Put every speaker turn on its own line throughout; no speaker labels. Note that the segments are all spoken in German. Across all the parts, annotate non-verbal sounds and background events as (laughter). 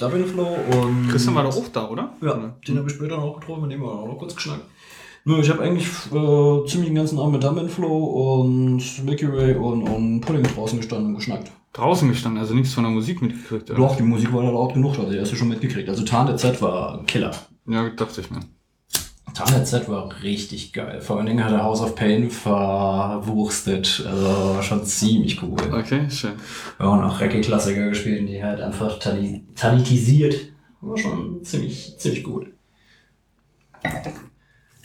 Mit Dublin Flow und.
Christian war doch auch da, oder?
Ja, den habe ich später noch getroffen, mit dem haben wir auch noch kurz geschnackt. Nur, ich habe eigentlich äh, ziemlich den ganzen Abend mit Dublin Flow und Milky Way und, und Pudding draußen gestanden und geschnackt.
Draußen gestanden, also nichts von der Musik mitgekriegt. oder?
Doch, die Musik war ja laut genug, also die hast du schon mitgekriegt. Also Tarn der Z war Killer.
Ja, dachte ich mir.
Der Z war richtig geil. Vor allen Dingen hat er House of Pain verwurstet. Also war schon ziemlich cool.
Okay, schön.
Wir haben auch Reggae-Klassiker gespielt, die halt einfach tani- tanitisiert. War schon ziemlich, ziemlich gut.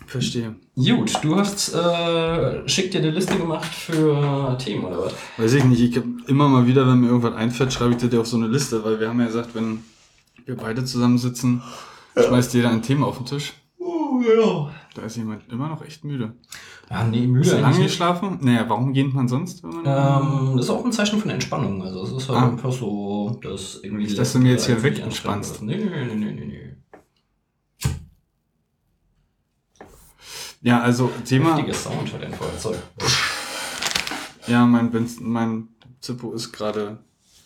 Verstehe.
Gut, du hast äh, schick dir eine Liste gemacht für Themen oder was?
Weiß ich nicht, ich hab immer mal wieder, wenn mir irgendwas einfällt, schreibe ich dir auf so eine Liste, weil wir haben ja gesagt, wenn wir beide zusammensitzen, schmeißt jeder ein Thema auf den Tisch.
Ja.
Da ist jemand immer noch echt müde.
Ja, nee,
Ist
müde
er lange geschlafen? Naja, warum geht man sonst? Wenn man
Ähm, das ist auch ein Zeichen von Entspannung. Also es ist halt
Ah.
einfach so, dass irgendwie...
Nicht, dass du mir jetzt hier weg entspannst.
Nee, nee, nee, nee, nee, nee.
ja, also Thema.
Heftiges Sound hat ein Feuerzeug.
Ja, mein, Benz, mein Zippo ist gerade.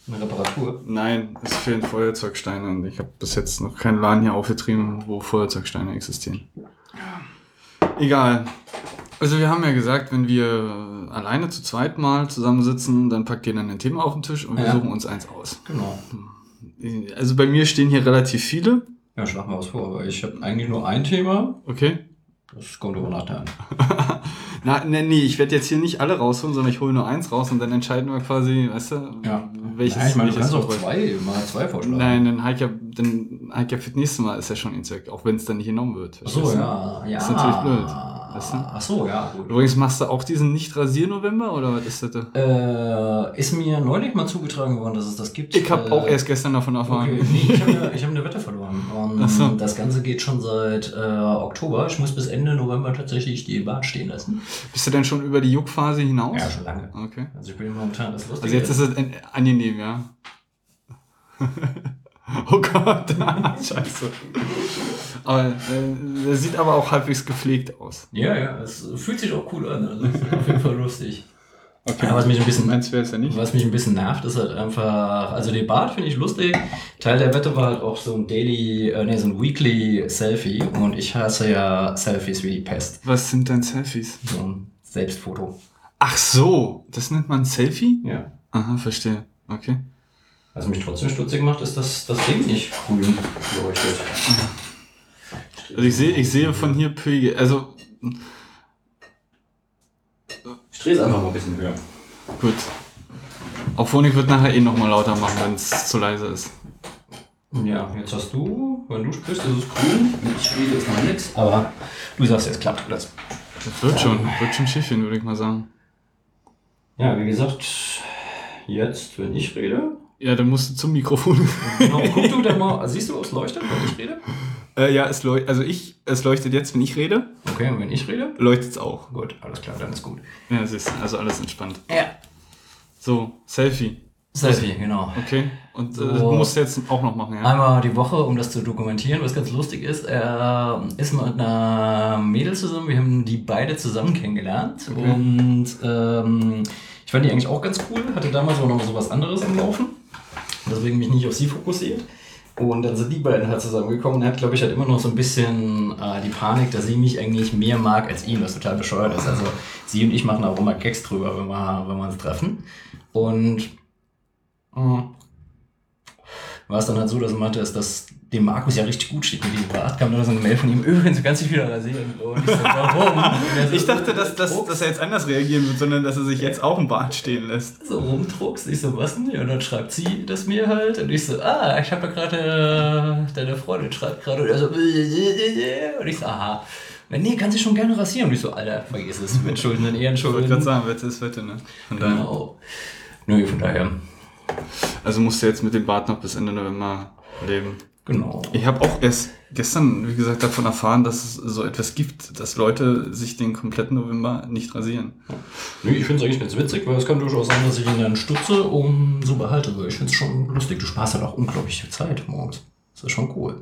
Eine Reparatur.
Nein, es fehlen Feuerzeugsteine und ich habe bis jetzt noch keinen Laden hier aufgetrieben, wo Feuerzeugsteine existieren. Egal. Also wir haben ja gesagt, wenn wir alleine zu zweit mal zusammensitzen, dann packt jeder ein Thema auf den Tisch und wir
Ja.
suchen uns eins aus.
Genau.
Also bei mir stehen hier relativ viele.
Ja, schlag mal was vor, weil ich habe eigentlich nur ein Thema.
Okay.
Das kommt aber nachher an. (laughs)
Na, nee, nee, ich werde jetzt hier nicht alle rausholen, sondern ich hole nur eins raus und dann entscheiden wir quasi, weißt du,
Ja.
welches,
Nein, ich meine, du kannst auch zwei, mal zwei vorschlagen.
Nein, dann halt ja, dann halt ja für das nächste Mal ist ja schon ins Weg, auch wenn es dann nicht genommen wird.
Ach so, ja. ja.
ist natürlich blöd, weißt du?
Ach so, ja, gut.
Übrigens machst du auch diesen Nicht-Rasier-November oder was ist das? da?
Äh, ist mir neulich mal zugetragen worden, dass es das gibt.
Ich habe
äh,
auch erst gestern davon erfahren.
Okay, nee, ich habe eine, ich hab eine Wette verloren. Und
so.
das Ganze geht schon seit äh, Oktober. Ich muss bis Ende November tatsächlich die Bart stehen lassen.
Bist du denn schon über die Juckphase hinaus?
Ja, schon lange.
Okay.
Also ich bin momentan das Lustige.
Also jetzt ist es an- angenehm, ja. (laughs) (laughs) oh Gott, (laughs) scheiße. Aber äh, der sieht aber auch halbwegs gepflegt aus.
Ja, ja, es fühlt sich auch cool an. Also ist auf jeden Fall lustig.
Okay.
Ja, was mich ein bisschen
Meins wäre es ja nicht.
Was mich ein bisschen nervt, ist halt einfach, also den Bart finde ich lustig. Teil der Wette war halt auch so ein Daily, äh, nee, so ein Weekly Selfie und ich hasse ja Selfies wie die Pest.
Was sind denn Selfies?
So ein Selbstfoto.
Ach so, das nennt man Selfie?
Ja.
Aha, verstehe. Okay.
Was mich trotzdem stutzig macht, ist, dass das Ding nicht grün leuchtet.
Also ich sehe, ich sehe von hier Pöge. Also
Ich drehe es einfach mal ein bisschen höher.
gut. Auch Phonik wird nachher eh nochmal lauter machen, wenn es zu leise ist.
Ja, jetzt hast du, wenn du sprichst, ist es grün. Ich rede, ist noch nichts. Aber du sagst, jetzt klappt alles.
Das wird schon, wird schon schiefgehen, würde ich mal sagen.
Ja, wie gesagt, jetzt, wenn ich rede,
Ja, dann musst du zum Mikrofon.
genau, guck du da mal, siehst du, ob es leuchtet, wenn ich rede?
äh, ja, es leuchtet, also ich, es leuchtet jetzt, wenn ich rede,
Okay, und wenn ich rede?
leuchtet es auch.
Gut, alles klar, dann ist gut.
Ja, siehst du, also alles entspannt.
Ja.
So, Selfie.
Selfie, genau.
Okay. Und äh,
So.
das musst du jetzt auch noch machen, ja?
Einmal die Woche, um das zu dokumentieren, was ganz lustig ist. Er ist mit einer Mädel zusammen. Wir haben die beide zusammen kennengelernt.
Okay.
Und ähm, ich fand die eigentlich auch ganz cool. Hatte damals auch noch so was anderes am Laufen. Deswegen mich nicht auf sie fokussiert. Und dann sind die beiden halt zusammengekommen. Er hat, glaube ich, halt immer noch so ein bisschen äh, die Panik, dass sie mich eigentlich mehr mag als ihn, was total bescheuert ist. Also sie und ich machen auch immer Gags drüber, wenn wir, wenn wir uns treffen. Und äh, war es dann halt so, dass er meinte, dass das dem Markus ja richtig gut steht mit diesem Bart. Kam dann so eine Mail von ihm, übrigens, du kannst dich wieder rasieren. Und ich so, warum? Und so, (laughs)
Ich dachte, dass, dass, dass er jetzt anders reagieren wird, sondern dass er sich jetzt auch im Bart stehen lässt.
so rumdruckst. Ich so, was denn? Ja, und dann schreibt sie das mir halt. Und ich so, ah, ich habe ja gerade, äh, deine Freundin schreibt gerade. Und er so, (laughs) und ich so, aha. Nee, kann sich schon gerne rasieren. Und ich so, Alter, vergiss es, mit Schulden in
Ich wollte
Ehrenschulden.
gerade sagen, Wette ist Wette, ne? Von.
Genau. Nö, von daher.
Also musst du jetzt mit dem Bart noch bis Ende November leben.
Genau.
Ich habe auch erst gestern, wie gesagt, davon erfahren, dass es so etwas gibt, dass Leute sich den kompletten November nicht rasieren.
Nö, ich finde es eigentlich ganz witzig, weil es kann durchaus sein, dass ich ihn dann stutze und so behalte. Weil ich finde es schon lustig. Du sparst halt auch unglaublich viel Zeit morgens. Das ist schon cool.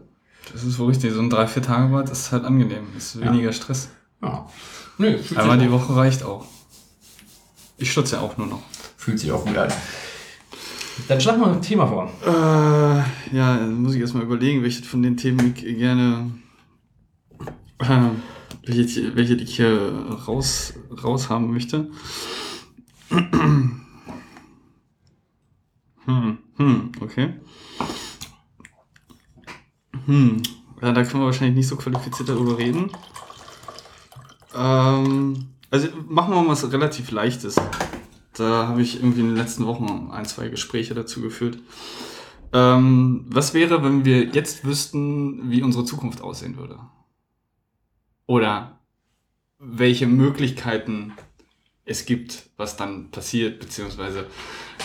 Das ist wohl richtig. So ein drei, vier Tage Bad ist halt angenehm. Ist
Ja.
weniger Stress.
Ja. Nö,
Einmal die Woche reicht auch. Ich stutze ja auch nur noch.
fühlt sich auch gut an. Dann schlag mal ein Thema vor.
Äh, ja, muss ich erstmal überlegen, welche von den Themen ich gerne. Äh, welche, welche ich hier raus, raus haben möchte. Hm, hm, okay. Hm, ja, da können wir wahrscheinlich nicht so qualifiziert darüber reden. Ähm, also machen wir mal was relativ Leichtes. Da habe ich irgendwie in den letzten Wochen ein, zwei Gespräche dazu geführt. Ähm, was wäre, wenn wir jetzt wüssten, wie unsere Zukunft aussehen würde? Oder welche Möglichkeiten es gibt, was dann passiert, beziehungsweise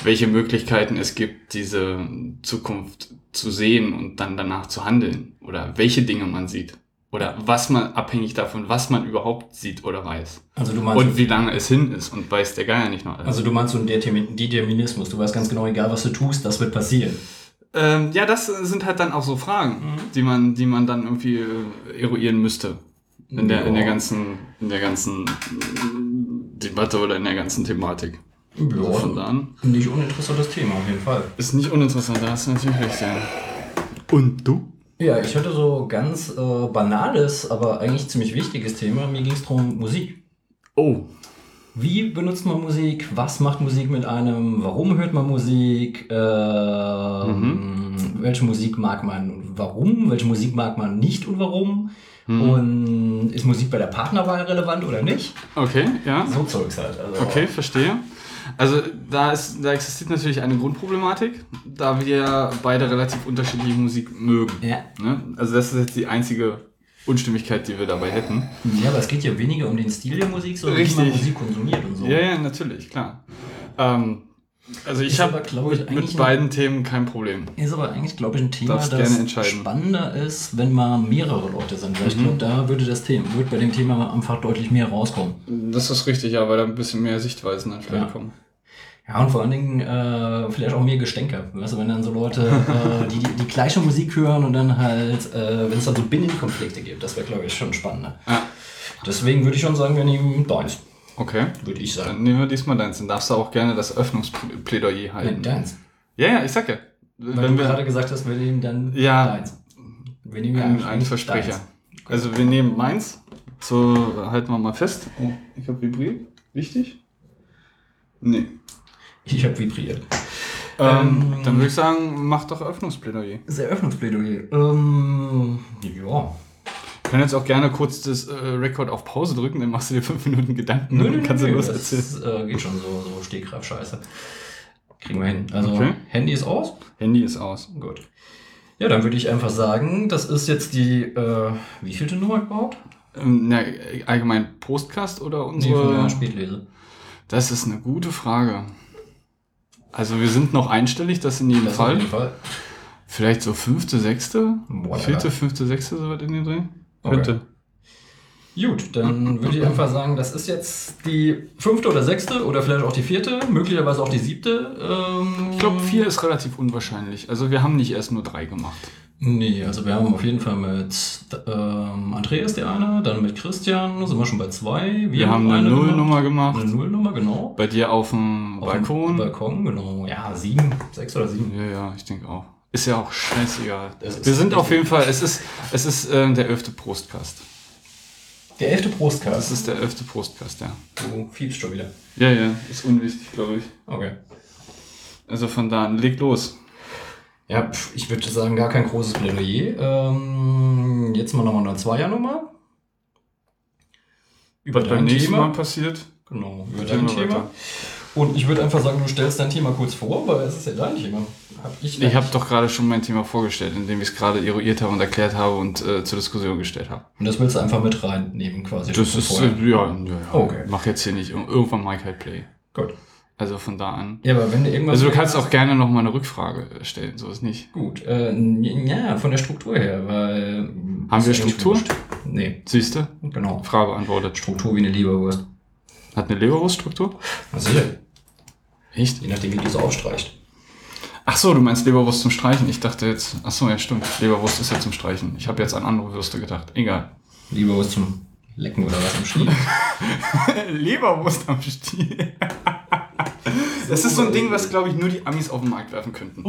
welche Möglichkeiten es gibt, diese Zukunft zu sehen und dann danach zu handeln. Oder welche Dinge man sieht. Oder was man, abhängig davon, was man überhaupt sieht oder weiß.
Also du meinst,
Und wie lange es hin ist und weiß der Geier nicht noch alles.
also du meinst so einen Determin- Determinismus. Du weißt ganz genau, egal was du tust, das wird passieren.
Ähm, ja, das sind halt dann auch so Fragen, die man, die man dann irgendwie äh, eruieren müsste. In der, in der
Ja.
ganzen, in der ganzen Debatte oder in der ganzen Thematik. Also von da an.
Nicht uninteressantes Thema, auf jeden Fall.
Ist nicht uninteressant, da hast du natürlich recht, ja. Und du?
Ja, ich hatte so ganz äh, banales, aber eigentlich ziemlich wichtiges Thema. Mir ging es darum Musik.
Oh.
Wie benutzt man Musik? Was macht Musik mit einem? Warum hört man Musik? Ähm, Welche Musik mag man und warum? Welche Musik mag man nicht und warum? Und ist Musik bei der Partnerwahl relevant oder nicht?
Okay, ja.
So Zeugs halt. Also,
Okay, verstehe. Also da, ist, da existiert natürlich eine Grundproblematik, da wir beide relativ unterschiedliche Musik mögen.
Ja.
Ne? Also das ist jetzt die einzige Unstimmigkeit, die wir dabei hätten.
ja, aber es geht ja weniger um den Stil der Musik, sondern wie man
Richtig.
Musik konsumiert und so.
Ja, ja, natürlich, klar. Ähm, also ich habe
ich,
mit, mit
ein-
beiden Themen kein Problem.
Ist aber eigentlich, glaube ich, ein Thema,
Darfst
das spannender ist, wenn mal mehrere Leute sind. Weil ich
Mhm.
glaube, da würde das Thema, würde bei dem Thema einfach deutlich mehr rauskommen.
Das ist richtig, ja, weil da ein bisschen mehr Sichtweisen dann vielleicht
Ja.
kommen.
Ja, und vor allen Dingen äh, vielleicht auch mehr Gestänke. Weißt du, wenn dann so Leute, äh, die, die die gleiche Musik hören und dann halt, äh, wenn es dann so Binnenkonflikte gibt, das wäre, glaube ich, schon spannender.
Ja.
Deswegen würde ich schon sagen, wir nehmen deins,
Okay.
würde ich
Dann
sagen.
nehmen wir diesmal deins. Dann darfst du auch gerne das Öffnungsplädoyer halten.
deins.
Ja, ja, ich sag ja.
Weil
Wenn
du
wir
gerade gesagt hast, wir nehmen dann
Ja.
deins. Wir nehmen ja
ein,
eigentlich
ein
nicht
Versprecher.
deins.
Also wir nehmen meins. So halten wir mal fest. Oh, ich habe vibriert. Wichtig? Nee.
Ich habe vibriert.
Ähm,
Ähm,
dann würde ich sagen, mach doch Öffnungsplädoyer.
Das Eröffnungsplädoyer. Ähm, ja.
Können jetzt auch gerne kurz das äh, Rekord auf Pause drücken, dann machst du dir fünf Minuten Gedanken und kannst du los
das
erzählen.
äh, geht schon so, so Stegreif-Scheiße. Kriegen wir hin. Also,
Okay.
Handy ist aus.
Handy ist aus.
Gut. Ja, dann würde ich einfach sagen, das ist jetzt die, äh, wie vielte Nummer überhaupt?
Ähm, na, allgemein Postcast oder
Nee,
unsere?
der Spätlese.
das ist eine gute Frage. Also wir sind noch einstellig, das in jedem
Das auf
Fall.
jeden Fall.
Vielleicht so fünfte, sechste?
Boah,
Vierte,
ja.
fünfte, sechste, so weit in den Dreh?
Okay.
Könnte.
Gut, dann würde ich einfach sagen, das ist jetzt die fünfte oder sechste oder vielleicht auch die vierte, möglicherweise auch die siebte. Ähm,
Ich glaube, vier ist relativ unwahrscheinlich. Also wir haben nicht erst nur drei gemacht.
Nee, also wir haben auf jeden Fall mit ähm, Andreas der eine, dann mit Christian sind wir schon bei zwei.
Wir, haben eine
gemacht.
Nullnummer gemacht.
Eine Nullnummer, genau.
Bei dir auf dem
Auf dem
Balkon.
Balkon, genau. Ja, sieben, sechs oder sieben.
Ja, ja, ich denke auch. Ist ja auch scheißegal.
Das
Wir sind auf jeden Fall, es ist, es ist ähm, der elfte Prostcast.
Der elfte
Das
Prostcast.
ist der elfte Prostcast, ja.
Du fiebst schon wieder.
Ja, ja, ist unwichtig, glaube ich.
Okay.
Also von da an, leg los.
Ja, ich würde sagen, gar kein großes Plädoyer. Ähm, jetzt mal nochmal eine Zweiernummer. Über
Was
dein
nächsten Mal
Thema.
passiert.
Genau, über dein Thema.
weiter.
Und ich würde einfach sagen, du stellst dein Thema kurz vor, weil es ist ja dein Thema. Hab ich
Ich habe doch gerade schon mein Thema vorgestellt, indem ich es gerade eruiert habe und erklärt habe und äh, zur Diskussion gestellt habe.
Und das willst du einfach mit reinnehmen, quasi.
Das ist, äh, ja, ja, ja.
Okay.
Mach jetzt hier nicht. Irgendwann Mike halt Play.
Gut.
Also von da an.
Ja, aber wenn du irgendwas.
Also du kannst auch gerne noch mal eine Rückfrage stellen, so ist nicht.
Gut, äh, ja, von der Struktur her, weil.
Haben wir Struktur?
Nee,
Siehst du?
genau.
Frage beantwortet.
Struktur wie eine Leberwurst.
Hat eine Leberwurststruktur?
Was sicher.
Echt?
Je nachdem, wie du es aufstreichst.
Ach so, du meinst Leberwurst zum Streichen. Ich dachte jetzt, ach so, ja stimmt. Leberwurst ist ja zum Streichen. Ich habe jetzt an andere Würste gedacht. Egal.
Leberwurst zum Lecken oder was im Stiel. (laughs)
Leberwurst am Stiel. (laughs) Das ist so ein Ding, was, glaube ich, nur die Amis auf den Markt werfen könnten.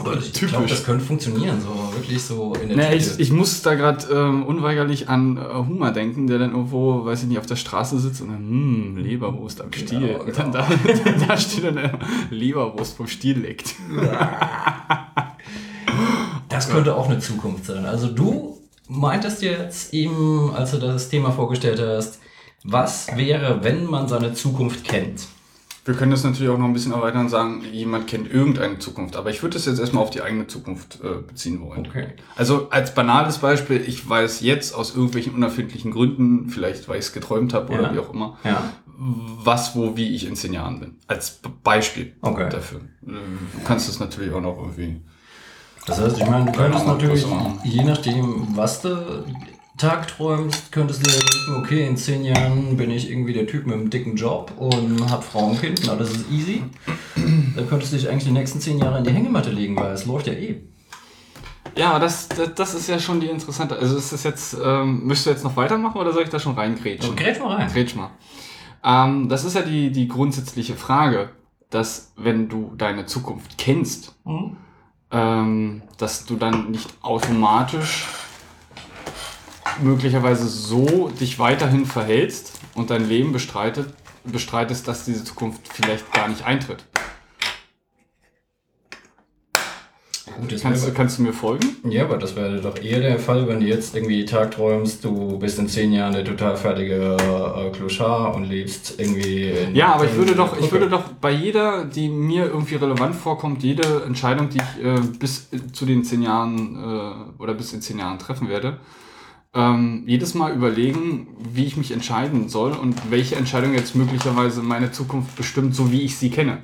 Aber ich glaube, das könnte funktionieren, so wirklich so in der Tüte.
ich, ich muss da gerade ähm, unweigerlich an äh, Hummer denken, der dann irgendwo, weiß ich nicht, auf der Straße sitzt und dann, hm, Leberwurst am Stiel.
Genau,
Und (laughs) dann da, (laughs) da steht dann äh, Leberwurst vom Stiel leckt. (laughs)
Das könnte auch eine Zukunft sein. Also du meintest jetzt eben, als du das Thema vorgestellt hast, was wäre, wenn man seine Zukunft kennt?
Wir können das natürlich auch noch ein bisschen erweitern und sagen, jemand kennt irgendeine Zukunft. Aber ich würde das jetzt erstmal auf die eigene Zukunft äh, beziehen wollen.
Okay.
Also als banales Beispiel, ich weiß jetzt aus irgendwelchen unerfindlichen Gründen, vielleicht weil ich es geträumt habe oder
Ja.
wie auch immer,
Ja.
was, wo, wie ich in zehn Jahren bin. Als Beispiel
Okay.
dafür. Du kannst das natürlich auch noch irgendwie.
Das heißt, ich meine, du könntest natürlich, je nachdem, was du Tag träumst, könntest du dir denken, okay, in zehn Jahren bin ich irgendwie der Typ mit einem dicken Job und hab Frau und Kind alles ist easy. Dann könntest du dich eigentlich die nächsten zehn Jahre in die Hängematte legen, weil es läuft ja eh.
Ja, das, das, das ist ja schon die interessante. Also ist das jetzt, ähm, möchtest du jetzt noch weitermachen oder soll ich da schon reingrätschen?
Grätsch mal rein.
Grätsch mal. Ähm, das ist ja die, die grundsätzliche Frage, dass wenn du deine Zukunft kennst,
Mhm.
ähm, dass du dann nicht automatisch möglicherweise so dich weiterhin verhältst und dein Leben bestreitet, bestreitest, dass diese Zukunft vielleicht gar nicht eintritt.
Gut,
Kannst, du- kannst du mir folgen?
ja, aber das wäre doch eher der Fall, wenn du jetzt irgendwie Tag träumst, du bist in zehn Jahren der total fertige äh, Clochard und lebst irgendwie in
Ja, aber ich würde doch, ich würde doch bei jeder, die mir irgendwie relevant vorkommt, jede Entscheidung, die ich äh, bis zu den zehn Jahren äh, oder bis in zehn Jahren treffen werde, ähm, jedes Mal überlegen, wie ich mich entscheiden soll und welche Entscheidung jetzt möglicherweise meine Zukunft bestimmt, so wie ich sie kenne.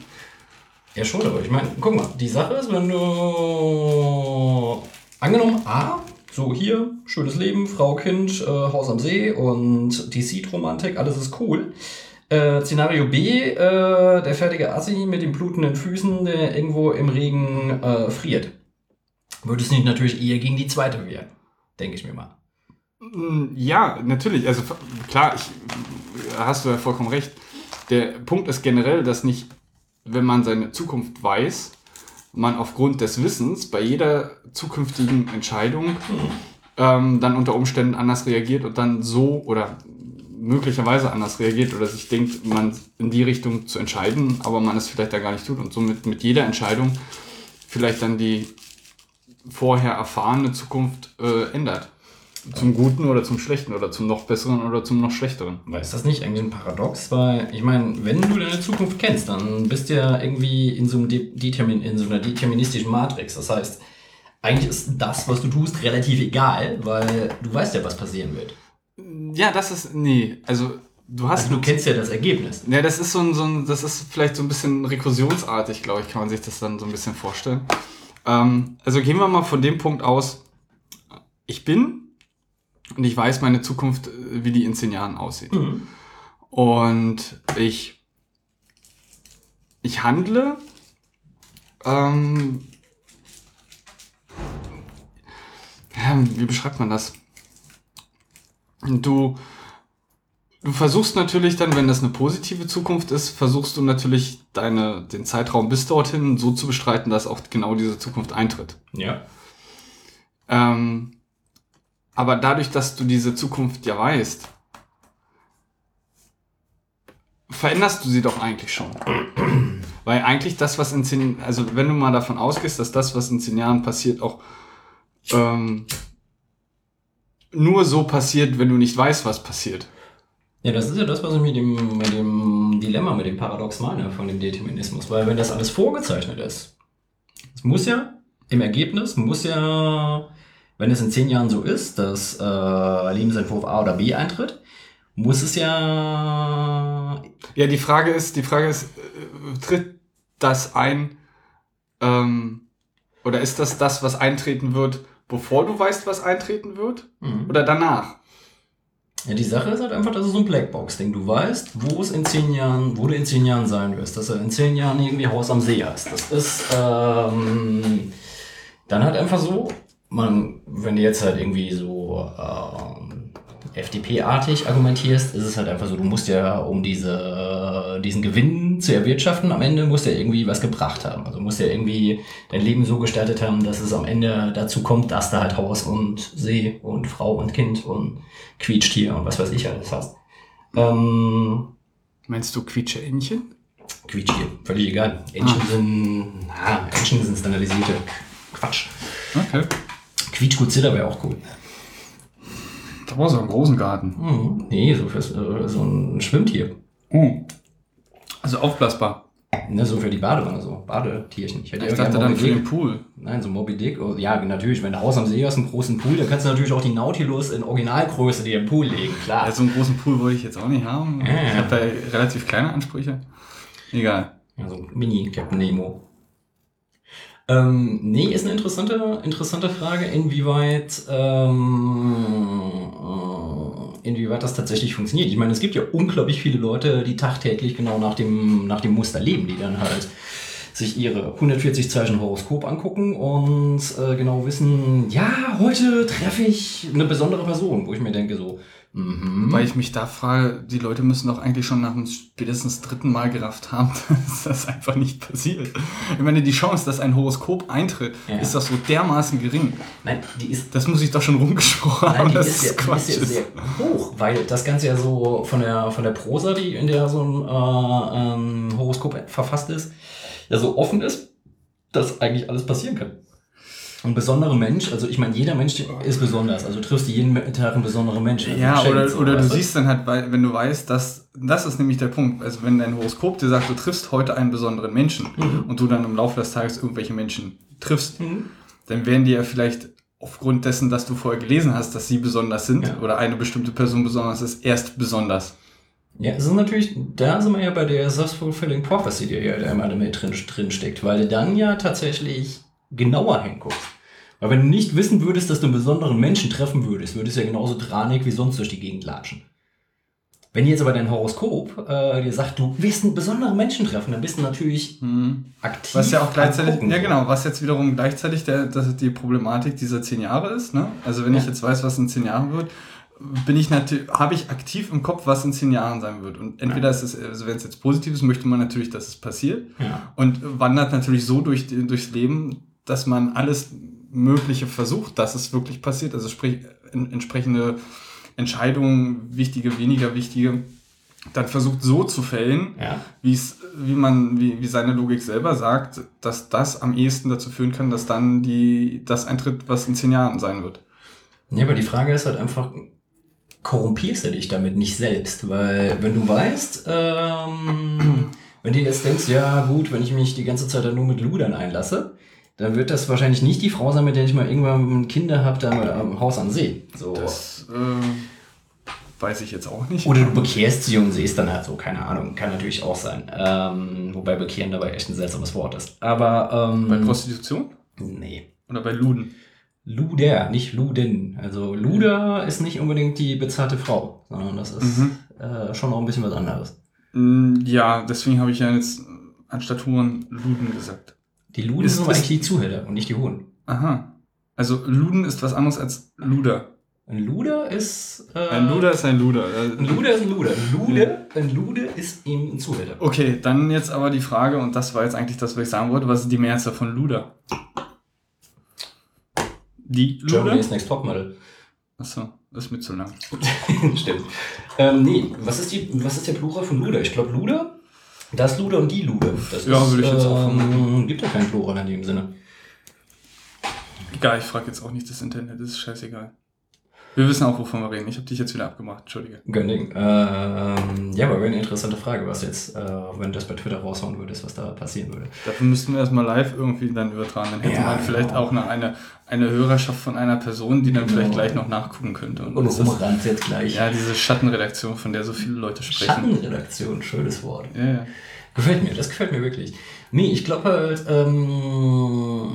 Ja, schon, aber ich meine, guck mal, die Sache ist, wenn du angenommen, A, so hier, schönes Leben, Frau, Kind, äh, Haus am See und die Seed-Romantik, alles ist cool. Äh, Szenario B, äh, der fertige Assi mit den blutenden Füßen, der irgendwo im Regen äh, friert. Würde es nicht natürlich eher gegen die zweite wehren, denke ich mir mal.
Mm, Ja, natürlich. Also klar, ich, hast du ja vollkommen recht. Der Punkt ist generell, dass nicht, wenn man seine Zukunft weiß, man aufgrund des Wissens bei jeder zukünftigen Entscheidung ähm, dann unter Umständen anders reagiert und dann so oder möglicherweise anders reagiert oder sich denkt, man in die Richtung zu entscheiden, aber man es vielleicht da gar nicht tut und somit mit jeder Entscheidung vielleicht dann die vorher erfahrene Zukunft äh, ändert. Zum Guten oder zum Schlechten oder zum noch Besseren oder zum noch Schlechteren.
Ist das nicht eigentlich ein Paradox? Weil, ich meine, wenn du deine Zukunft kennst, dann bist du ja irgendwie in so, einem De Determin in so einer deterministischen Matrix. Das heißt, eigentlich ist das, was du tust, relativ egal, weil du weißt ja, was passieren wird.
Ja, das ist, nee, also du hast,
Also du kennst ja das Ergebnis.
ja, das ist so ein, so ein, das ist vielleicht so ein bisschen rekursionsartig, glaube ich, kann man sich das dann so ein bisschen vorstellen. Ähm, also gehen wir mal von dem Punkt aus, ich bin und ich weiß meine Zukunft, äh, wie die in zehn Jahren aussieht. Und ich, ich handle, ähm, wie beschreibt man das? Du, du versuchst natürlich dann, wenn das eine positive Zukunft ist, versuchst du natürlich deine, den Zeitraum bis dorthin so zu bestreiten, dass auch genau diese Zukunft eintritt.
Ja.
Ähm, aber dadurch, dass du diese Zukunft ja weißt, veränderst du sie doch eigentlich schon. Weil eigentlich das, was in zehn, also wenn du mal davon ausgehst, dass das, was in zehn Jahren passiert, auch ähm, nur so passiert, wenn du nicht weißt, was passiert.
Ja, das ist ja das, was ich mit dem, mit dem Dilemma, mit dem Paradox meine von dem Determinismus. Weil wenn das alles vorgezeichnet ist, es muss ja, im Ergebnis muss ja, wenn es in zehn Jahren so ist, dass äh, Lebensentwurf A oder B eintritt, muss es ja.
Ja, die Frage ist, die Frage ist, äh, tritt das ein, ähm, oder ist das das, was eintreten wird, bevor du weißt, was eintreten wird?
Mhm.
Oder danach?
Ja, die Sache ist halt einfach, dass es so ein Blackbox-Ding. Du weißt, wo es in zehn Jahren, wo du in zehn Jahren sein wirst, dass er in zehn Jahren irgendwie Haus am See heißt. Das ist ähm, dann halt einfach so, man, wenn du jetzt halt irgendwie so ähm, FDP-artig argumentierst, ist es halt einfach so, du musst ja, um diese, diesen Gewinn zu erwirtschaften, am Ende musst du ja irgendwie was gebracht haben. Also musst ja irgendwie dein Leben so gestaltet haben, dass es am Ende dazu kommt, dass du halt Haus und See und Frau und Kind und Quietschtier und was weiß ich alles hast. Ähm,
Meinst du Quietsche-Entchen?
Quietschtier, völlig egal. Entchen
Ah.
sind, na, Entchen sind standardisierte Quatsch.
Okay.
Quietschguzilla wäre auch cool.
Da brauchst du einen großen Garten.
Mhm. Nee, so, fürs, äh, so ein Schwimmtier.
Oh. Also aufblasbar.
Ne, so für die Badewanne, so Badetierchen. hätte
Ich dachte dann für den Pool.
Nein, so Moby Dick. Oh, ja, natürlich, wenn du Haus am See hast, einen großen Pool, dann kannst du natürlich auch die Nautilus in Originalgröße dir im Pool legen, klar.
Ja, so einen großen Pool wollte ich jetzt auch nicht haben.
Ja.
Ich habe da relativ kleine Ansprüche. Egal.
Ja, so ein Mini-Captain Nemo. Ähm, nee, ist eine interessante, interessante Frage, inwieweit, ähm, äh, inwieweit das tatsächlich funktioniert. Ich meine, es gibt ja unglaublich viele Leute, die tagtäglich genau nach dem, nach dem Muster leben, die dann halt sich ihre 140 Zeichen Horoskop angucken und äh, genau wissen, ja, heute treffe ich eine besondere Person, wo ich mir denke so, mhm.
Weil ich mich da frage, die Leute müssen doch eigentlich schon nach dem spätestens dritten Mal gerafft haben, (laughs) dass das einfach nicht passiert. Ich meine, die Chance, dass ein Horoskop eintritt,
Ja.
ist doch so dermaßen gering.
Nein, die ist
Das muss ich doch schon rumgesprochen
Nein,
haben, dass
ist, ja,
Quatsch
ist
ist.
sehr hoch, weil das Ganze ja so von der, von der Prosa, die in der so ein äh, ähm, Horoskop verfasst ist, ja so offen ist, dass eigentlich alles passieren kann. Ein besonderer Mensch, also ich meine, jeder Mensch ist besonders, also du triffst jeden Tag einen besonderen Menschen. Also
Ja, oder,
so,
oder du siehst dann halt, wenn du weißt, dass, das ist nämlich der Punkt, also wenn dein Horoskop dir sagt, du triffst heute einen besonderen Menschen
Mhm.
und du dann im Laufe des Tages irgendwelche Menschen triffst,
Mhm.
dann werden die ja vielleicht aufgrund dessen, dass du vorher gelesen hast, dass sie besonders sind
Ja.
oder eine bestimmte Person besonders ist, erst besonders.
Ja, es ist natürlich, da sind wir ja bei der Self-Fulfilling Prophecy, die ja da immer drin, drin steckt, weil du dann ja tatsächlich genauer hinguckst. Weil wenn du nicht wissen würdest, dass du einen besonderen Menschen treffen würdest, würdest du ja genauso tranig wie sonst durch die Gegend latschen. Wenn jetzt aber dein Horoskop äh, dir sagt, du wirst einen besonderen Menschen treffen, dann bist du natürlich aktiv.
Was ja auch gleichzeitig, ja genau, was jetzt wiederum gleichzeitig der, das die Problematik dieser zehn Jahre ist. Ne? Also wenn ich
Ja.
jetzt weiß, was in zehn Jahren wird, bin ich natürlich, habe ich aktiv im Kopf, was in zehn Jahren sein wird. Und entweder ist es, also wenn es jetzt positiv ist, möchte man natürlich, dass es passiert.
Ja.
Und wandert natürlich so durch, durchs Leben, dass man alles Mögliche versucht, dass es wirklich passiert. Also sprich, en, entsprechende Entscheidungen, wichtige, weniger wichtige, dann versucht so zu fällen,
Ja.
wie es, wie man, wie, wie seine Logik selber sagt, dass das am ehesten dazu führen kann, dass dann die, das eintritt, was in zehn Jahren sein wird.
Ja, aber die Frage ist halt einfach, korrumpierst du dich damit nicht selbst? Weil wenn du weißt, ähm, wenn du jetzt denkst, ja gut, wenn ich mich die ganze Zeit dann nur mit Ludern einlasse, dann wird das wahrscheinlich nicht die Frau sein, mit der ich mal irgendwann Kinder habe, da am Haus am See. So.
Das äh, weiß ich jetzt auch nicht.
Oder du bekehrst sie und sie ist dann halt so, keine Ahnung, kann natürlich auch sein. Ähm, wobei bekehren dabei echt ein seltsames Wort ist. Aber, ähm,
Bei Prostitution?
nee.
Oder bei Luden?
Luder, nicht Luden. Also Luder ist nicht unbedingt die bezahlte Frau, sondern das ist
Mhm.
äh, schon noch ein bisschen was anderes.
Mm, Ja, deswegen habe ich ja jetzt anstatt Huren Luden gesagt.
Die Luden
Ist-
sind eigentlich die Zuhälter und nicht die Hohen.
Aha. Also Luden ist was anderes als Luder.
Ein Luder ist. Äh,
Ein Luder ist ein Luder.
Ein Luder ist ein Luder. Ein Lude, ein Lude ist eben ein Zuhälter.
Okay, dann jetzt aber die Frage, und das war jetzt eigentlich das, was ich sagen wollte, was ist die Mehrzahl von Luder? Die Luder?
Germany's Next Topmodel.
Achso, ist mir zu lang. (laughs)
Stimmt. Ähm, nee, was ist, die, was ist der Plural von Luder? Ich glaube, Luder, das Luder und die Lude. Das
Ja,
ist,
würde ich jetzt auch
ähm, Gibt ja keinen Plural in dem Sinne.
Egal, ich frage jetzt auch nicht das Internet, das ist scheißegal. Wir wissen auch, wovon wir reden. Ich habe dich jetzt wieder abgemacht. Entschuldige.
Gönding. Ähm, ja, aber wäre eine interessante Frage, was jetzt, äh, wenn du das bei Twitter raushauen würdest, was da passieren würde.
Dafür müssten wir erstmal live irgendwie dann übertragen. Dann hätte
Ja,
man vielleicht
genau.
auch noch eine, eine Hörerschaft von einer Person, die dann vielleicht gleich noch nachgucken könnte. Und,
Und
das ist,
umrannt jetzt gleich.
ja, diese Schattenredaktion, von der so viele Leute sprechen.
Schattenredaktion, schönes Wort.
Ja, ja.
Gefällt mir, das gefällt mir wirklich. Nee, ich glaube halt, ähm,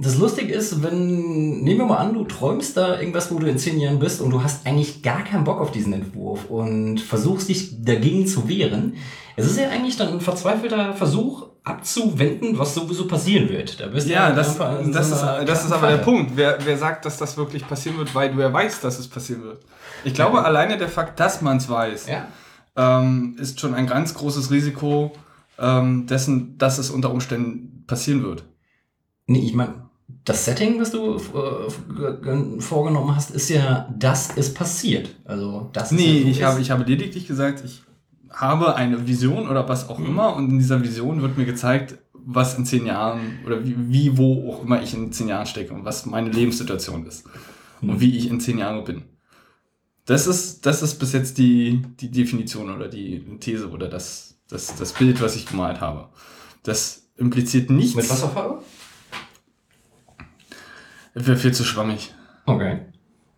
das Lustige ist, wenn, nehmen wir mal an, du träumst da irgendwas, wo du in zehn Jahren bist und du hast eigentlich gar keinen Bock auf diesen Entwurf und versuchst dich dagegen zu wehren. Es ist ja eigentlich dann ein verzweifelter Versuch abzuwenden, was sowieso passieren wird. Da bist
Ja,
halt
das,
so
ist, das ist aber der. Punkt. Wer, wer sagt, dass das wirklich passieren wird, weil du ja weißt, dass es passieren wird? Ich glaube, alleine der Fakt, dass man es weiß,
Ja.
ähm, ist schon ein ganz großes Risiko ähm, dessen, dass es unter Umständen passieren wird.
Nee, ich meine, das Setting, was du äh, ge- vorgenommen hast, ist ja, dass es passiert. Also, das ist
Nee,
so
ich
ist.
habe, ich habe lediglich gesagt, ich habe eine Vision oder was auch immer und in dieser Vision wird mir gezeigt, was in zehn Jahren oder wie, wie wo auch immer ich in zehn Jahren stecke und was meine Lebenssituation ist und wie ich in zehn Jahren bin. Das ist, das ist bis jetzt die, die Definition oder die These oder das, das, das Bild, was ich gemalt habe. Das impliziert nichts.
Mit Wasserfarbe?
Wäre viel zu schwammig.
Okay.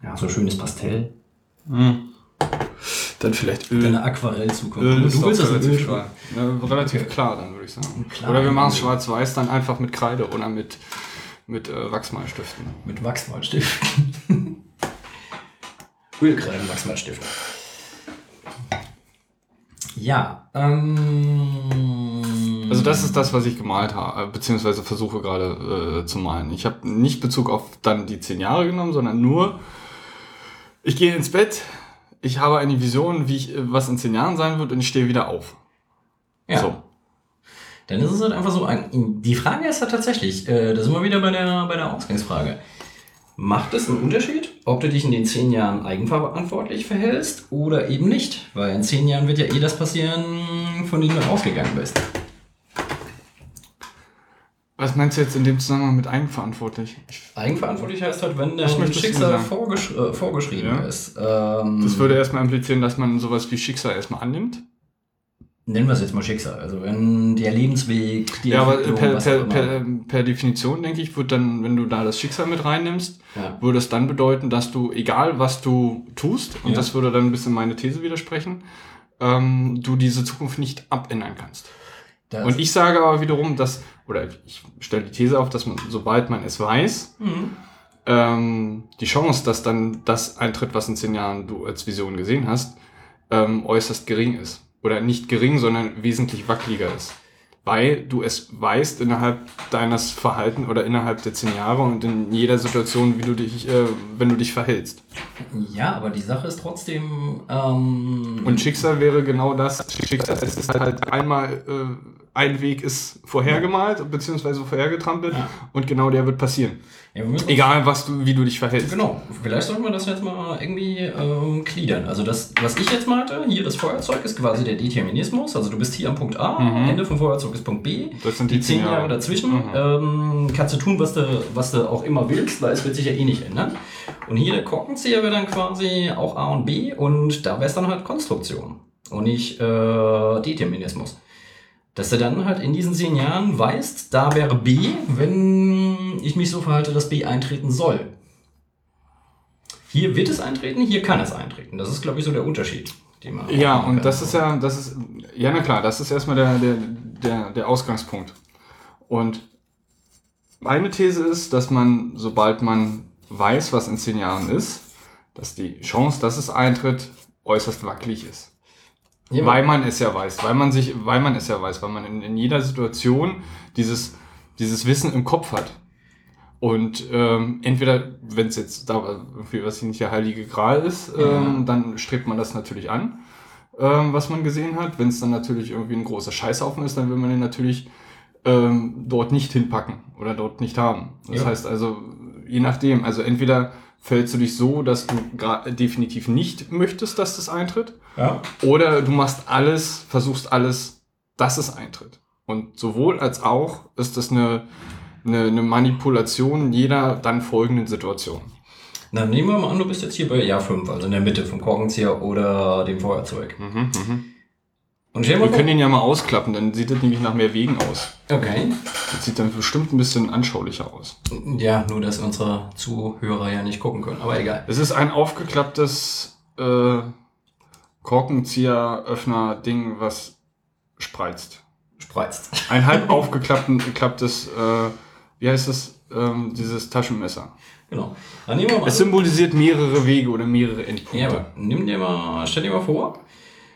Ja, so schönes Pastell.
Dann vielleicht Öl.
Deine Aquarellzukunft.
Öl
du
ist
willst
doch
das
relativ,
Öl
klar. Ja, relativ klar, dann würde ich sagen.
Klar.
Oder wir machen es schwarz-weiß, dann einfach mit Kreide oder mit, mit äh, Wachsmalstiften.
Mit Wachsmalstiften. (laughs) Ölkreiden Wachsmalstifte. Ja, ähm.
Also das ist das, was ich gemalt habe, beziehungsweise versuche gerade äh, zu malen. Ich habe nicht Bezug auf dann die zehn Jahre genommen, sondern nur, ich gehe ins Bett, ich habe eine Vision, wie ich, äh, was in zehn Jahren sein wird und ich stehe wieder auf.
Ja.
So.
Dann ist es halt einfach so, die Frage ist halt tatsächlich, äh, da sind wir wieder bei der, bei der Ausgangsfrage. Macht es einen Unterschied, ob du dich in den zehn Jahren eigenverantwortlich verhältst oder eben nicht? Weil in zehn Jahren wird ja eh das passieren, von dem du ausgegangen bist.
Was meinst du jetzt in dem Zusammenhang mit eigenverantwortlich? Ich,
Eigenverantwortlich heißt halt, wenn dein Schicksal vorgesch äh, vorgeschrieben
Ja.
ist. Ähm,
das würde erstmal implizieren, dass man sowas wie Schicksal erstmal annimmt.
Nennen wir es jetzt mal Schicksal. Also wenn der Lebensweg, die
Ja, aber per, per, per, per Definition, denke ich, wird dann, wenn du da das Schicksal mit reinnimmst,
ja.
würde es dann bedeuten, dass du, egal was du tust, und
Ja.
das würde dann ein bisschen meine These widersprechen, ähm, du diese Zukunft nicht abändern kannst.
Das,
Und ich sage aber wiederum, dass, oder ich stelle die These auf, dass man, sobald man es weiß,
Mhm.
ähm, die Chance, dass dann das eintritt, was in zehn Jahren du als Vision gesehen hast, ähm, äußerst gering ist. Oder nicht gering, sondern wesentlich wackeliger ist. Weil du es weißt innerhalb deines Verhalten oder innerhalb der zehn Jahre und in jeder Situation, wie du dich, äh, wenn du dich verhältst.
Ja, aber die Sache ist trotzdem. Ähm,
Und Schicksal wäre genau das. Schicksal ist halt einmal, äh, ein Weg ist vorhergemalt, beziehungsweise vorhergetrampelt
Ja.
und genau der wird passieren.
Ja,
Egal, was du, wie du dich verhältst.
Genau, vielleicht sollten wir das jetzt mal irgendwie ähm, gliedern. Also das, was ich jetzt malte, hier das Feuerzeug ist quasi der Determinismus. Also du bist hier am Punkt A,
Mhm.
Ende vom Feuerzeug ist Punkt B.
Das sind
die
die
zehn
zehn
Jahre
Jahre.
dazwischen
Mhm.
ähm, kannst du tun, was du, was du auch immer willst, weil es wird sich ja eh nicht ändern. Und hier der Korkenzieher wäre dann quasi auch A und B und da wäre es dann halt Konstruktion und nicht äh, Determinismus. Dass du dann halt in diesen zehn Jahren weißt, da wäre B, wenn ich mich so verhalte, dass B eintreten soll. Hier wird es eintreten, hier kann es eintreten. Das ist, glaube ich, so der Unterschied. Den man
Ja, und das ist ja, das ist, ja, na klar, das ist erstmal der, der, der, der Ausgangspunkt. Und meine These ist, dass man, sobald man weiß, was in zehn Jahren ist, dass die Chance, dass es eintritt, äußerst wackelig ist.
Ja,
Weil man es ja weiß, weil man sich, weil man es ja weiß, weil man in, in jeder Situation dieses, dieses Wissen im Kopf hat. Und ähm, entweder, wenn es jetzt da irgendwie was nicht der heilige Gral ist, ähm, dann strebt man das natürlich an, ähm, was man gesehen hat. Wenn es dann natürlich irgendwie ein großer Scheißhaufen ist, dann will man den natürlich ähm, dort nicht hinpacken oder dort nicht haben. Das
Ja.
heißt also, je nachdem, also entweder fällst du dich so, dass du definitiv nicht möchtest, dass das eintritt,
ja.
oder du machst alles, versuchst alles, dass es eintritt. Und sowohl als auch ist das eine, eine, eine Manipulation jeder dann folgenden Situation.
Na, nehmen wir mal an, du bist jetzt hier bei Jahr 5, also in der Mitte vom Korkenzieher oder dem Feuerzeug.
Mhm, mhm.
Und
Wir können ihn ja mal ausklappen, dann sieht das nämlich nach mehr Wegen aus.
Okay.
Das sieht dann bestimmt ein bisschen anschaulicher aus.
Ja, nur dass unsere Zuhörer ja nicht gucken können, aber egal.
Es ist ein aufgeklapptes äh, Korkenzieher-Öffner-Ding, was spreizt.
Spreizt.
Ein halb (laughs) aufgeklapptes, äh, wie heißt das, ähm, dieses Taschenmesser.
Genau. Dann nehmen wir mal
Es symbolisiert mehrere Wege oder mehrere Endpunkte.
Ja, aber nimm dir mal, stell dir mal vor,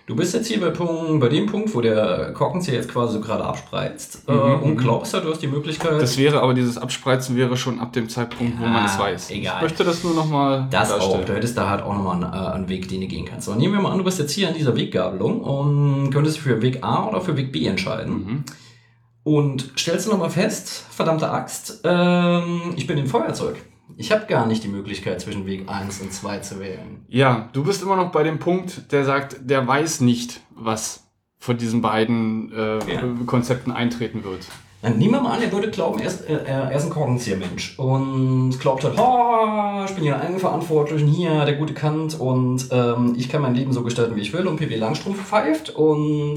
du bist jetzt hier bei, Punkt, bei dem Punkt, wo der Korkenzieher jetzt quasi so gerade abspreizt äh,
Mhm,
und
mhm.
glaubst ja, du hast die Möglichkeit,
Das wäre aber dieses Abspreizen wäre schon ab dem Zeitpunkt, wo
Ja,
man es weiß.
egal.
Ich möchte das nur nochmal
das auch, du hättest da halt auch nochmal einen, äh, einen Weg, den du gehen kannst. Aber nehmen wir mal an, du bist jetzt hier an dieser Weggabelung und könntest für Weg A oder für Weg B entscheiden.
Mhm.
Und stellst du nochmal fest, verdammte Axt, ähm, ich bin im Feuerzeug. Ich habe gar nicht die Möglichkeit, zwischen Weg 1 und 2 zu wählen.
Ja, du bist immer noch bei dem Punkt, der sagt, der weiß nicht, was von diesen beiden äh,
Ja.
Konzepten eintreten wird.
Dann nehmen wir mal an, er würde glauben, er ist, äh, er ist ein Korkenzieher-Mensch und glaubt halt, oh, ich bin hier eigenverantwortlich und hier der gute Kant und ähm, ich kann mein Leben so gestalten, wie ich will und PW Langstrumpf pfeift und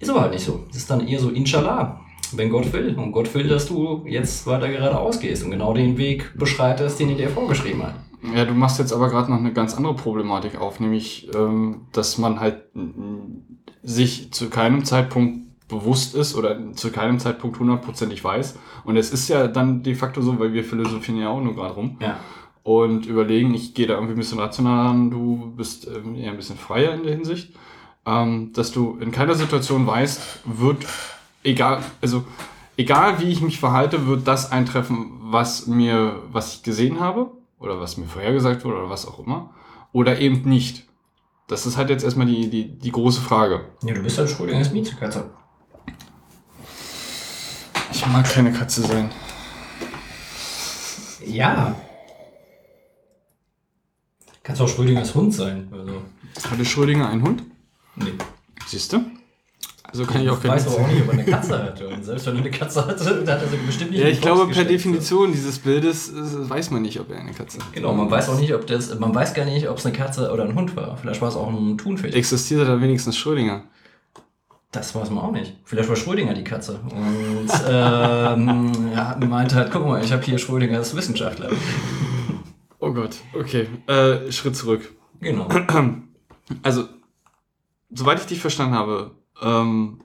ist aber halt nicht so. Das ist dann eher so Inshallah, wenn Gott will. Und Gott will, dass du jetzt weiter geradeaus gehst und genau den Weg beschreitest, den er dir vorgeschrieben hat.
Ja, du machst jetzt aber gerade noch eine ganz andere Problematik auf, nämlich, ähm, dass man halt sich zu keinem Zeitpunkt bewusst ist oder zu keinem Zeitpunkt hundertprozentig weiß. Und es ist ja dann de facto so, weil wir philosophieren ja auch nur gerade rum
Ja.
und überlegen, ich gehe da irgendwie ein bisschen rational an, du bist ähm, eher ein bisschen freier in der Hinsicht, ähm, dass du in keiner Situation weißt, wird, egal, also egal wie ich mich verhalte, wird das eintreffen, was mir, was ich gesehen habe oder was mir vorhergesagt wurde oder was auch immer oder eben nicht. Das ist halt jetzt erstmal die, die, die große Frage.
Ja, du bist halt Schrödingers Mietkatze.
Ich mag keine Katze sein.
Ja. Kannst auch Schrödingers Hund sein. Also,
Hatte Schrödinger einen Hund?
nee.
Siehst du? Also kann ich auch
Ich
keine
weiß aber auch nicht, ob er eine Katze hatte. Und selbst wenn er eine Katze hatte, dann hat er sie bestimmt nicht
Ja, ich glaube, per. Definition dieses Bildes äh, weiß man nicht, ob er eine Katze ist.
Genau, man weiß auch nicht, ob das, man weiß gar nicht, ob es eine Katze oder ein Hund war. Vielleicht war es auch ein Thunfisch.
Existierte da wenigstens Schrödinger?
Das weiß man auch nicht. Vielleicht war Schrödinger die Katze. Und (laughs) ähm, ja, meinte halt, guck mal, ich habe hier Schrödingers Wissenschaftler.
Oh Gott, okay. Äh, Schritt zurück.
Genau.
Also, soweit ich dich verstanden habe, ähm,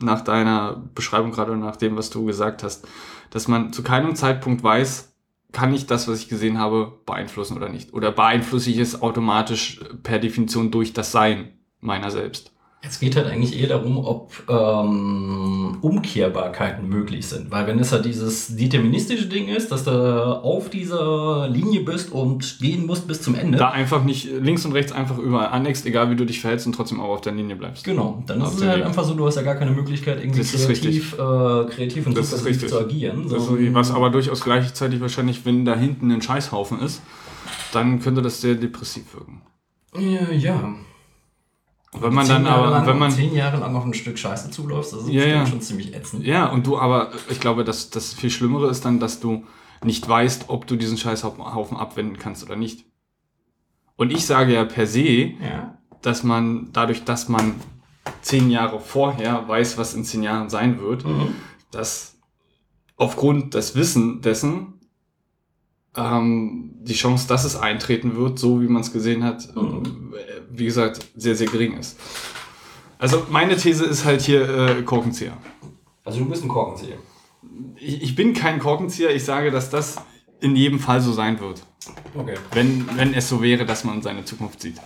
nach deiner Beschreibung gerade und nach dem, was du gesagt hast, dass man zu keinem Zeitpunkt weiß, kann ich das, was ich gesehen habe, beeinflussen oder nicht? Oder beeinflusse ich es automatisch per Definition durch das Sein meiner selbst?
Es geht halt eigentlich eher darum, ob ähm, Umkehrbarkeiten möglich sind. Weil wenn es halt dieses deterministische Ding ist, dass du auf dieser Linie bist und gehen musst bis zum Ende.
Da einfach nicht links und rechts einfach überall aneckst, egal wie du dich verhältst und trotzdem auch auf der Linie bleibst.
Genau, dann ist
Auf
es
der
halt
Linie.
einfach so, du hast ja gar keine Möglichkeit, irgendwie
ist
kreativ, äh, kreativ und
ist richtig.
zu agieren.
Das ist, was aber durchaus gleichzeitig wahrscheinlich, wenn da hinten ein Scheißhaufen ist, dann könnte das sehr depressiv wirken.
Ja, ja.
Wenn man dann
Jahre
aber,
lang,
wenn man,
zehn Jahre lang auf ein Stück Scheiße zuläufst, das ist
Ja, ja.
schon ziemlich ätzend.
ja, und du aber, ich glaube, dass das viel Schlimmere ist dann, dass du nicht weißt, ob du diesen Scheißhaufen abwenden kannst oder nicht. Und ich sage ja per se,
Ja.
dass man dadurch, dass man zehn Jahre vorher weiß, was in zehn Jahren sein wird,
Mhm.
dass aufgrund des Wissen dessen ähm, die Chance, dass es eintreten wird, so wie man es gesehen hat,
Mhm.
äh, wie gesagt, sehr, sehr gering ist. Also meine These ist halt hier äh, Korkenzieher.
Also du bist ein Korkenzieher.
Ich, ich bin kein Korkenzieher, ich sage, dass das in jedem Fall so sein wird.
Okay.
Wenn, wenn es so wäre, dass man seine Zukunft sieht.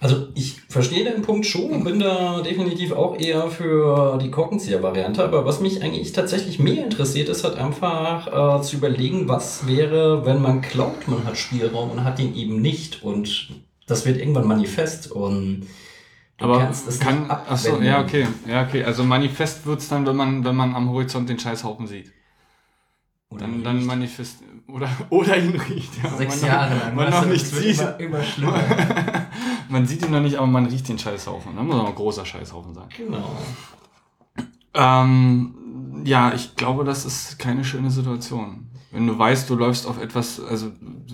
Also ich verstehe den Punkt schon und bin da definitiv auch eher für die Korkenzieher-Variante. Aber was mich eigentlich tatsächlich mehr interessiert, ist halt einfach äh, zu überlegen, was wäre, wenn man glaubt, man hat Spielraum und hat ihn eben nicht. Und das wird irgendwann manifest und du
Aber
kannst es
kann,
nicht abwenden.
ja, okay, ja, okay. Also manifest wird's dann, wenn man, wenn man am Horizont den Scheißhaufen sieht.
Oder
Dann, dann manifest, oder, (laughs) oder ihn riecht, ja.
Sechs
man
Jahre
noch,
lang.
Man noch
du,
nicht
das wird
sieht.
Immer, immer schlimmer. (laughs)
Man sieht ihn noch nicht, aber man riecht den Scheißhaufen. Da muss auch ein großer Scheißhaufen sein.
genau.
Ähm, ja, ich glaube, das ist keine schöne Situation. Wenn du weißt, du läufst auf etwas, also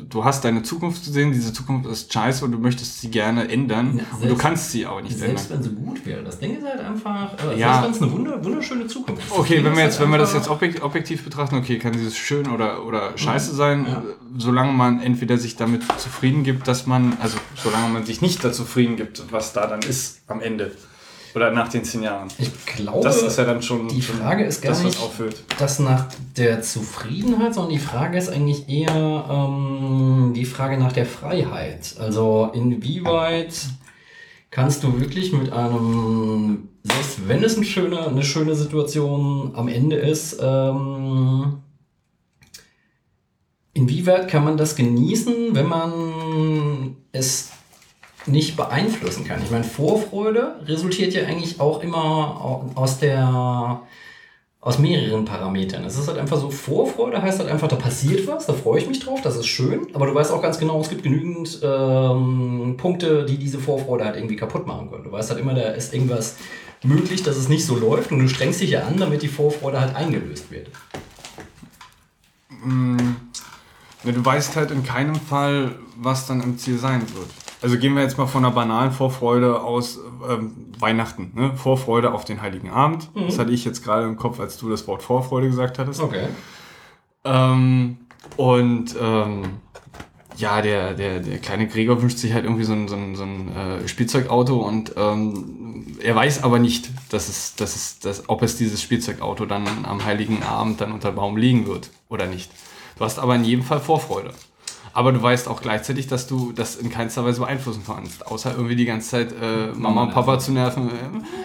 du hast deine Zukunft zu sehen, diese Zukunft ist scheiße und du möchtest sie gerne ändern
Ja,
und du
selbst-
kannst sie aber nicht
Selbst
ändern.
wenn sie gut wäre. Das Ding ist halt einfach, äh,
Ja.
selbst wenn es eine wunder, wunderschöne Zukunft ist. das
Okay, wenn wir
halt
jetzt, wenn wir das
einfach-
jetzt objektiv, objektiv betrachten, okay, kann dieses schön oder, oder scheiße sein,
Ja.
solange man entweder sich damit zufrieden gibt, dass man, also solange man sich nicht dazu zufrieden gibt, was da dann ist am Ende. Oder nach den zehn Jahren.
Ich glaube,
Das ist ja dann schon
die
schon
Frage ist gar
das, was
nicht, das nach der Zufriedenheit, sondern die Frage ist eigentlich eher ähm, die Frage nach der Freiheit. Also inwieweit kannst du wirklich mit einem, selbst wenn es eine schöne, eine schöne Situation am Ende ist, ähm, inwieweit kann man das genießen, wenn man es nicht beeinflussen kann. Ich meine, Vorfreude resultiert ja eigentlich auch immer au- aus der aus mehreren Parametern. Es ist halt einfach so, Vorfreude heißt halt einfach, da passiert was, da freue ich mich drauf, das ist schön, aber du weißt auch ganz genau, es gibt genügend ähm, Punkte, die diese Vorfreude halt irgendwie kaputt machen können. Du weißt halt immer, da ist irgendwas möglich, dass es nicht so läuft und du strengst dich ja an, damit die Vorfreude halt eingelöst wird.
Ja, du weißt halt in keinem Fall, was dann im Ziel sein wird. Also gehen wir jetzt mal von einer banalen Vorfreude aus ähm, Weihnachten. Ne? Vorfreude auf den Heiligen Abend. Das hatte ich jetzt gerade im Kopf, als du das Wort Vorfreude gesagt hattest.
Okay.
Ähm, und ähm, ja, der, der, der kleine Gregor wünscht sich halt irgendwie so ein, so ein, so ein äh, Spielzeugauto und ähm, er weiß aber nicht, dass es, dass es, dass, ob es dieses Spielzeugauto dann am Heiligen Abend dann unter Baum liegen wird oder nicht. Du hast aber in jedem Fall Vorfreude. Aber du weißt auch gleichzeitig, dass du das in keinster Weise beeinflussen kannst. Außer irgendwie die ganze Zeit äh, Mama und Papa zu nerven.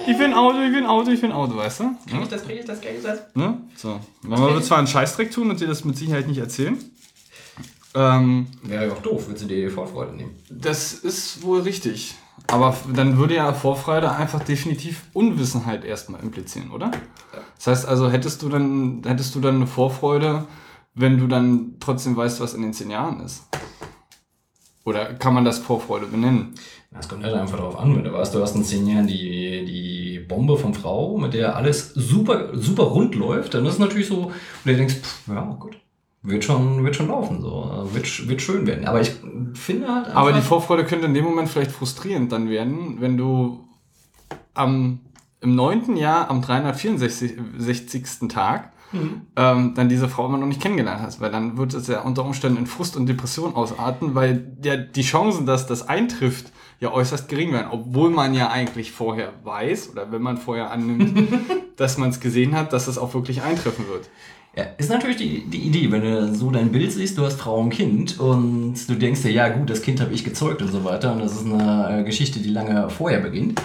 Ich will ein Auto, ich will ein Auto, ich will ein Auto, weißt du?
Krieg ich das, krieg ich das, krieg ich das?
Ne? So. Mama wird zwar einen Scheißdreck tun und dir das mit Sicherheit nicht erzählen. Ähm,
Wäre ja auch doof, würdest du dir die Vorfreude nehmen.
das ist wohl richtig. Aber dann würde ja Vorfreude einfach definitiv Unwissenheit erstmal implizieren, oder? Das heißt also, hättest du dann, hättest du dann eine Vorfreude, wenn du dann trotzdem weißt, was in den zehn Jahren ist? Oder kann man das Vorfreude benennen?
Es kommt halt einfach darauf an, wenn du weißt, du hast in zehn Jahren die, die Bombe von Frau, mit der alles super, super rund läuft, dann ist es natürlich so, und du denkst, pff, ja, gut, wird schon, wird schon laufen, so, wird, wird schön werden. Aber ich finde halt einfach,
Aber die Vorfreude könnte in dem Moment vielleicht frustrierend dann werden, wenn du am, im neunten Jahr, am 364. Tag, ähm, dann diese Frau immer noch nicht kennengelernt hast, weil dann wird es ja unter Umständen in Frust und Depression ausarten, weil ja die Chancen, dass das eintrifft, ja äußerst gering werden, obwohl man ja eigentlich vorher weiß oder wenn man vorher annimmt, (laughs) dass man es gesehen hat, dass es auch wirklich eintreffen wird.
Ja, ist natürlich die, die Idee, wenn du so dein Bild siehst, du hast Frau und Kind und du denkst dir, ja gut, das Kind habe ich gezeugt und so weiter und das ist eine äh, Geschichte, die lange vorher beginnt.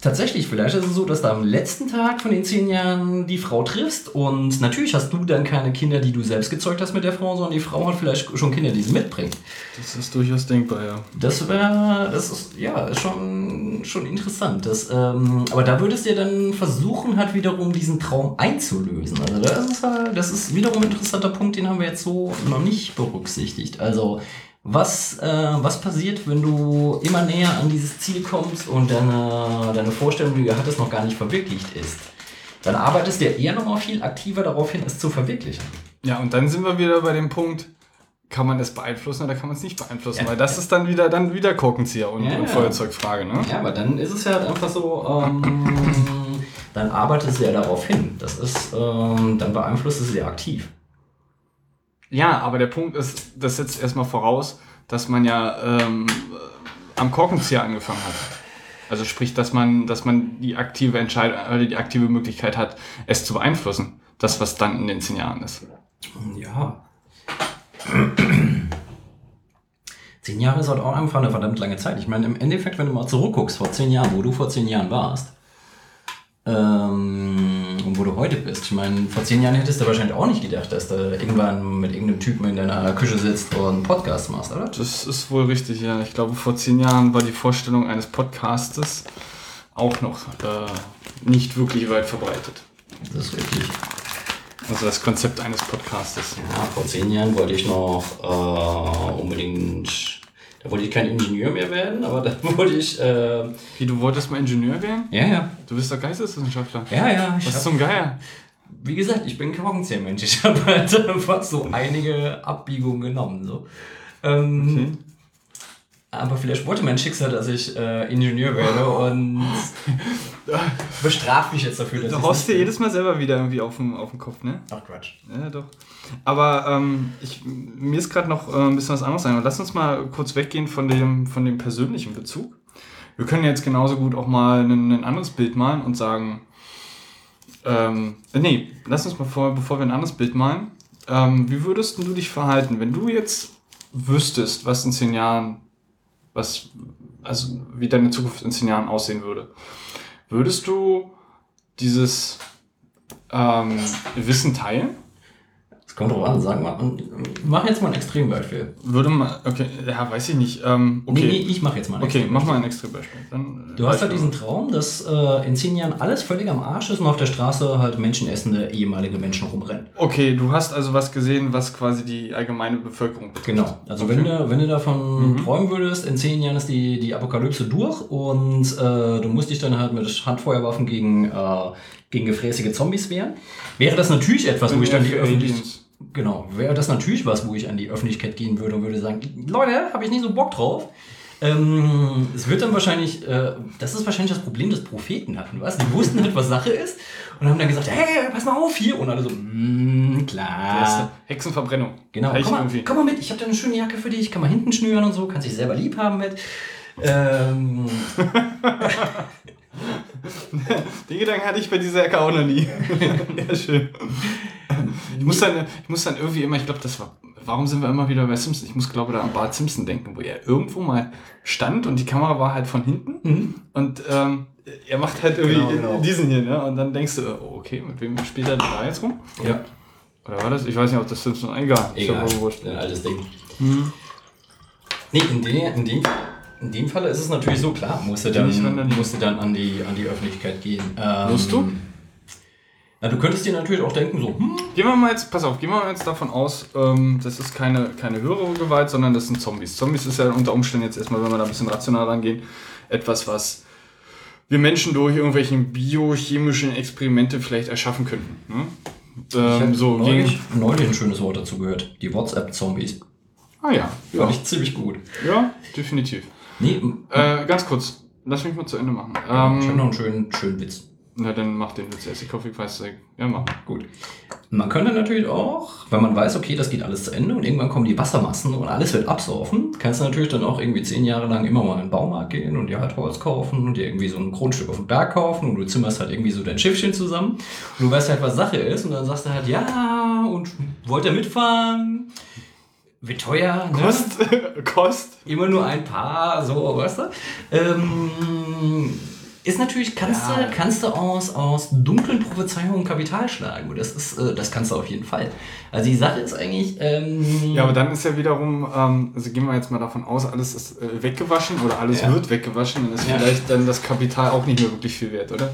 Tatsächlich, vielleicht ist es so, dass du am letzten Tag von den zehn Jahren die Frau triffst und natürlich hast du dann keine Kinder, die du selbst gezeugt hast mit der Frau, sondern die Frau hat vielleicht schon Kinder, die sie mitbringt.
Das ist durchaus denkbar, ja.
Das wäre, das ist, ja, ist schon, schon interessant. Das, ähm, aber da würdest du ja dann versuchen, halt wiederum diesen Traum einzulösen. Also das ist, halt, das ist wiederum ein interessanter Punkt, den haben wir jetzt so noch nicht berücksichtigt. Also was, äh, was passiert, wenn du immer näher an dieses Ziel kommst und deine, deine Vorstellung, die du hattest, noch gar nicht verwirklicht ist? Dann arbeitest du ja eher nochmal viel aktiver darauf hin, es zu verwirklichen.
Ja, und dann sind wir wieder bei dem Punkt, kann man es beeinflussen oder kann man es nicht beeinflussen?
Ja.
Weil das ist dann wieder, dann wieder Korkenzieher und,
Ja,
und
ja.
Feuerzeugfrage, ne?
Ja, aber dann ist es ja halt einfach so, ähm, (clears throat) dann arbeitest du ja darauf hin. Das ist, ähm, dann beeinflusst es ja aktiv.
Ja, aber der Punkt ist, das setzt erstmal voraus, dass man ja ähm, äh, am Korkenzieher angefangen hat. Also sprich, dass man, dass man die aktive Entscheidung, die aktive Möglichkeit hat, es zu beeinflussen. Das, was dann in den zehn Jahren ist.
Ja. (clears throat) Zehn Jahre ist halt auch einfach eine verdammt lange Zeit. Ich meine, im Endeffekt, wenn du mal zurückguckst, vor zehn Jahren, wo du vor zehn Jahren warst, ähm, und wo du heute bist. Ich meine, vor zehn Jahren hättest du wahrscheinlich auch nicht gedacht, dass du irgendwann mit irgendeinem Typen in deiner Küche sitzt und einen Podcast machst, oder?
Das ist wohl richtig, ja. Ich glaube, vor zehn Jahren war die Vorstellung eines Podcastes auch noch äh, nicht wirklich weit verbreitet.
Das ist richtig.
Also das Konzept eines Podcastes.
Ja, vor zehn Jahren wollte ich noch äh, unbedingt, da wollte ich kein Ingenieur mehr werden, aber (laughs) da wollte ich, äh,
Wie, du wolltest mal Ingenieur werden?
ja, ja,
Du bist doch Geisteswissenschaftler.
ja, ja,
Was zum Geier?
wie gesagt, ich bin kein Rockenzählmensch. (laughs) Ich habe halt (laughs) einfach so einige Abbiegungen genommen. So. Ähm, Aber vielleicht wollte mein Schicksal, dass ich äh, Ingenieur werde und (laughs) bestraft mich jetzt dafür, dass
Du haust dir jedes Mal selber wieder irgendwie auf den, auf den Kopf, ne?
Ach Quatsch.
Ja, doch. Aber ähm, ich, mir ist gerade noch äh, ein bisschen was anderes sein. Lass uns mal kurz weggehen von dem, von dem persönlichen Bezug. Wir können jetzt genauso gut auch mal ein, ein anderes Bild malen und sagen, ähm, äh, nee, lass uns mal vor, bevor wir ein anderes Bild malen, ähm, wie würdest du dich verhalten, wenn du jetzt wüsstest, was in zehn Jahren, was, also wie deine Zukunft in zehn Jahren aussehen würde? Würdest du dieses ähm, Wissen teilen?
Kommt drauf an, sag mal. Mach jetzt mal ein Extrembeispiel.
Würde man, okay, ja, weiß ich nicht. Ähm, okay,
Nee, nee, ich mach jetzt mal ein
okay, mach
Extrembeispiel.
mal ein Extrembeispiel. Dann, äh,
Du hast halt diesen Traum, dass äh, in zehn Jahren alles völlig am Arsch ist und auf der Straße halt menschenessende ehemalige Menschen rumrennen.
Okay, du hast also was gesehen, was quasi die allgemeine Bevölkerung betrifft.
Genau. Also
Okay.
wenn, du, wenn du davon träumen würdest, in zehn Jahren ist die, die Apokalypse durch und äh, du musst dich dann halt mit Handfeuerwaffen gegen, äh, gegen gefräßige Zombies wehren, wäre das natürlich etwas, wo ich dann die Öffentlichkeit... Genau, wäre das natürlich was, wo ich an die Öffentlichkeit gehen würde und würde sagen, Leute, habe ich nicht so Bock drauf. Ähm, es wird dann wahrscheinlich, äh, das ist wahrscheinlich das Problem des Propheten hatten, was? Die wussten halt, was Sache ist und haben dann gesagt, hey, pass mal auf hier. Und alle so, mm,
Das
klar.
Hexenverbrennung.
Genau, komm mal, komm mal mit, ich habe da eine schöne Jacke für dich, kann man hinten schnüren und so, kannst dich selber lieb haben mit. Ähm, (laughs)
Den Gedanken hatte ich bei dieser Ecke auch noch nie. (laughs) ja, schön. Ich muss, dann, ich muss dann irgendwie immer, ich glaube, das war, warum sind wir immer wieder bei Simpson? Ich muss, glaube ich, da an Bart Simpson denken, wo er irgendwo mal stand und die Kamera war halt von hinten und ähm, er macht halt irgendwie
Genau, genau.
diesen hier, ne? Und dann denkst du, oh, okay, mit wem spielt er denn da jetzt rum?
ja,
Oder war das? Ich weiß nicht, ob das Simpson, egal. Ist
egal, ein altes Ding. Nee, in, dem, in, dem, in dem Falle ist es natürlich so, klar, musst du dann, musst du dann an, die, an die Öffentlichkeit gehen. Ähm,
Musst du?
Na, du könntest dir natürlich auch denken, so, hm,
Gehen wir mal jetzt, pass auf, gehen wir mal jetzt davon aus, ähm, das ist keine, keine höhere Gewalt, sondern das sind Zombies. Zombies ist ja unter Umständen jetzt erstmal, wenn wir da ein bisschen rational rangehen, etwas, was wir Menschen durch irgendwelche biochemischen Experimente vielleicht erschaffen könnten. Ne?
ich
Ähm,
habe
so
neulich,
gegen.
neulich ein schönes Wort dazu gehört. Die WhatsApp-Zombies.
Ah ja,
Fand
ja,
ich ziemlich gut.
ja, definitiv.
Nee,
Äh, ganz kurz, lass mich mal zu Ende machen.
ich habe noch
Ähm,
einen schönen, schönen Witz.
Na, dann mach den Witz erst. Ich hoffe, ich weiß es. Ja, mach.
Gut. Man könnte natürlich auch, wenn man weiß, okay, das geht alles zu Ende und irgendwann kommen die Wassermassen und alles wird absaufen, kannst du natürlich dann auch irgendwie zehn Jahre lang immer mal in den Baumarkt gehen und dir halt Holz kaufen und dir irgendwie so ein Grundstück auf dem Berg kaufen und du zimmerst halt irgendwie so dein Schiffchen zusammen und du weißt halt, was Sache ist und dann sagst du halt, ja, und wollt ihr mitfahren? Wird teuer, ne?
Kost, (laughs) Kost.
immer nur ein paar, so, weißt du? Ähm, ist natürlich, kannst,
Ja.
du, kannst du aus, aus dunklen Prophezeiungen Kapital schlagen. Das, ist, äh, das kannst du auf jeden Fall. Also die Sache ist eigentlich. Ähm,
Ja, aber dann ist ja wiederum, ähm, also gehen wir jetzt mal davon aus, alles ist äh, weggewaschen oder alles
Ja.
wird weggewaschen, dann ist
Ja.
vielleicht dann das Kapital auch nicht mehr wirklich viel wert, oder?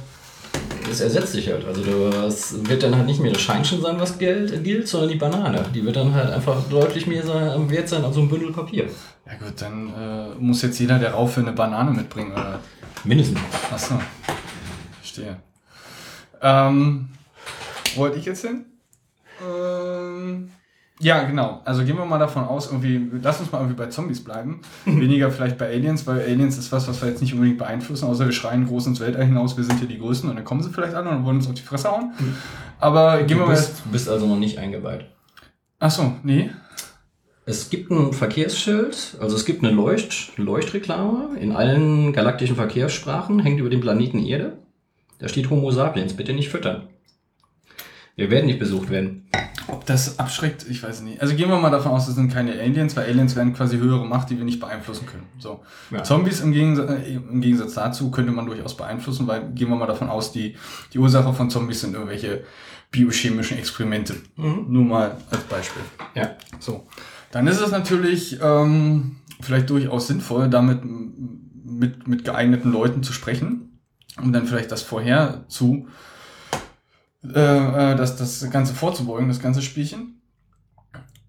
das ersetzt sich halt. Also das wird dann halt nicht mehr das Scheinchen sein, was Geld gilt, sondern die Banane. Die wird dann halt einfach deutlich mehr sein, wert sein als so ein Bündel Papier.
Ja gut, dann äh, muss jetzt jeder, der rauf will, eine Banane mitbringen, oder?
Mindestens.
Achso. Verstehe. Ähm, wo wollte ich jetzt hin? Ähm, ja, genau. Also gehen wir mal davon aus, irgendwie, lass uns mal irgendwie bei Zombies bleiben. (laughs) Weniger vielleicht bei Aliens, weil Aliens ist was, was wir jetzt nicht unbedingt beeinflussen, außer wir schreien groß ins Weltall hinaus, wir sind hier die Größten und dann kommen sie vielleicht an und wollen uns auf die Fresse hauen. Aber gehen wir
Du
mal.
bist, du bist also noch nicht eingeweiht.
Achso, nee.
Es gibt ein Verkehrsschild, also es gibt eine Leucht Leuchtreklame in allen galaktischen Verkehrssprachen, hängt über dem Planeten Erde. Da steht Homo sapiens, bitte nicht füttern. Wir werden nicht besucht werden.
Ob das abschreckt, ich weiß nicht. Also gehen wir mal davon aus, das sind keine Aliens, weil Aliens wären quasi höhere Macht, die wir nicht beeinflussen können. So.
Ja.
Zombies im Gegensatz, äh, im Gegensatz dazu könnte man durchaus beeinflussen, weil gehen wir mal davon aus, die, die Ursache von Zombies sind irgendwelche biochemischen Experimente. Nur mal als Beispiel.
Ja.
So. Dann ist es natürlich ähm, vielleicht durchaus sinnvoll, damit mit, mit geeigneten Leuten zu sprechen, um dann vielleicht das vorher zu äh, äh, das, das Ganze vorzubeugen, das ganze Spielchen.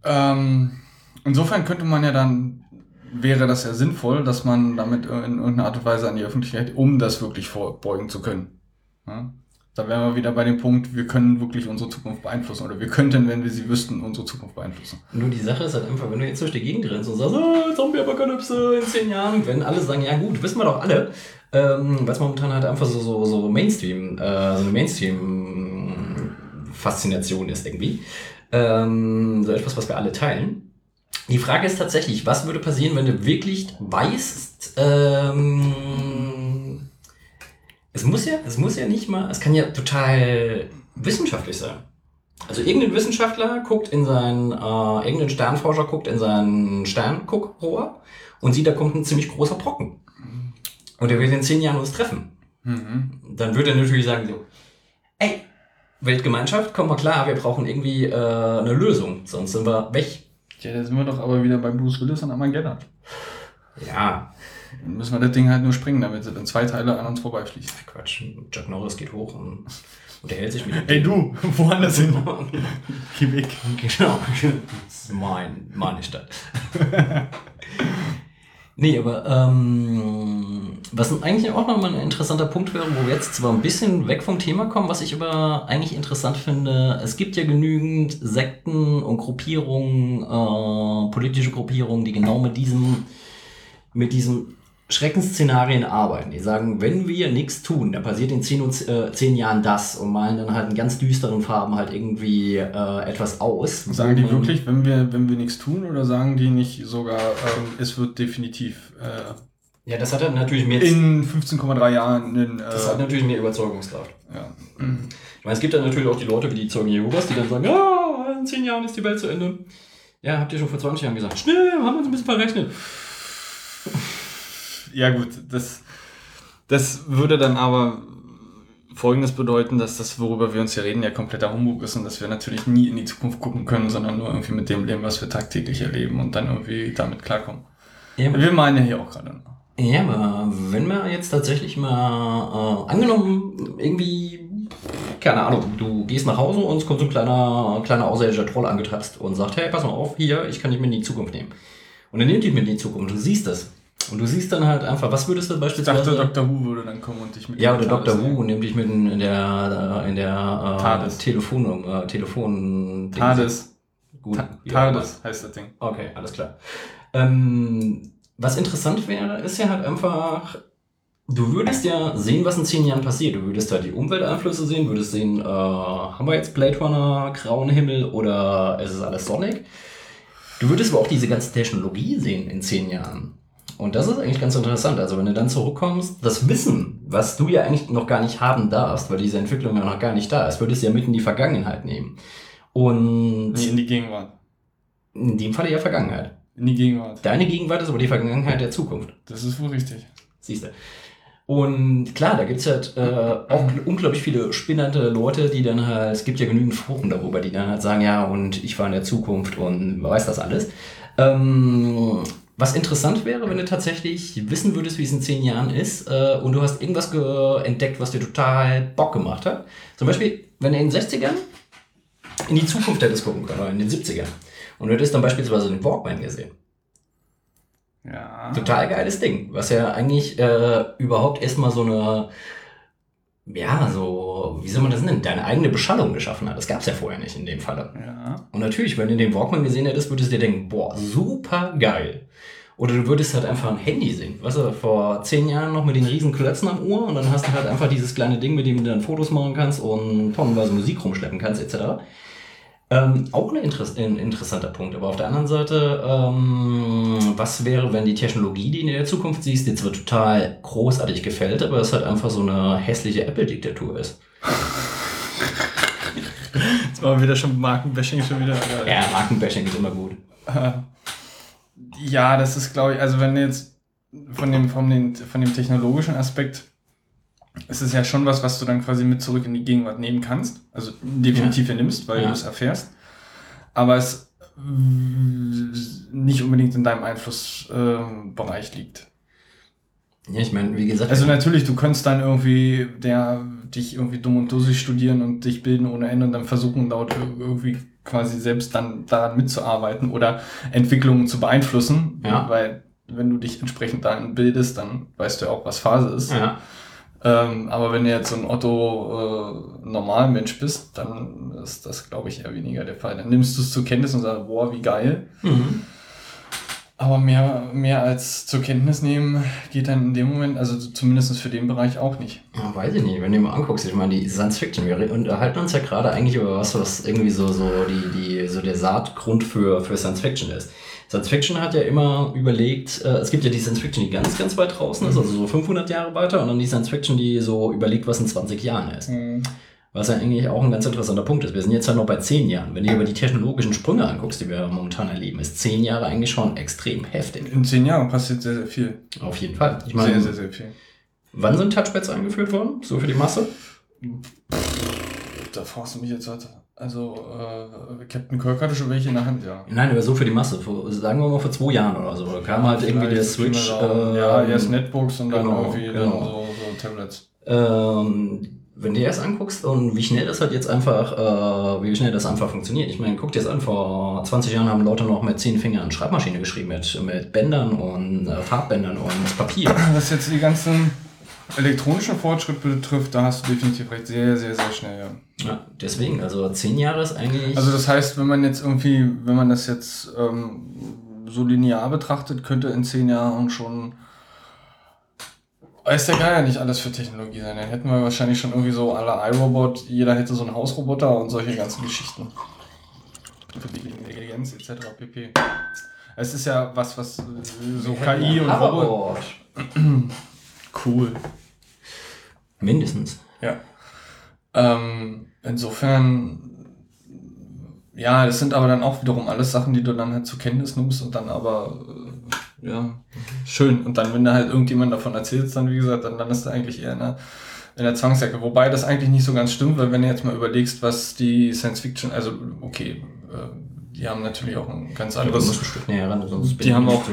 Ähm, insofern könnte man ja dann, wäre das ja sinnvoll, dass man damit in irgendeiner Art und Weise an die Öffentlichkeit, um das wirklich vorbeugen zu können. Ja? Da wären wir wieder bei dem Punkt, wir können wirklich unsere Zukunft beeinflussen oder wir könnten, wenn wir sie wüssten, unsere Zukunft beeinflussen.
Nur die Sache ist halt einfach, wenn du jetzt durch die Gegend rennst und sagst, oh, Zombie-Apokalypse in zehn Jahren, wenn alle sagen, ja gut, wissen wir doch alle, ähm, was momentan halt einfach so, so, so Mainstream, äh, so eine Mainstream-Faszination ist irgendwie. Ähm, so etwas, was wir alle teilen. Die Frage ist tatsächlich, was würde passieren, wenn du wirklich weißt, ähm, es muss ja, es muss ja nicht mal, es kann ja total wissenschaftlich sein. Also irgendein Wissenschaftler guckt in sein, äh, irgendein Sternforscher guckt in sein Sternguckrohr und sieht, da kommt ein ziemlich großer Brocken. Und er wird in zehn Jahren uns treffen.
Mhm.
Dann würde er natürlich sagen so, ey, Weltgemeinschaft, komm mal klar, wir brauchen irgendwie äh, eine Lösung, sonst sind wir weg.
Ja, da sind wir doch aber wieder bei Bruce Willis und Armageddon.
Ja,
Dann müssen wir das Ding halt nur springen, damit es in zwei Teile an uns vorbeifließt.
Quatsch. Chuck Norris geht hoch und unterhält sich mit dem
Ey du, woanders hin. (laughs) Geh weg.
Genau. Das ist mein, meine Stadt. (laughs) nee, aber ähm, was eigentlich auch nochmal ein interessanter Punkt wäre, wo wir jetzt zwar ein bisschen weg vom Thema kommen, was ich aber eigentlich interessant finde, es gibt ja genügend Sekten und Gruppierungen, äh, politische Gruppierungen, die genau mit diesem, mit diesem Schreckensszenarien arbeiten. Die sagen, wenn wir nichts tun, dann passiert in zehn, äh, zehn Jahren das und malen dann halt in ganz düsteren Farben halt irgendwie äh, etwas aus.
Sagen die wirklich, wenn wir, wenn wir nichts tun, oder sagen die nicht sogar, ähm, es wird definitiv äh,
Ja, das hat dann natürlich mehr,
in 15,3 Jahren in, äh,
das hat natürlich mehr Überzeugungskraft.
ja.
Ich meine, es gibt dann natürlich auch die Leute wie die Zeugen Jehovas, die dann sagen, ja, in zehn Jahren ist die Welt zu Ende. Ja, habt ihr schon vor 20 Jahren gesagt. Schnell, haben wir uns ein bisschen verrechnet. (laughs)
ja gut, das, das würde dann aber Folgendes bedeuten, dass das, worüber wir uns hier reden, ja kompletter Humbug ist und dass wir natürlich nie in die Zukunft gucken können, sondern nur irgendwie mit dem leben, was wir tagtäglich erleben und dann irgendwie damit klarkommen.
Ja,
Wir meinen ja hier auch gerade.
Ja, aber wenn man jetzt tatsächlich mal, äh, angenommen, irgendwie, keine Ahnung, du gehst nach Hause und es kommt so ein kleiner, kleiner außerirdischer Troll angetrast und sagt, hey, pass mal auf, hier, ich kann dich mit in die Zukunft nehmen. Und er nimmt dich mit in die Zukunft, du siehst das. Und du siehst dann halt einfach, was würdest du
Ich
beispielsweise...
dachte, Dr. Who würde dann kommen und dich mit
ja, oder Dr. Who nimmt dich mit in der, in der äh,
TARDIS.
Telefon, äh, Telefon...
TARDIS.
Gut.
Ta-
ja,
TARDIS heißt das Ding.
Okay, alles klar. Ähm, was interessant wäre, ist ja halt einfach, du würdest ja sehen, was in zehn Jahren passiert. Du würdest da die Umwelteinflüsse sehen, würdest sehen, äh, haben wir jetzt Blade Runner, grauen Himmel oder ist es alles sonnig? Du würdest aber auch diese ganze Technologie sehen in zehn Jahren. Und das ist eigentlich ganz interessant. Also wenn du dann zurückkommst, das Wissen, was du ja eigentlich noch gar nicht haben darfst, weil diese Entwicklung ja noch gar nicht da ist, würdest du ja mit in die Vergangenheit nehmen. Und
Nee, in die Gegenwart.
in dem Falle ja Vergangenheit.
In die Gegenwart.
Deine Gegenwart ist aber die Vergangenheit der Zukunft.
Das ist wohl richtig.
Siehst du. Und klar, da gibt's halt äh, auch unglaublich viele spinnerte Leute, die dann halt, es gibt ja genügend Foren darüber, die dann halt sagen, ja, und ich war in der Zukunft und man weiß das alles. Ähm, was interessant wäre, wenn du tatsächlich wissen würdest, wie es in zehn Jahren ist, äh, und du hast irgendwas ge- entdeckt, was dir total Bock gemacht hat. Zum Beispiel, wenn du in den 60ern in die Zukunft hättest gucken können, oder in den 70ern, und du hättest dann beispielsweise den Walkman gesehen.
Ja.
Total geiles Ding, was ja eigentlich äh, überhaupt erstmal so eine, ja, so, wie soll man das nennen, deine eigene Beschallung geschaffen hat. Das gab's ja vorher nicht in dem Falle.
Ja.
Und natürlich, wenn du den Walkman gesehen hättest, würdest du dir denken, boah, super geil. Oder du würdest halt einfach ein Handy sehen. Weißt du, vor zehn Jahren noch mit den riesen Klötzen am Ohr und dann hast du halt einfach dieses kleine Ding, mit dem du dann Fotos machen kannst und tonnenweise Musik rumschleppen kannst, etc. Ähm, auch ein, Interess ein interessanter Punkt. Aber auf der anderen Seite, ähm, was wäre, wenn die Technologie, die du in der Zukunft siehst, dir zwar total großartig gefällt, aber es halt einfach so eine hässliche Apple-Diktatur ist? (laughs)
Jetzt waren wir wieder schon Markenbashing schon wieder.
Ja, Markenbashing ist immer gut.
Äh, Ja, das ist, glaube ich, also wenn du jetzt von dem, von, den, von dem technologischen Aspekt, ist es ja schon was, was du dann quasi mit zurück in die Gegenwart nehmen kannst. Also definitiv nimmst, weil
Ja.
du es erfährst. Aber es äh, nicht unbedingt in deinem Einflussbereich liegt.
Ja, ich meine, wie gesagt,
Also natürlich, du könntest dann irgendwie der, dich irgendwie dumm und dussig studieren und dich bilden ohne Ende und dann versuchen, dort irgendwie quasi selbst dann daran mitzuarbeiten oder Entwicklungen zu beeinflussen.
Ja.
Weil wenn du dich entsprechend daran bildest, dann weißt du ja auch, was Phase ist.
ja.
Ähm, aber wenn du jetzt so ein Otto äh, Normalmensch bist, dann ist das, glaube ich, eher weniger der Fall. Dann nimmst du es zur Kenntnis und sagst, boah, wie geil.
Mhm.
Aber mehr, mehr als zur Kenntnis nehmen geht dann in dem Moment, also zumindest für den Bereich auch nicht.
Ja, weiß ich nicht, wenn du mal anguckst, ich meine, die Science Fiction, wir unterhalten uns ja gerade eigentlich über was, was irgendwie so, so, die, die, so der Saatgrund für, für Science Fiction ist. Science Fiction hat ja immer überlegt, äh, es gibt ja die Science Fiction, die ganz, ganz weit draußen ist, also so 500 Jahre weiter, und dann die Science Fiction, die so überlegt, was in 20 Jahren ist. Was ja eigentlich auch ein ganz interessanter Punkt ist. Wir sind jetzt halt noch bei 10 Jahren. Wenn du dir aber die technologischen Sprünge anguckst, die wir momentan erleben, ist 10 Jahre eigentlich schon extrem heftig.
In zehn Jahren passiert sehr, sehr viel.
Auf jeden Fall. Ich meine,
Sehr, sehr, sehr viel.
wann sind Touchpads eingeführt worden? So für die Masse?
Da fragst du mich jetzt was. Also, äh, Captain Kirk hatte schon welche in der Hand, ja.
Nein, aber so für die Masse. Vor, sagen wir mal vor zwei Jahren oder so. Da kam halt irgendwie der Switch.
Daumen. ja,
ähm,
erst Netbooks und dann
genau,
irgendwie
genau.
dann so, so Tablets.
Ähm, wenn du dir das anguckst und wie schnell das halt jetzt einfach, äh, wie schnell das einfach funktioniert. Ich meine, guck dir das an, vor 20 Jahren haben Leute noch mit 10 Fingern Schreibmaschine geschrieben, mit, mit Bändern und äh, Farbbändern und Papier. (clears throat)
Was jetzt die ganzen elektronischen Fortschritte betrifft, da hast du definitiv recht. Sehr, sehr, sehr schnell, ja.
Ja, deswegen, also 10 Jahre ist eigentlich.
Also das heißt, wenn man jetzt irgendwie, wenn man das jetzt ähm, so linear betrachtet, könnte in zehn Jahren schon weiß der Geier nicht alles für Technologie sein. Dann hätten wir wahrscheinlich schon irgendwie so alle iRobot, jeder hätte so einen Hausroboter und solche ganzen Geschichten. Für die Intelligenz etc. pp. Es ist ja was, was äh, so KI und Robot. (clears throat) Cool.
Mindestens.
Ja. Ähm, insofern, ja, das sind aber dann auch wiederum alles Sachen, die du dann halt zur Kenntnis nimmst und dann aber, äh, ja, schön. Und dann, wenn da halt irgendjemand davon erzählst, dann, wie gesagt, dann landest du eigentlich eher in der, in der Zwangsjacke. Wobei das eigentlich nicht so ganz stimmt, weil wenn du jetzt mal überlegst, was die Science Fiction, also, okay, äh, die haben natürlich auch ein ganz
Du
anderes
näher ran, sonst
Die haben auch-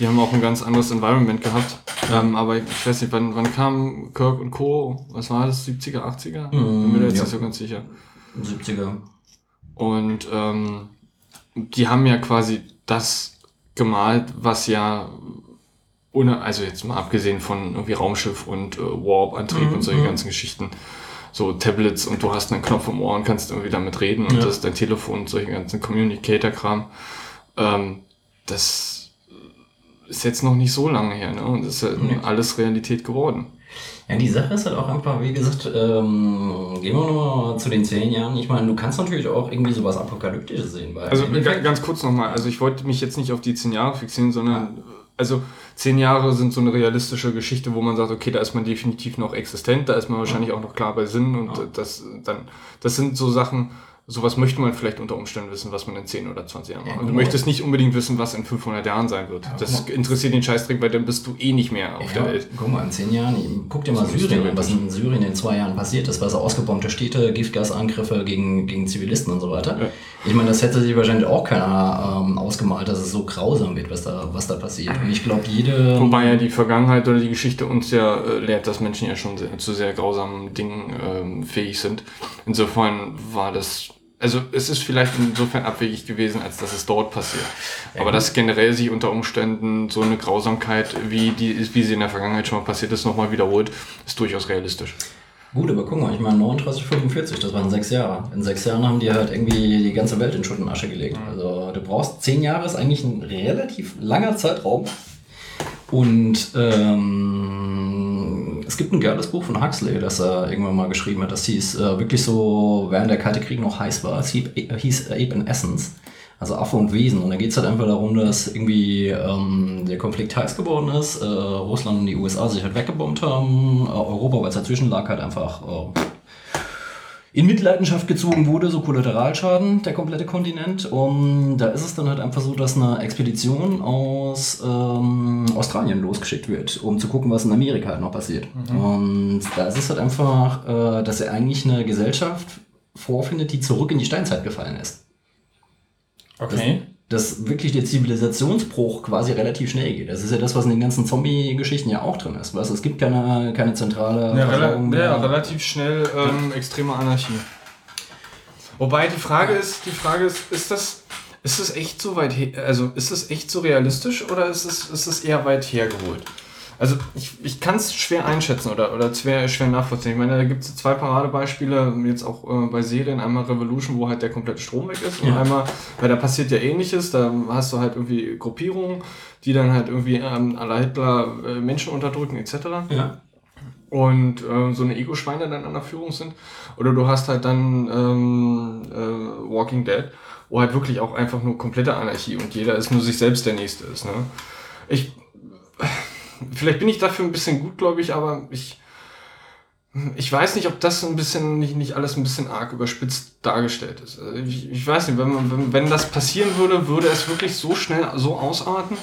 die haben auch ein ganz anderes Environment gehabt. Ähm, aber ich weiß nicht, wann, wann kam Kirk und Co., was war das, 70er, 80er? Bin mir da jetzt
ja.
nicht so ganz sicher.
70er.
Und ähm, die haben ja quasi das gemalt, was ja ohne, also jetzt mal abgesehen von irgendwie Raumschiff und äh, Warp-Antrieb und solche ganzen Geschichten, so Tablets und du hast einen Knopf im Ohr und kannst irgendwie damit reden und
Ja.
das ist dein Telefon und solche ganzen Communicator-Kram. Ähm, das ist jetzt noch nicht so lange her, ne? Und das ist ja
Nee.
alles Realität geworden.
Ja, die Sache ist halt auch einfach, wie gesagt, ähm, gehen wir nochmal zu den zehn Jahren. Ich meine, du kannst natürlich auch irgendwie sowas Apokalyptisches sehen.
Also ganz kurz nochmal, also ich wollte mich jetzt nicht auf die zehn Jahre fixieren, sondern also zehn Jahre sind so eine realistische Geschichte, wo man sagt, okay, da ist man definitiv noch existent, da ist man wahrscheinlich auch noch klar bei Sinn und
Ja.
das dann, das sind so Sachen, sowas möchte man vielleicht unter Umständen wissen, was man in 10 oder 20 Jahren
Ja,
macht. Und du möchtest nicht unbedingt wissen, was in 500 Jahren sein wird. Das interessiert den Scheißdreck, weil dann bist du eh nicht mehr auf
Ja,
der Welt.
guck mal, in zehn Jahren, guck dir mal Syrien an, was in Syrien in zwei Jahren passiert ist, was ausgebombte Städte, Giftgasangriffe gegen, gegen Zivilisten und so weiter.
Ja.
Ich meine, das hätte sich wahrscheinlich auch keiner ähm, ausgemalt, dass es so grausam wird, was da, was da passiert. Und ich glaube, jede.
Wobei ja die Vergangenheit oder die Geschichte uns ja äh, lehrt, dass Menschen ja schon sehr, zu sehr grausamen Dingen ähm, fähig sind. Insofern war das, also es ist vielleicht insofern abwegig gewesen, als dass es dort passiert. Aber dass generell sich unter Umständen so eine Grausamkeit, wie, die, wie sie in der Vergangenheit schon mal passiert ist, nochmal wiederholt, ist durchaus realistisch.
Gut, aber guck mal, ich meine 39, 45, das waren sechs Jahre. In sechs Jahren haben die halt irgendwie die ganze Welt in Schutt und Asche gelegt. Also du brauchst zehn Jahre, ist eigentlich ein relativ langer Zeitraum. Und ähm, es gibt ein geiles Buch von Huxley, das er irgendwann mal geschrieben hat. Das hieß äh, wirklich so, während der Kalte Krieg noch heiß war. Es hieß, hieß Ape in Essence. Also Affe und Wesen. Und da geht es halt einfach darum, dass irgendwie ähm, der Konflikt heiß geworden ist, äh, Russland und die USA sich halt weggebombt haben, äh, Europa, weil es dazwischen lag, halt einfach äh, in Mitleidenschaft gezogen wurde, so Kollateralschaden, der komplette Kontinent. Und da ist es dann halt einfach so, dass eine Expedition aus ähm, Australien losgeschickt wird, um zu gucken, was in Amerika halt noch passiert. Und da ist es halt einfach, äh, dass er eigentlich eine Gesellschaft vorfindet, die zurück in die Steinzeit gefallen ist dass wirklich der Zivilisationsbruch quasi relativ schnell geht. Das ist ja das, was in den ganzen Zombie-Geschichten ja auch drin ist. Du, Es gibt keine, keine zentrale
Ja, rela ja
mehr.
relativ schnell ähm, extreme Anarchie. Wobei die Frage ist, die Frage ist, ist das, ist das echt so weit, he also ist das echt so realistisch oder ist es, ist es eher weit hergeholt? Also ich, ich kann es schwer einschätzen oder, oder schwer, schwer nachvollziehen. Ich meine, da gibt es zwei Paradebeispiele, jetzt auch äh, bei Serien. Einmal Revolution, wo halt der komplette Strom weg ist. Und
Ja.
einmal, weil da passiert ja ähnliches, da hast du halt irgendwie Gruppierungen, die dann halt irgendwie ähm, la Hitler äh, Menschen unterdrücken etc.
Ja.
und äh, so eine Ego-Schweine dann an der Führung sind. Oder du hast halt dann ähm, äh, Walking Dead, wo halt wirklich auch einfach nur komplette Anarchie und jeder ist nur sich selbst der Nächste ist. Ne? Ich, vielleicht bin ich dafür ein bisschen gutgläubig, aber ich, ich weiß nicht, ob das ein bisschen, nicht, nicht alles ein bisschen arg überspitzt dargestellt ist. Also ich, ich weiß nicht, wenn, wenn, wenn das passieren würde, würde es wirklich so schnell so ausarten?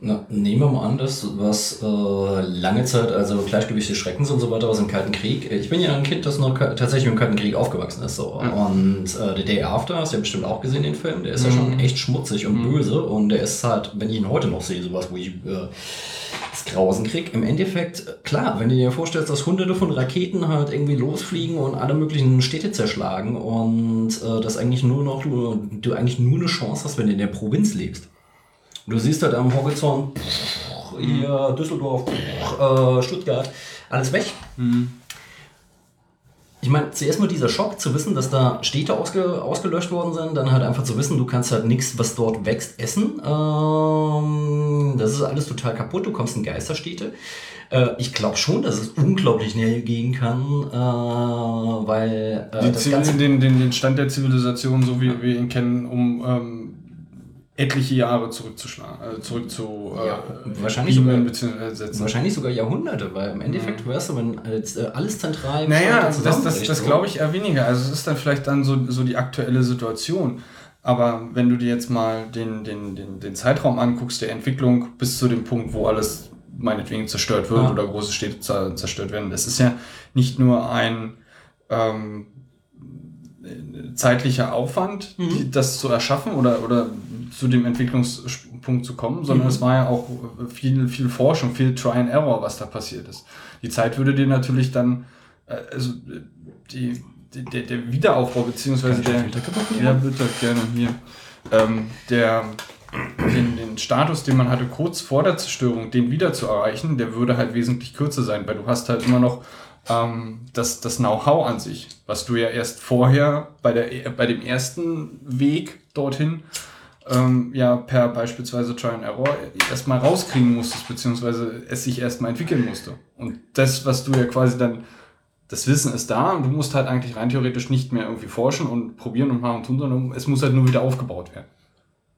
Na, nehmen wir mal an, das, was äh, lange Zeit, also Gleichgewicht des Schreckens und so weiter, was im Kalten Krieg. Ich bin ja ein Kind, das noch tatsächlich im Kalten Krieg aufgewachsen ist. So. Und äh, The Day After, hast du ja bestimmt auch gesehen, den Film, der ist ja schon echt schmutzig und böse. Und der ist halt, wenn ich ihn heute noch sehe, sowas, wo ich äh, das Grausen krieg. Im Endeffekt, äh, klar, wenn du dir vorstellst, dass hunderte von Raketen halt irgendwie losfliegen und alle möglichen Städte zerschlagen und äh, das eigentlich nur noch, du, du eigentlich nur eine Chance hast, wenn du in der Provinz lebst. Du siehst halt am Horizont pff, hier Düsseldorf, pff, äh, Stuttgart, alles weg. Ich meine, zuerst mal dieser Schock zu wissen, dass da Städte ausge ausgelöscht worden sind, dann halt einfach zu wissen, du kannst halt nichts, was dort wächst, essen. Ähm, das ist alles total kaputt, du kommst in Geisterstädte. Äh, ich glaube schon, dass es unglaublich schnell gehen kann, äh, weil äh,
den, den, den Stand der Zivilisation, so wie wir ihn kennen, um ähm, etliche Jahre zurückzuschlagen, äh, zurück zu äh,
Ja, wahrscheinlich sogar-. Wahrscheinlich sogar Jahrhunderte, weil im Endeffekt, weißt du, wenn jetzt, äh, alles zentral
Naja, das, das, das glaube ich eher weniger. Also es ist dann vielleicht dann so, so die aktuelle Situation. Aber wenn du dir jetzt mal den, den, den, den Zeitraum anguckst, der Entwicklung bis zu dem Punkt, wo alles meinetwegen zerstört wird
Ja.
oder große Städte zer- zerstört werden, das ist ja nicht nur ein ähm, zeitlicher Aufwand,
Mhm.
die, das zu erschaffen oder, oder zu dem Entwicklungspunkt zu kommen, sondern
Mhm.
es war ja auch viel, viel Forschung, viel Try and Error, was da passiert ist. Die Zeit würde dir natürlich dann, äh, also die, die, der, der Wiederaufbau, beziehungsweise der, ja, bitte, gerne hier, ähm, der, den, den Status, den man hatte kurz vor der Zerstörung, den wieder zu erreichen, der würde halt wesentlich kürzer sein, weil du hast halt immer noch ähm, das, das Know-how an sich, was du ja erst vorher bei, der, bei dem ersten Weg dorthin ähm, ja per beispielsweise Try and Error erstmal rauskriegen musstest, beziehungsweise es sich erstmal entwickeln musste. Und das, was du ja quasi dann, das Wissen ist da und du musst halt eigentlich rein theoretisch nicht mehr irgendwie forschen und probieren und machen und tun, sondern es muss halt nur wieder aufgebaut werden.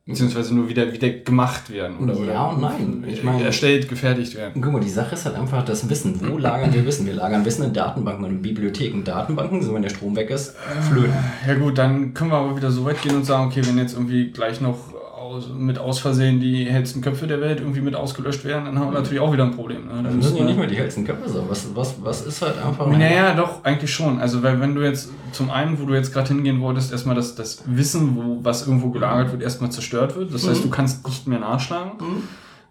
Beziehungsweise nur wieder, wieder gemacht werden. Oder,
Ja
oder
und nein. Ich meine-
erstellt, gefertigt werden.
Guck mal, die Sache ist halt einfach das Wissen. Wo lagern wir Wissen? Wir lagern Wissen in Datenbanken und in Bibliotheken. Datenbanken, so wenn der Strom weg ist, flöten.
Ja gut, dann können wir aber wieder so weit gehen und sagen, okay, wenn jetzt irgendwie gleich noch aus, mit aus Versehen die hellsten Köpfe der Welt irgendwie mit ausgelöscht werden, dann haben wir natürlich auch wieder ein Problem. Ne? Dann
Das
müssen
ja
wir-
nicht mehr die hellsten Köpfe sein. Was, was, was ist halt einfach...
Naja, doch, eigentlich schon. Also, weil wenn du jetzt zum einen, wo du jetzt gerade hingehen wolltest, erstmal das, das Wissen, wo was irgendwo gelagert wird, erstmal zerstört wird. Das heißt,
Mhm.
du kannst nicht mehr nachschlagen.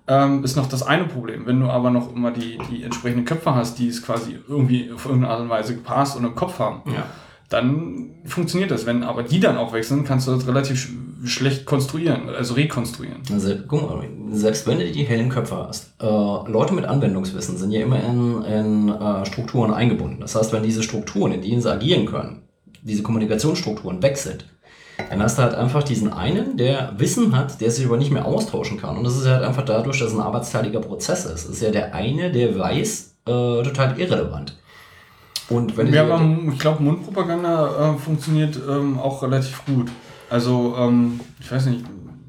Ähm, ist noch das eine Problem. Wenn du aber noch immer die, die entsprechenden Köpfe hast, die es quasi irgendwie auf irgendeine Art und Weise gepasst und im Kopf haben,
Ja.
Dann funktioniert das. Wenn aber die dann auch wechseln, kannst du das relativ sch schlecht konstruieren, also rekonstruieren.
Also, guck mal, selbst wenn du die hellen Köpfe hast, äh, Leute mit Anwendungswissen sind ja immer in, in äh, Strukturen eingebunden. Das heißt, wenn diese Strukturen, in denen sie agieren können, diese Kommunikationsstrukturen weg dann hast du halt einfach diesen einen, der Wissen hat, der sich aber nicht mehr austauschen kann. Und das ist halt einfach dadurch, dass es ein arbeitsteiliger Prozess ist. Es ist ja der eine, der weiß, äh, total irrelevant. Und wenn
Ja,
dir-
aber ich glaube, Mundpropaganda äh, funktioniert ähm, auch relativ gut. Also, ähm, ich weiß nicht,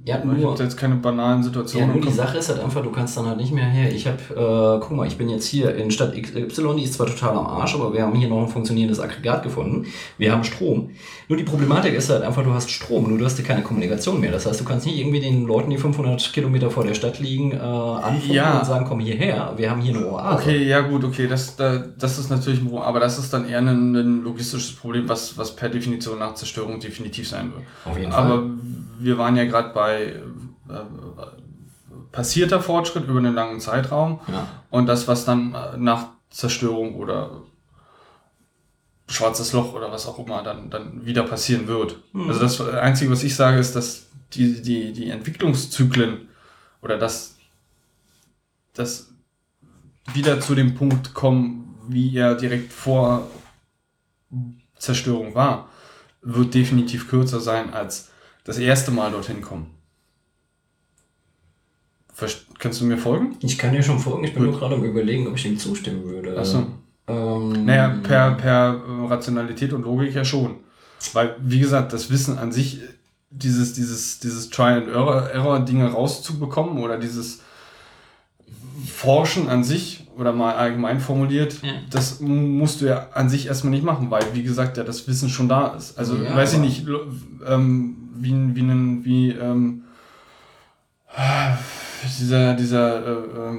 Ja,
ich
nur-
habe jetzt keine banalen
Ja,
Situationen.
nur
im
die. Sache ist halt einfach, du kannst dann halt nicht mehr her. Ich habe, äh, guck mal, ich bin jetzt hier in Stadt XY, die ist zwar total am Arsch, aber wir haben hier noch ein funktionierendes Aggregat gefunden. Wir haben Strom. Nur die Problematik ist halt einfach, du hast Strom, nur du hast ja keine Kommunikation mehr. Das heißt, du kannst nicht irgendwie den Leuten, die 500 Kilometer vor der Stadt liegen, äh, anfunken
Ja.
und sagen, komm hierher, wir haben hier eine Oase.
Okay, ja gut, okay, das, da, das ist natürlich ein Problem, aber das ist dann eher ein, ein logistisches Problem, was, was per Definition nach Zerstörung definitiv sein wird.
Auf jeden
Aber
Fall.
wir waren ja gerade bei äh, passierter Fortschritt über einen langen Zeitraum
Ja.
und das, was dann äh, nach Zerstörung oder schwarzes Loch oder was auch immer dann, dann wieder passieren wird. Also das Einzige, was ich sage, ist, dass die, die, die Entwicklungszyklen oder das, das wieder zu dem Punkt kommen, wie er direkt vor Zerstörung war, wird definitiv kürzer sein als das erste Mal dorthin kommen. Kannst du mir folgen?
Ich kann dir schon folgen, ich bin nur gerade am überlegen, ob ich ihm zustimmen würde.
Ach so.
Ähm,
Naja, per, per äh, Rationalität und Logik ja schon. Weil, wie gesagt, das Wissen an sich, dieses, dieses, dieses Try-and-Error-Dinge rauszubekommen oder dieses Forschen an sich oder mal allgemein formuliert,
Ja.
das musst du ja an sich erstmal nicht machen, weil, wie gesagt, ja das Wissen schon da ist. Also,
Ja,
weiß ich nicht, ähm, wie, ein- wie, ein, wie ähm, dieser, dieser, äh,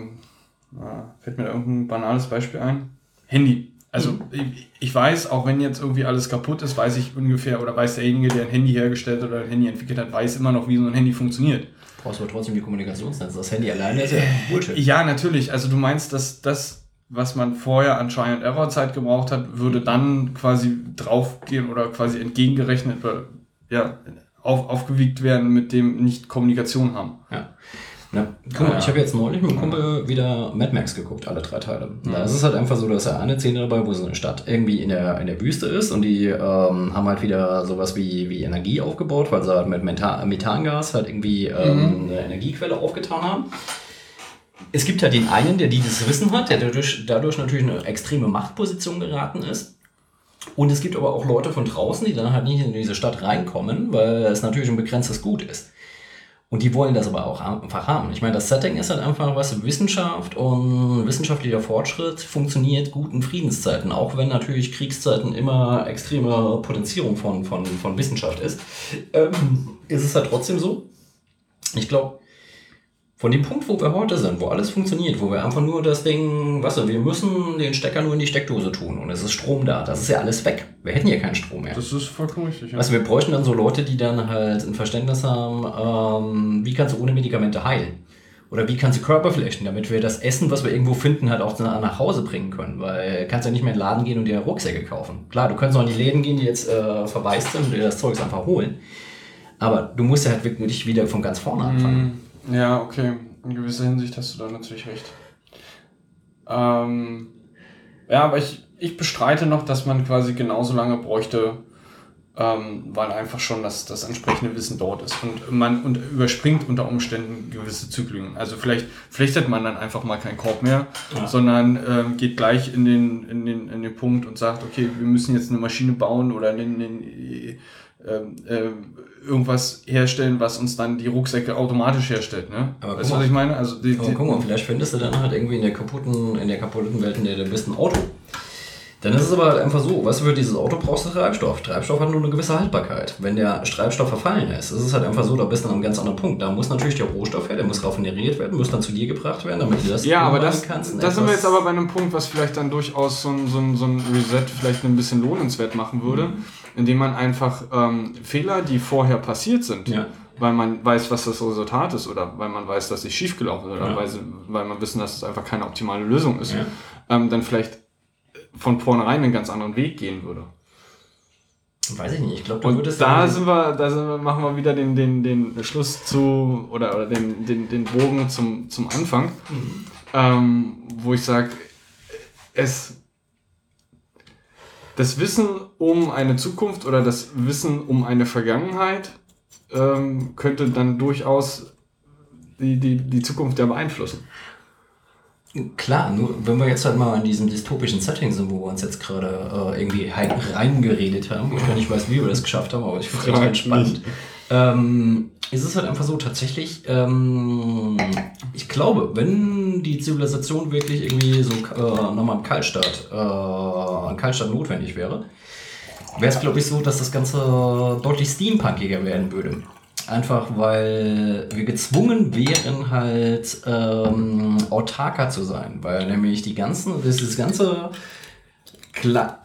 ah, fällt mir da irgendein banales Beispiel ein? Handy. Also ich, ich weiß, auch wenn jetzt irgendwie alles kaputt ist, weiß ich ungefähr, oder weiß derjenige, der ein Handy hergestellt oder ein Handy entwickelt hat, weiß immer noch, wie so ein Handy funktioniert.
Brauchst aber trotzdem die Kommunikationsnetze. Das Handy alleine ist ja Bullshit.
Ja, natürlich. Also du meinst, dass das, was man vorher an Try and Error Zeit gebraucht hat, würde dann quasi draufgehen oder quasi entgegengerechnet oder ja, auf, aufgewiegt werden mit dem nicht Kommunikation haben.
Ja. Guck mal,
Ja.
ich habe jetzt neulich mit einem Kumpel wieder Mad Max geguckt, alle drei Teile. Da ist es halt einfach so, dass er eine Szene dabei, wo so eine Stadt irgendwie in der, in der Wüste ist und die ähm, haben halt wieder sowas wie, wie Energie aufgebaut, weil sie halt mit Meta Methangas halt irgendwie ähm, eine Energiequelle aufgetan haben. Es gibt halt den einen, der dieses Wissen hat, der dadurch, dadurch natürlich in eine extreme Machtposition geraten ist. Und es gibt aber auch Leute von draußen, die dann halt nicht in diese Stadt reinkommen, weil es natürlich ein begrenztes Gut ist. Und die wollen das aber auch einfach haben. Ich meine, das Setting ist halt einfach was, Wissenschaft und wissenschaftlicher Fortschritt funktioniert gut in Friedenszeiten, auch wenn natürlich Kriegszeiten immer extreme Potenzierung von, von, von Wissenschaft ist. Ähm, ist es halt trotzdem so. Ich glaube, von dem Punkt, wo wir heute sind, wo alles funktioniert, wo wir einfach nur das Ding, was wir müssen den Stecker nur in die Steckdose tun und es ist Strom da, das ist ja alles weg. Wir hätten ja keinen Strom mehr.
Das ist vollkommen richtig. Ja.
Also wir bräuchten dann so Leute, die dann halt ein Verständnis haben, ähm, wie kannst du ohne Medikamente heilen? Oder wie kannst du Körper flechten, damit wir das Essen, was wir irgendwo finden, halt auch nach Hause bringen können. Weil du kannst ja nicht mehr in den Laden gehen und dir Rucksäcke kaufen. Klar, du kannst auch in die Läden gehen, die jetzt äh, verwaist sind und dir das Zeugs einfach holen. Aber du musst ja halt wirklich wieder von ganz vorne anfangen.
Ja, okay. In gewisser Hinsicht hast du da natürlich recht. Ähm, ja, aber ich, ich bestreite noch, dass man quasi genauso lange bräuchte, ähm, weil einfach schon das, das entsprechende Wissen dort ist. Und man und überspringt unter Umständen gewisse Zyklen. Also vielleicht flechtet man dann einfach mal keinen Korb mehr,
Ja.
sondern ähm, geht gleich in den, in, den, in den Punkt und sagt, okay, wir müssen jetzt eine Maschine bauen oder einen, einen, ähm, ähm, irgendwas herstellen, was uns dann die Rucksäcke automatisch herstellt. Ne?
Aber
weißt du,
guck
was ich meine? Also die,
Aber
die,
guck mal, vielleicht findest du dann halt irgendwie in der kaputten, in der kaputten Welt, in der du bist, ein Auto. Dann ist es aber halt einfach so, weißt du, für dieses Auto brauchst du Treibstoff. Treibstoff hat nur eine gewisse Haltbarkeit. Wenn der Treibstoff verfallen ist, ist es halt einfach so, da bist du an einem ganz anderen Punkt. Da muss natürlich der Rohstoff her, der muss raffineriert werden, muss dann zu dir gebracht werden, damit du das
ja, aber das,
kannst in
da sind wir jetzt aber bei einem Punkt, was vielleicht dann durchaus so ein, so ein, so ein Reset vielleicht ein bisschen lohnenswert machen würde,
Mhm.
Indem man einfach ähm, Fehler, die vorher passiert sind,
Ja.
weil man weiß, was das Resultat ist oder weil man weiß, dass es schiefgelaufen ist oder
Ja.
weil, weil man wissen, dass es einfach keine optimale Lösung ist,
Ja.
ähm, dann vielleicht von vornherein einen ganz anderen Weg gehen würde.
Weiß ich nicht, ich glaube,
da
dann-
sind wir, da sind wir, machen wir wieder den, den, den Schluss zu oder, oder den, den, den Bogen zum, zum Anfang, ähm, wo ich sage, es das Wissen um eine Zukunft oder das Wissen um eine Vergangenheit ähm, könnte dann durchaus die, die, die Zukunft ja beeinflussen.
Klar, nur wenn wir jetzt halt mal in diesem dystopischen Setting sind, wo wir uns jetzt gerade äh, irgendwie halt reingeredet haben, wo ich gar nicht weiß, wie wir das geschafft haben, aber ich finde es echt
Frag
Ähm, ist es halt einfach so, tatsächlich, ähm, ich glaube, wenn die Zivilisation wirklich irgendwie so äh, nochmal ein Kaltstart, äh, ein Kaltstart notwendig wäre, wäre es, glaube ich, so, dass das Ganze deutlich steampunkiger werden würde. Einfach weil wir gezwungen wären, halt ähm, autarker zu sein. Weil nämlich die ganzen, dieses ganze Kle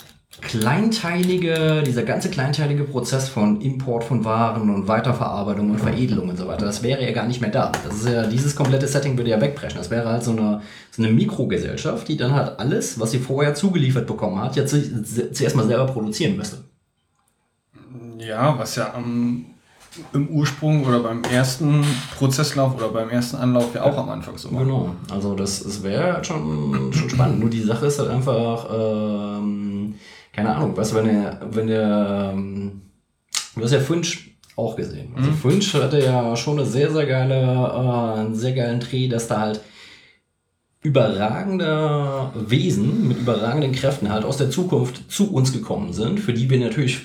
kleinteilige, dieser ganze kleinteilige Prozess von Import von Waren und Weiterverarbeitung und Veredelung und so weiter, das wäre ja gar nicht mehr da. Das ist ja, dieses komplette Setting würde ja wegbrechen. Das wäre halt so eine, so eine Mikrogesellschaft, die dann halt alles, was sie vorher zugeliefert bekommen hat, jetzt zu- zuerst mal selber produzieren müsste.
Ja, was ja am im Ursprung oder beim ersten Prozesslauf oder beim ersten Anlauf ja auch am Anfang so war.
Genau, also das, das wäre schon, schon spannend. Nur die Sache ist halt einfach, ähm, keine Ahnung, du, wenn der, wenn der, ähm, du hast ja Finch auch gesehen. Also
Mhm.
Finch hatte ja schon eine sehr, sehr geile, äh, einen sehr geilen Dreh, dass da halt überragende Wesen mit überragenden Kräften halt aus der Zukunft zu uns gekommen sind, für die wir natürlich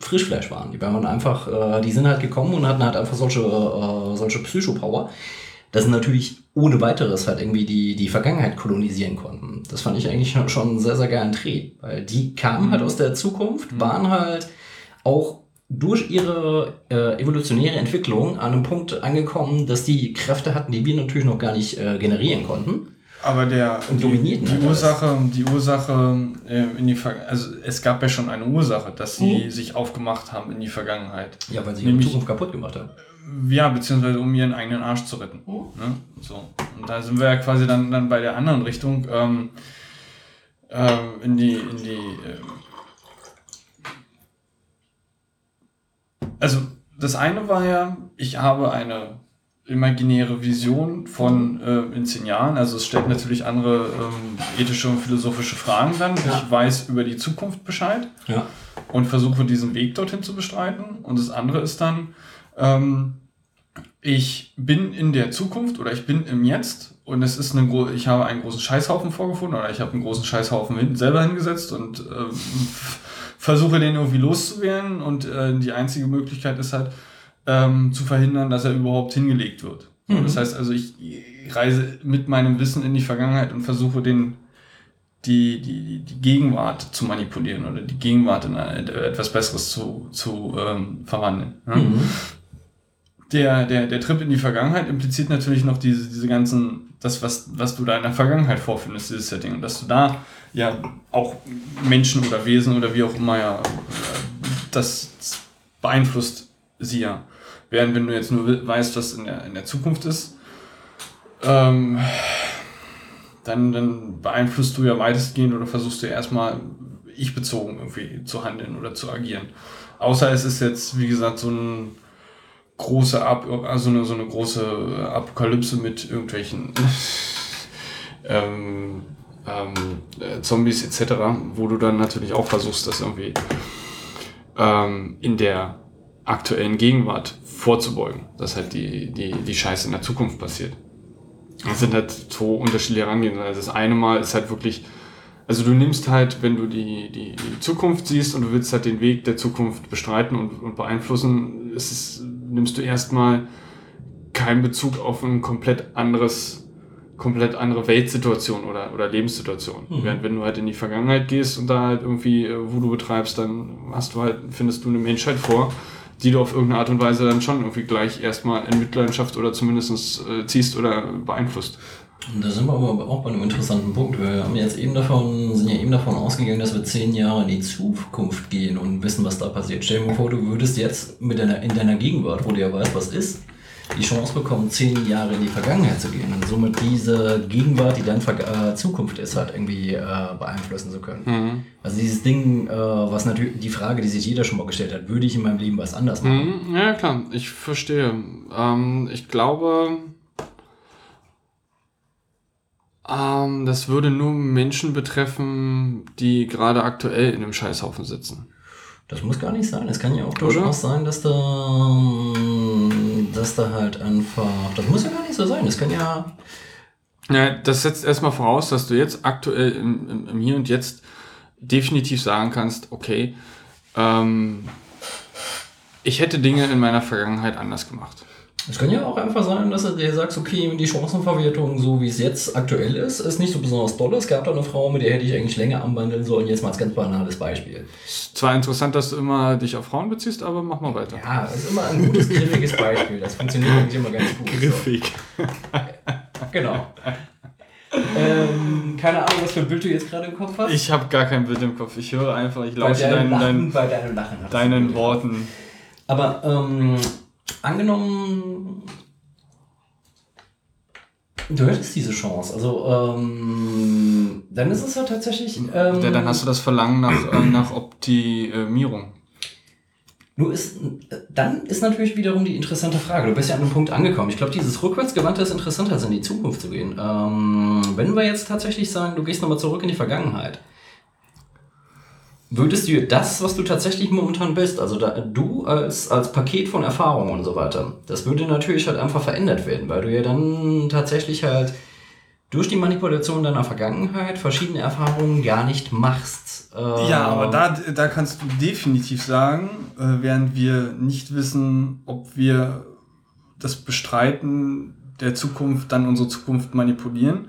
Frischfleisch waren. Die waren einfach, äh, die sind halt gekommen und hatten halt einfach solche, äh, solche Psychopower, dass sie natürlich ohne weiteres halt irgendwie die, die Vergangenheit kolonisieren konnten. Das fand ich eigentlich schon- einen sehr, sehr geilen Dreh, weil die kamen halt aus der Zukunft, waren halt auch durch ihre äh, evolutionäre Entwicklung an einem Punkt angekommen, dass die Kräfte hatten, die wir natürlich noch gar nicht äh, generieren konnten.
Aber der
Und
die, die
halt.
Ursache, die Ursache äh, in die Ver also es gab ja schon eine Ursache, dass sie
Mhm.
sich aufgemacht haben in die Vergangenheit.
Ja, weil sie
Nämlich-
die Zukunft kaputt gemacht haben.
Ja, beziehungsweise um ihren eigenen Arsch zu retten.
Mhm.
Ne? So. Und da sind wir ja quasi dann, dann bei der anderen Richtung, ähm, ähm, in die, in die, ähm, also das eine war ja, ich habe eine imaginäre Vision von äh, in zehn Jahren. Also es stellt natürlich andere ähm, ethische und philosophische Fragen dann.
Ja.
Ich weiß über die Zukunft Bescheid
Ja.
und versuche diesen Weg dorthin zu bestreiten. Und das andere ist dann, ähm, ich bin in der Zukunft oder ich bin im Jetzt und es ist eine ich habe einen großen Scheißhaufen vorgefunden oder ich habe einen großen Scheißhaufen hin selber hingesetzt und f- (laughs) versuche den irgendwie loszuwerden und äh, die einzige Möglichkeit ist halt ähm, zu verhindern, dass er überhaupt hingelegt wird.
Mhm.
Das heißt also, ich reise mit meinem Wissen in die Vergangenheit und versuche den die, die, die- Gegenwart zu manipulieren oder die Gegenwart in eine, etwas Besseres zu, zu ähm, verwandeln. Ja?
Mhm.
Der, der, der Trip in die Vergangenheit impliziert natürlich noch diese, diese ganzen, das, was, was du da in der Vergangenheit vorfindest, dieses Setting. Und dass du da ja auch Menschen oder Wesen oder wie auch immer ja, das beeinflusst sie ja. Während wenn du jetzt nur we- weißt, was in der, in der Zukunft ist, ähm, dann, dann beeinflusst du ja weitestgehend oder versuchst du ja erstmal ich-bezogen irgendwie zu handeln oder zu agieren. Außer es ist jetzt, wie gesagt, so ein große Ab also eine, so eine große Apokalypse mit irgendwelchen (laughs) ähm, ähm, äh, Zombies etc., wo du dann natürlich auch versuchst, das irgendwie ähm, in der aktuellen Gegenwart vorzubeugen, dass halt die, die, die Scheiße in der Zukunft passiert. Das sind halt zwei unterschiedliche Herangehensweisen. Also das eine Mal ist halt wirklich, also du nimmst halt, wenn du die, die, die Zukunft siehst und du willst halt den Weg der Zukunft bestreiten und, und beeinflussen, ist es, nimmst du erstmal keinen Bezug auf ein komplett anderes, komplett andere Weltsituation oder, oder Lebenssituation.
Mhm.
Während wenn du halt in die Vergangenheit gehst und da halt irgendwie äh, Voodoo betreibst, dann hast du halt, findest du eine Menschheit vor, die du auf irgendeine Art und Weise dann schon irgendwie gleich erstmal in Mitleidenschaft oder zumindest äh, ziehst oder beeinflusst.
Da sind wir aber auch bei einem interessanten Punkt. Wir haben jetzt eben davon, sind ja eben davon ausgegangen, dass wir zehn Jahre in die Zukunft gehen und wissen, was da passiert. Stell dir mal vor, du würdest jetzt mit deiner, in deiner Gegenwart, wo du ja weißt, was ist, die Chance bekommen, zehn Jahre in die Vergangenheit zu gehen und somit diese Gegenwart, die dann Ver äh, Zukunft ist, halt irgendwie äh, beeinflussen zu können. Also dieses Ding, äh, was natürlich die Frage, die sich jeder schon mal gestellt hat, würde ich in meinem Leben was anders machen?
Mhm, ja, klar, ich verstehe. Ähm, ich glaube, ähm, das würde nur Menschen betreffen, die gerade aktuell in einem Scheißhaufen sitzen.
Das muss gar nicht sein. Es kann ja auch durchaus sein, dass da, dass da halt einfach. Das muss ja gar nicht so sein. Das kann ja.
Ja, das setzt erstmal voraus, dass du jetzt aktuell im, im, im Hier und Jetzt definitiv sagen kannst, okay, ähm, ich hätte Dinge in meiner Vergangenheit anders gemacht.
Es kann ja auch einfach sein, dass du dir sagst, okay, die Chancenverwertung, so wie es jetzt aktuell ist, ist nicht so besonders doll. Es gab da eine Frau, mit der hätte ich eigentlich länger anbandeln sollen. Jetzt mal als ganz banales Beispiel.
Ist zwar interessant, dass du immer dich auf Frauen beziehst, aber mach mal weiter.
Ja, das ist immer ein gutes, griffiges Beispiel. Das funktioniert eigentlich immer ganz gut. So. Genau. ähm, keine Ahnung, was für ein Bild du jetzt gerade im Kopf hast.
Ich habe gar kein Bild im Kopf. Ich höre einfach, ich lausche deinen, deinen, deinen
Bild.
Worten.
Aber ähm, angenommen, du hättest diese Chance. Also ähm, dann ist es ja tatsächlich. Ähm,
Ja, dann hast du das Verlangen nach, äh, nach Optimierung.
Nur ist, dann ist natürlich wiederum die interessante Frage. Du bist ja an einem Punkt angekommen. Ich glaube, dieses Rückwärtsgewandte ist interessanter, als in die Zukunft zu gehen. Ähm, wenn wir jetzt tatsächlich sagen, du gehst nochmal zurück in die Vergangenheit, würdest du das, was du tatsächlich momentan bist, also da, du als, als Paket von Erfahrungen und so weiter, das würde natürlich halt einfach verändert werden, weil du ja dann tatsächlich halt durch die Manipulation deiner Vergangenheit verschiedene Erfahrungen gar nicht machst.
Äh ja, aber da, da kannst du definitiv sagen, äh, während wir nicht wissen, ob wir das Bestreiten der Zukunft dann unsere Zukunft manipulieren,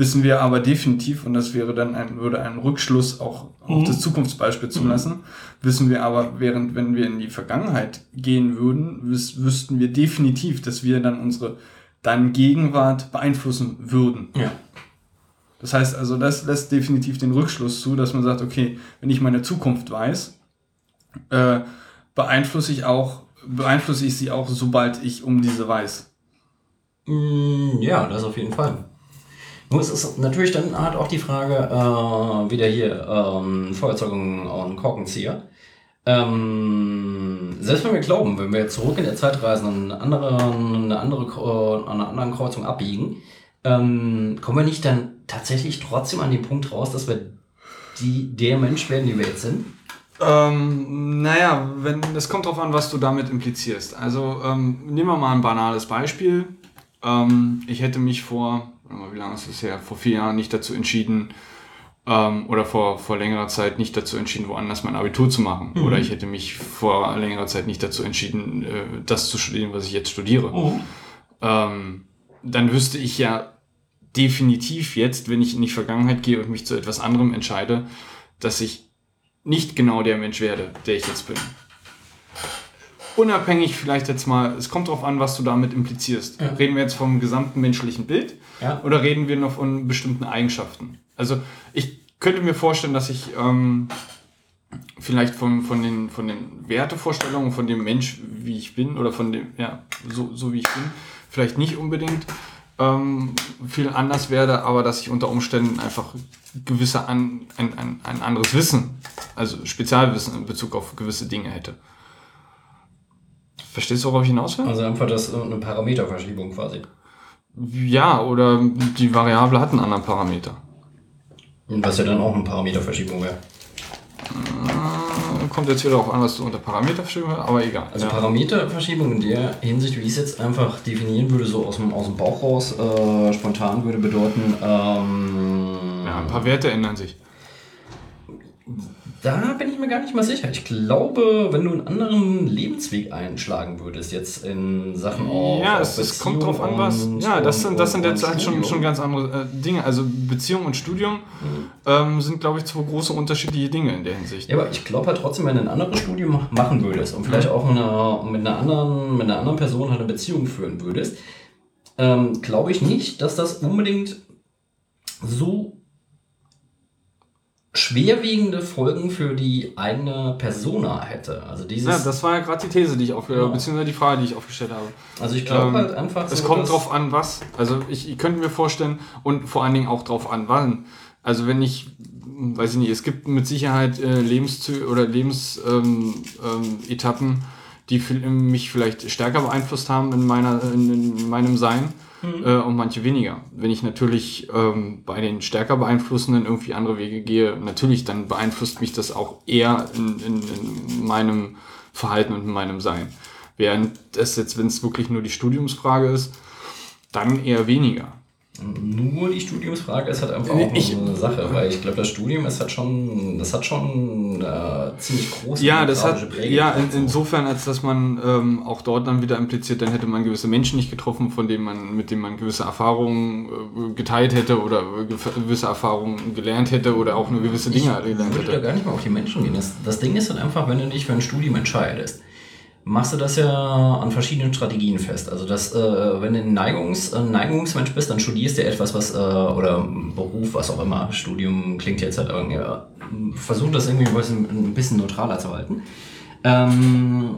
wissen wir aber definitiv, und das wäre dann ein, würde einen Rückschluss auch auf mhm. das Zukunftsbeispiel zulassen, mhm. wissen wir aber, während, wenn wir in die Vergangenheit gehen würden, wüs wüssten wir definitiv, dass wir dann unsere dann Gegenwart beeinflussen würden. Ja. Das heißt also, das lässt definitiv den Rückschluss zu, dass man sagt, okay, wenn ich meine Zukunft weiß, äh, beeinflusse ich auch, beeinflusse ich sie auch, sobald ich um diese weiß.
Mm, ja, das auf jeden Fall. Nur es ist natürlich dann halt auch die Frage, äh, wieder hier ähm, Feuerzeug und Korkenzieher. Ähm, selbst wenn wir glauben, wenn wir zurück in der Zeit reisen und eine andere, eine andere, äh, an einer anderen Kreuzung abbiegen, ähm, kommen wir nicht dann tatsächlich trotzdem an den Punkt raus, dass wir die, der Mensch werden, die wir jetzt sind?
Ähm, naja, wenn, das kommt darauf an, was du damit implizierst. Also ähm, nehmen wir mal ein banales Beispiel. Ähm, ich hätte mich vor, wie lange ist es her, vor vier Jahren nicht dazu entschieden, ähm, oder vor, vor längerer Zeit nicht dazu entschieden, woanders mein Abitur zu machen. Mhm. Oder ich hätte mich vor längerer Zeit nicht dazu entschieden, äh, das zu studieren, was ich jetzt studiere. Mhm. Ähm, dann wüsste ich ja definitiv jetzt, wenn ich in die Vergangenheit gehe und mich zu etwas anderem entscheide, dass ich nicht genau der Mensch werde, der ich jetzt bin. Unabhängig vielleicht jetzt mal, es kommt darauf an, was du damit implizierst. Ja. Reden wir jetzt vom gesamten menschlichen Bild ja. oder reden wir noch von bestimmten Eigenschaften? Also ich könnte mir vorstellen, dass ich ähm, vielleicht von, von, den, von den Wertevorstellungen von dem Mensch, wie ich bin, oder von dem, ja, so, so wie ich bin, vielleicht nicht unbedingt ähm, viel anders werde, aber dass ich unter Umständen einfach gewisse an, ein, ein, ein anderes Wissen, also Spezialwissen in Bezug auf gewisse Dinge hätte. Verstehst du, worauf ich hinaus will?
Also einfach das eine Parameterverschiebung quasi.
Ja, oder die Variable hat einen anderen Parameter.
Was ja dann auch eine Parameterverschiebung wäre.
Äh, kommt jetzt wieder darauf an, was du unter Parameterverschiebung aber egal.
Also ja. Parameterverschiebung in der Hinsicht, wie ich es jetzt einfach definieren würde, so aus dem, aus dem Bauch raus, äh, spontan würde bedeuten. Ähm,
ja, ein paar Werte ändern sich.
Da bin ich mir gar nicht mal sicher. Ich glaube, wenn du einen anderen Lebensweg einschlagen würdest, jetzt in Sachen
auch. Ja, es, es kommt drauf an, was. Ja, das sind, das sind jetzt halt schon, schon ganz andere äh, Dinge. Also Beziehung und Studium mhm. ähm, sind, glaube ich, zwei große unterschiedliche Dinge in der Hinsicht.
Ja, aber ich glaube halt trotzdem, wenn du ein anderes Studium machen würdest und vielleicht mhm. auch eine, mit, einer anderen, mit einer anderen Person halt eine Beziehung führen würdest, ähm, glaube ich nicht, dass das unbedingt so schwerwiegende Folgen für die eigene Persona hätte. Also dieses
ja, das war ja gerade die These, die ich aufgestellt habe, beziehungsweise die Frage, die ich aufgestellt habe.
Also ich glaube ähm, halt einfach
so, Es kommt drauf an, was. Also ich, ich könnte mir vorstellen und vor allen Dingen auch drauf an, wann. Also wenn ich, weiß ich nicht, es gibt mit Sicherheit äh, Lebenszüge oder Lebensetappen, ähm, ähm, die mich vielleicht stärker beeinflusst haben in, meiner, in, in meinem Sein mhm. äh, und manche weniger. Wenn ich natürlich ähm, bei den stärker beeinflussenden irgendwie andere Wege gehe, natürlich, dann beeinflusst mich das auch eher in, in, in meinem Verhalten und in meinem Sein. Während es jetzt, wenn es wirklich nur die Studiumsfrage ist, dann eher weniger.
Nur die Studiumsfrage ist halt einfach auch ich, eine Sache, weil ich glaube, das Studium ist halt schon, das hat schon äh, ziemlich große
ja, das hat, Prägung. Ja, in, insofern, als dass man ähm, auch dort dann wieder impliziert, dann hätte man gewisse Menschen nicht getroffen, von denen man, mit denen man gewisse Erfahrungen äh, geteilt hätte oder gewisse Erfahrungen gelernt hätte oder auch nur gewisse Dinge
ich gelernt hätte. Ich würde da gar nicht mal auf die Menschen gehen. Das, das Ding ist halt einfach, wenn du dich für ein Studium entscheidest machst du das ja an verschiedenen Strategien fest. Also dass, äh, wenn du ein, Neigungs, ein Neigungsmensch bist, dann studierst du etwas, was, äh, oder Beruf, was auch immer, Studium klingt jetzt halt irgendwie, ja, versuch das irgendwie ein bisschen, ein bisschen neutraler zu halten. Ähm,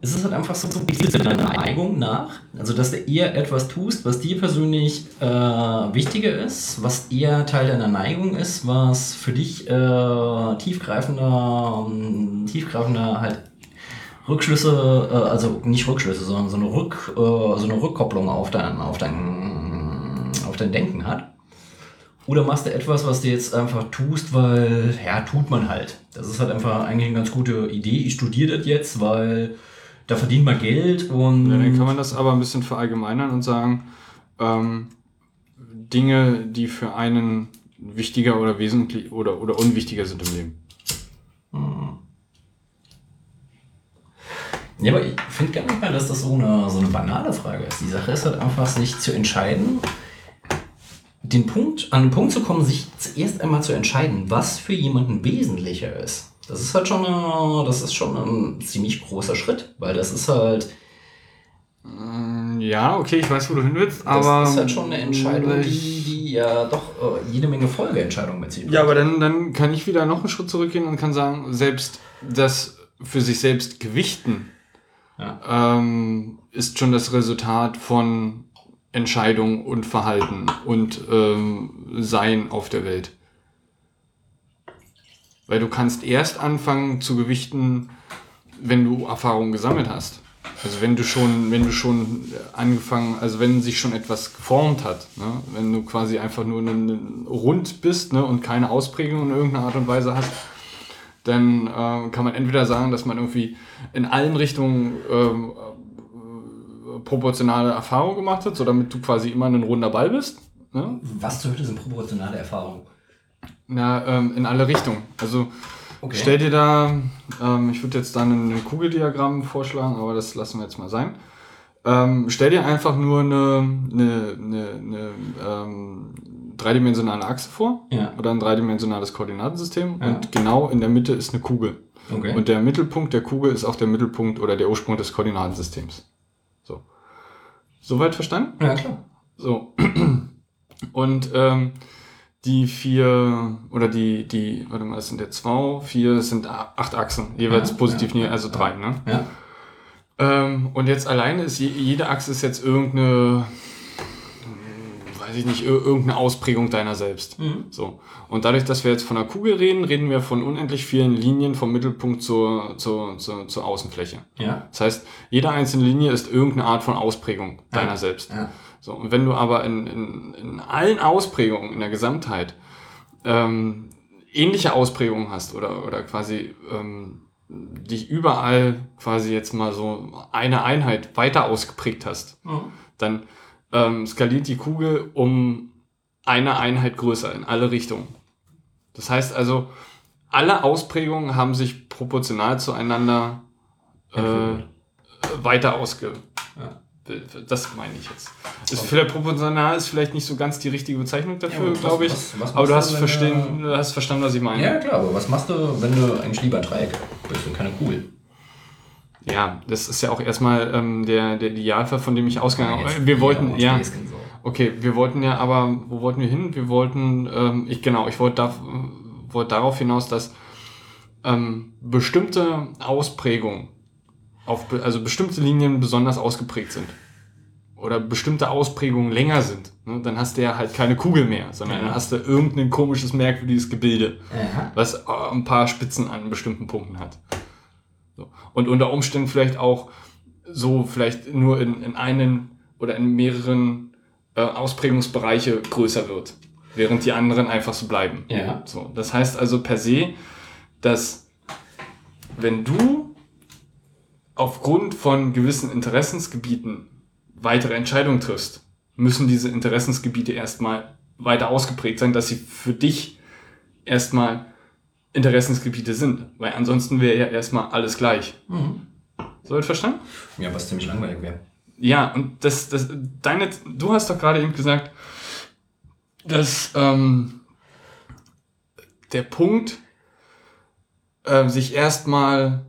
es ist halt einfach so, wie viel deiner Neigung nach, also dass du eher etwas tust, was dir persönlich äh, wichtiger ist, was eher Teil deiner Neigung ist, was für dich äh, tiefgreifender, tiefgreifender halt Rückschlüsse, äh, also nicht Rückschlüsse, sondern so eine, Rück, äh, so eine Rückkopplung auf dein, auf, dein, auf dein Denken hat. Oder machst du etwas, was du jetzt einfach tust, weil, ja, tut man halt. Das ist halt einfach eigentlich eine ganz gute Idee. Ich studiere das jetzt, weil da verdient man Geld und.
Ja, dann kann man das aber ein bisschen verallgemeinern und sagen, ähm, Dinge, die für einen wichtiger oder wesentlich oder, oder unwichtiger sind im Leben.
Ja, aber ich finde gar nicht mal, dass das so eine, so eine banale Frage ist. Die Sache ist halt einfach, sich zu entscheiden, den Punkt, an den Punkt zu kommen, sich zuerst einmal zu entscheiden, was für jemanden wesentlicher ist. Das ist halt schon, eine, das ist schon ein ziemlich großer Schritt, weil das ist halt,
Ja, okay, ich weiß, wo du hin willst, aber.
das ist halt schon eine Entscheidung, die, die ja doch äh, jede Menge Folgeentscheidungen mit sich bringt.
Ja, aber dann, dann kann ich wieder noch einen Schritt zurückgehen und kann sagen, selbst das für sich selbst gewichten Ähm, ist schon das Resultat von Entscheidung und Verhalten und ähm, Sein auf der Welt. Weil du kannst erst anfangen zu gewichten, wenn du Erfahrungen gesammelt hast. Also wenn du schon, wenn du schon angefangen, also wenn sich schon etwas geformt hat, ne? wenn du quasi einfach nur rund bist ne? und keine Ausprägung in irgendeiner Art und Weise hast, dann äh, kann man entweder sagen, dass man irgendwie in allen Richtungen ähm, äh, proportionale Erfahrung gemacht hat, so damit du quasi immer ein runder Ball bist. Ne?
Was zur Hölle sind proportionale Erfahrungen?
Na, ähm, in alle Richtungen. Also
Okay.
stell dir da, ähm, ich würde jetzt dann ein Kugeldiagramm vorschlagen, aber das lassen wir jetzt mal sein. Ähm, stell dir einfach nur eine, eine, eine, eine ähm, dreidimensionale Achse vor
Ja.
oder ein dreidimensionales Koordinatensystem
Ja.
und genau in der Mitte ist eine Kugel.
Okay.
Und der Mittelpunkt der Kugel ist auch der Mittelpunkt oder der Ursprung des Koordinatensystems. So. Soweit verstanden?
ja, klar.
So. (clears throat) Und ähm, die vier, oder die, die, warte mal, das sind ja zwei, vier, das sind acht Achsen, jeweils
Ja,
positiv,
ja,
ne, also drei, ne?
Ja.
Ähm, und jetzt alleine ist je, jede Achse ist jetzt irgendeine, weiß ich nicht, ir- irgendeine Ausprägung deiner selbst.
Mhm.
So. Und dadurch, dass wir jetzt von einer Kugel reden, reden wir von unendlich vielen Linien vom Mittelpunkt zur, zur, zur, zur Außenfläche.
Ja.
Das heißt, jede einzelne Linie ist irgendeine Art von Ausprägung deiner
Ja.
selbst.
Ja.
So, und wenn du aber in, in, in allen Ausprägungen in der Gesamtheit ähm, ähnliche Ausprägungen hast oder, oder quasi ähm, dich überall quasi jetzt mal so eine Einheit weiter ausgeprägt hast,
Mhm.
dann ähm, skaliert die Kugel um eine Einheit größer in alle Richtungen. Das heißt also, alle Ausprägungen haben sich proportional zueinander äh, weiter ausge...
Ja.
Das meine ich jetzt. Ist vielleicht proportional ist vielleicht nicht so ganz die richtige Bezeichnung dafür,
Ja,
glaube ich.
was- was
aber du hast, verstehen, du hast verstanden, was ich meine.
Ja, klar, aber was machst du, wenn du ein Dreieck bist und keine Kugel?
Ja, das ist ja auch erstmal ähm, der, der Idealfall, von dem ich ausgegangen
Jetzt
habe. Wir wollten, ja, okay, wir wollten ja, aber wo wollten wir hin? Wir wollten, ähm, ich genau, ich wollte, da, wollte darauf hinaus, dass ähm, bestimmte Ausprägungen, auf, also bestimmte Linien besonders ausgeprägt sind. Oder bestimmte Ausprägungen länger sind. Ne? Dann hast du ja halt keine Kugel mehr, sondern
Ja.
dann hast du irgendein komisches, merkwürdiges Gebilde
Aha.
was äh, ein paar Spitzen an bestimmten Punkten hat. So. Und unter Umständen vielleicht auch so vielleicht nur in, in einen oder in mehreren äh, Ausprägungsbereiche größer wird, während die anderen einfach so bleiben.
Ja.
So. Das heißt also per se, dass wenn du aufgrund von gewissen Interessensgebieten weitere Entscheidungen triffst, müssen diese Interessensgebiete erstmal weiter ausgeprägt sein, dass sie für dich erstmal Interessensgebiete sind, weil ansonsten wäre ja erstmal alles gleich.
Mhm.
Soweit verstanden?
Ja, was ziemlich langweilig wäre.
Ja, und das, das, deine, du hast doch gerade eben gesagt, dass ähm, der Punkt, äh, sich erstmal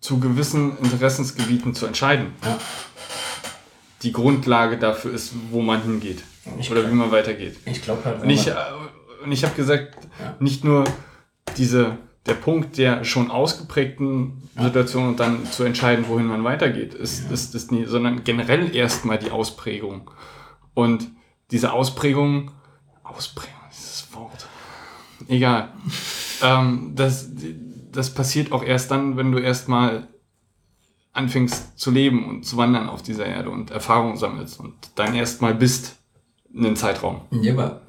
zu gewissen Interessensgebieten zu entscheiden,
Ja.
die Grundlage dafür ist, wo man hingeht
Ich
oder
glaub-
wie man weitergeht.
Ich glaube halt, wenn
Und ich, äh, und ich habe gesagt,
Ja.
nicht nur diese, der Punkt der schon ausgeprägten Situation und dann zu entscheiden, wohin man weitergeht, ist, ist, ist nie, sondern generell erstmal die Ausprägung. Und diese Ausprägung, Ausprägung, dieses Wort, egal, (laughs) ähm, das, das passiert auch erst dann, wenn du erstmal anfängst zu leben und zu wandern auf dieser Erde und Erfahrungen sammelst und dann erstmal bist einen Zeitraum.
Ja, aber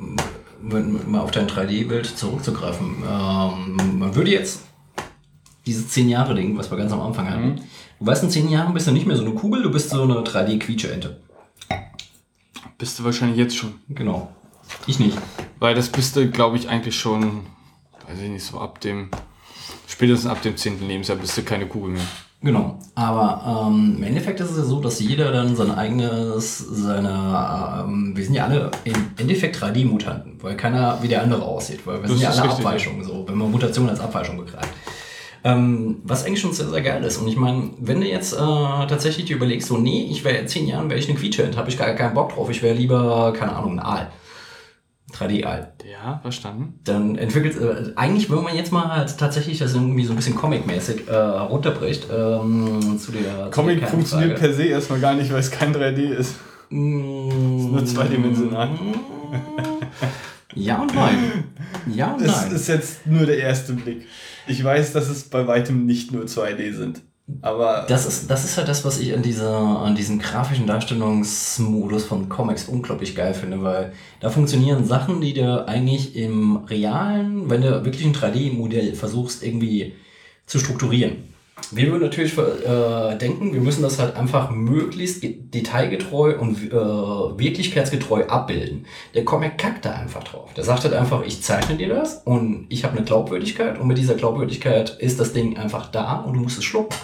mal auf dein 3D-Bild zurückzugreifen, ähm, man würde jetzt dieses 10 Jahre Ding, was wir ganz am Anfang hatten, du weißt, in 10 Jahren bist du nicht mehr so eine Kugel, du bist so eine 3D-Quietsche-Ente.
Bist du wahrscheinlich jetzt schon.
Genau. Ich nicht.
Weil das bist du, glaube ich, eigentlich schon, weiß ich nicht, so ab dem, spätestens ab dem 10. Lebensjahr bist du keine Kugel mehr.
Genau. Aber ähm, im Endeffekt ist es ja so, dass jeder dann sein eigenes, seine, ähm, wir sind ja alle im Endeffekt 3D-Mutanten, weil keiner wie der andere aussieht, weil wir
Das
sind ja alle
richtig,
Abweichungen, so, wenn man Mutation als Abweichung begreift. Ähm, was eigentlich schon sehr, sehr geil ist. Und ich meine, wenn du jetzt äh, tatsächlich dir überlegst, so, nee, ich wäre in 10 Jahren, wäre ich eine Quietschent, habe ich gar keinen Bock drauf, ich wäre lieber, keine Ahnung, ein Aal. 3D-Aal.
Ja, verstanden.
Dann entwickelt, äh, eigentlich, wenn man jetzt mal halt tatsächlich das irgendwie so ein bisschen comic-mäßig äh, runterbricht, ähm, zu der zu
Comic
der
funktioniert per se erstmal gar nicht, weil es kein 3D ist.
Mm,
nur zweidimensional. (laughs)
Ja und nein. Ja und
Das
nein.
ist jetzt nur der erste Blick. Ich weiß, dass es bei weitem nicht nur 2D sind. Aber
Das ist, das ist halt das, was ich an, dieser, an diesem grafischen Darstellungsmodus von Comics unglaublich geil finde, weil da funktionieren Sachen, die du eigentlich im realen, wenn du wirklich ein 3D-Modell versuchst, irgendwie zu strukturieren. Wir würden natürlich äh, denken, wir müssen das halt einfach möglichst ge- detailgetreu und äh, wirklichkeitsgetreu abbilden. Der Comic kackt da einfach drauf. Der sagt halt einfach, ich zeichne dir das und ich habe eine Glaubwürdigkeit und mit dieser Glaubwürdigkeit ist das Ding einfach da und du musst es schlucken.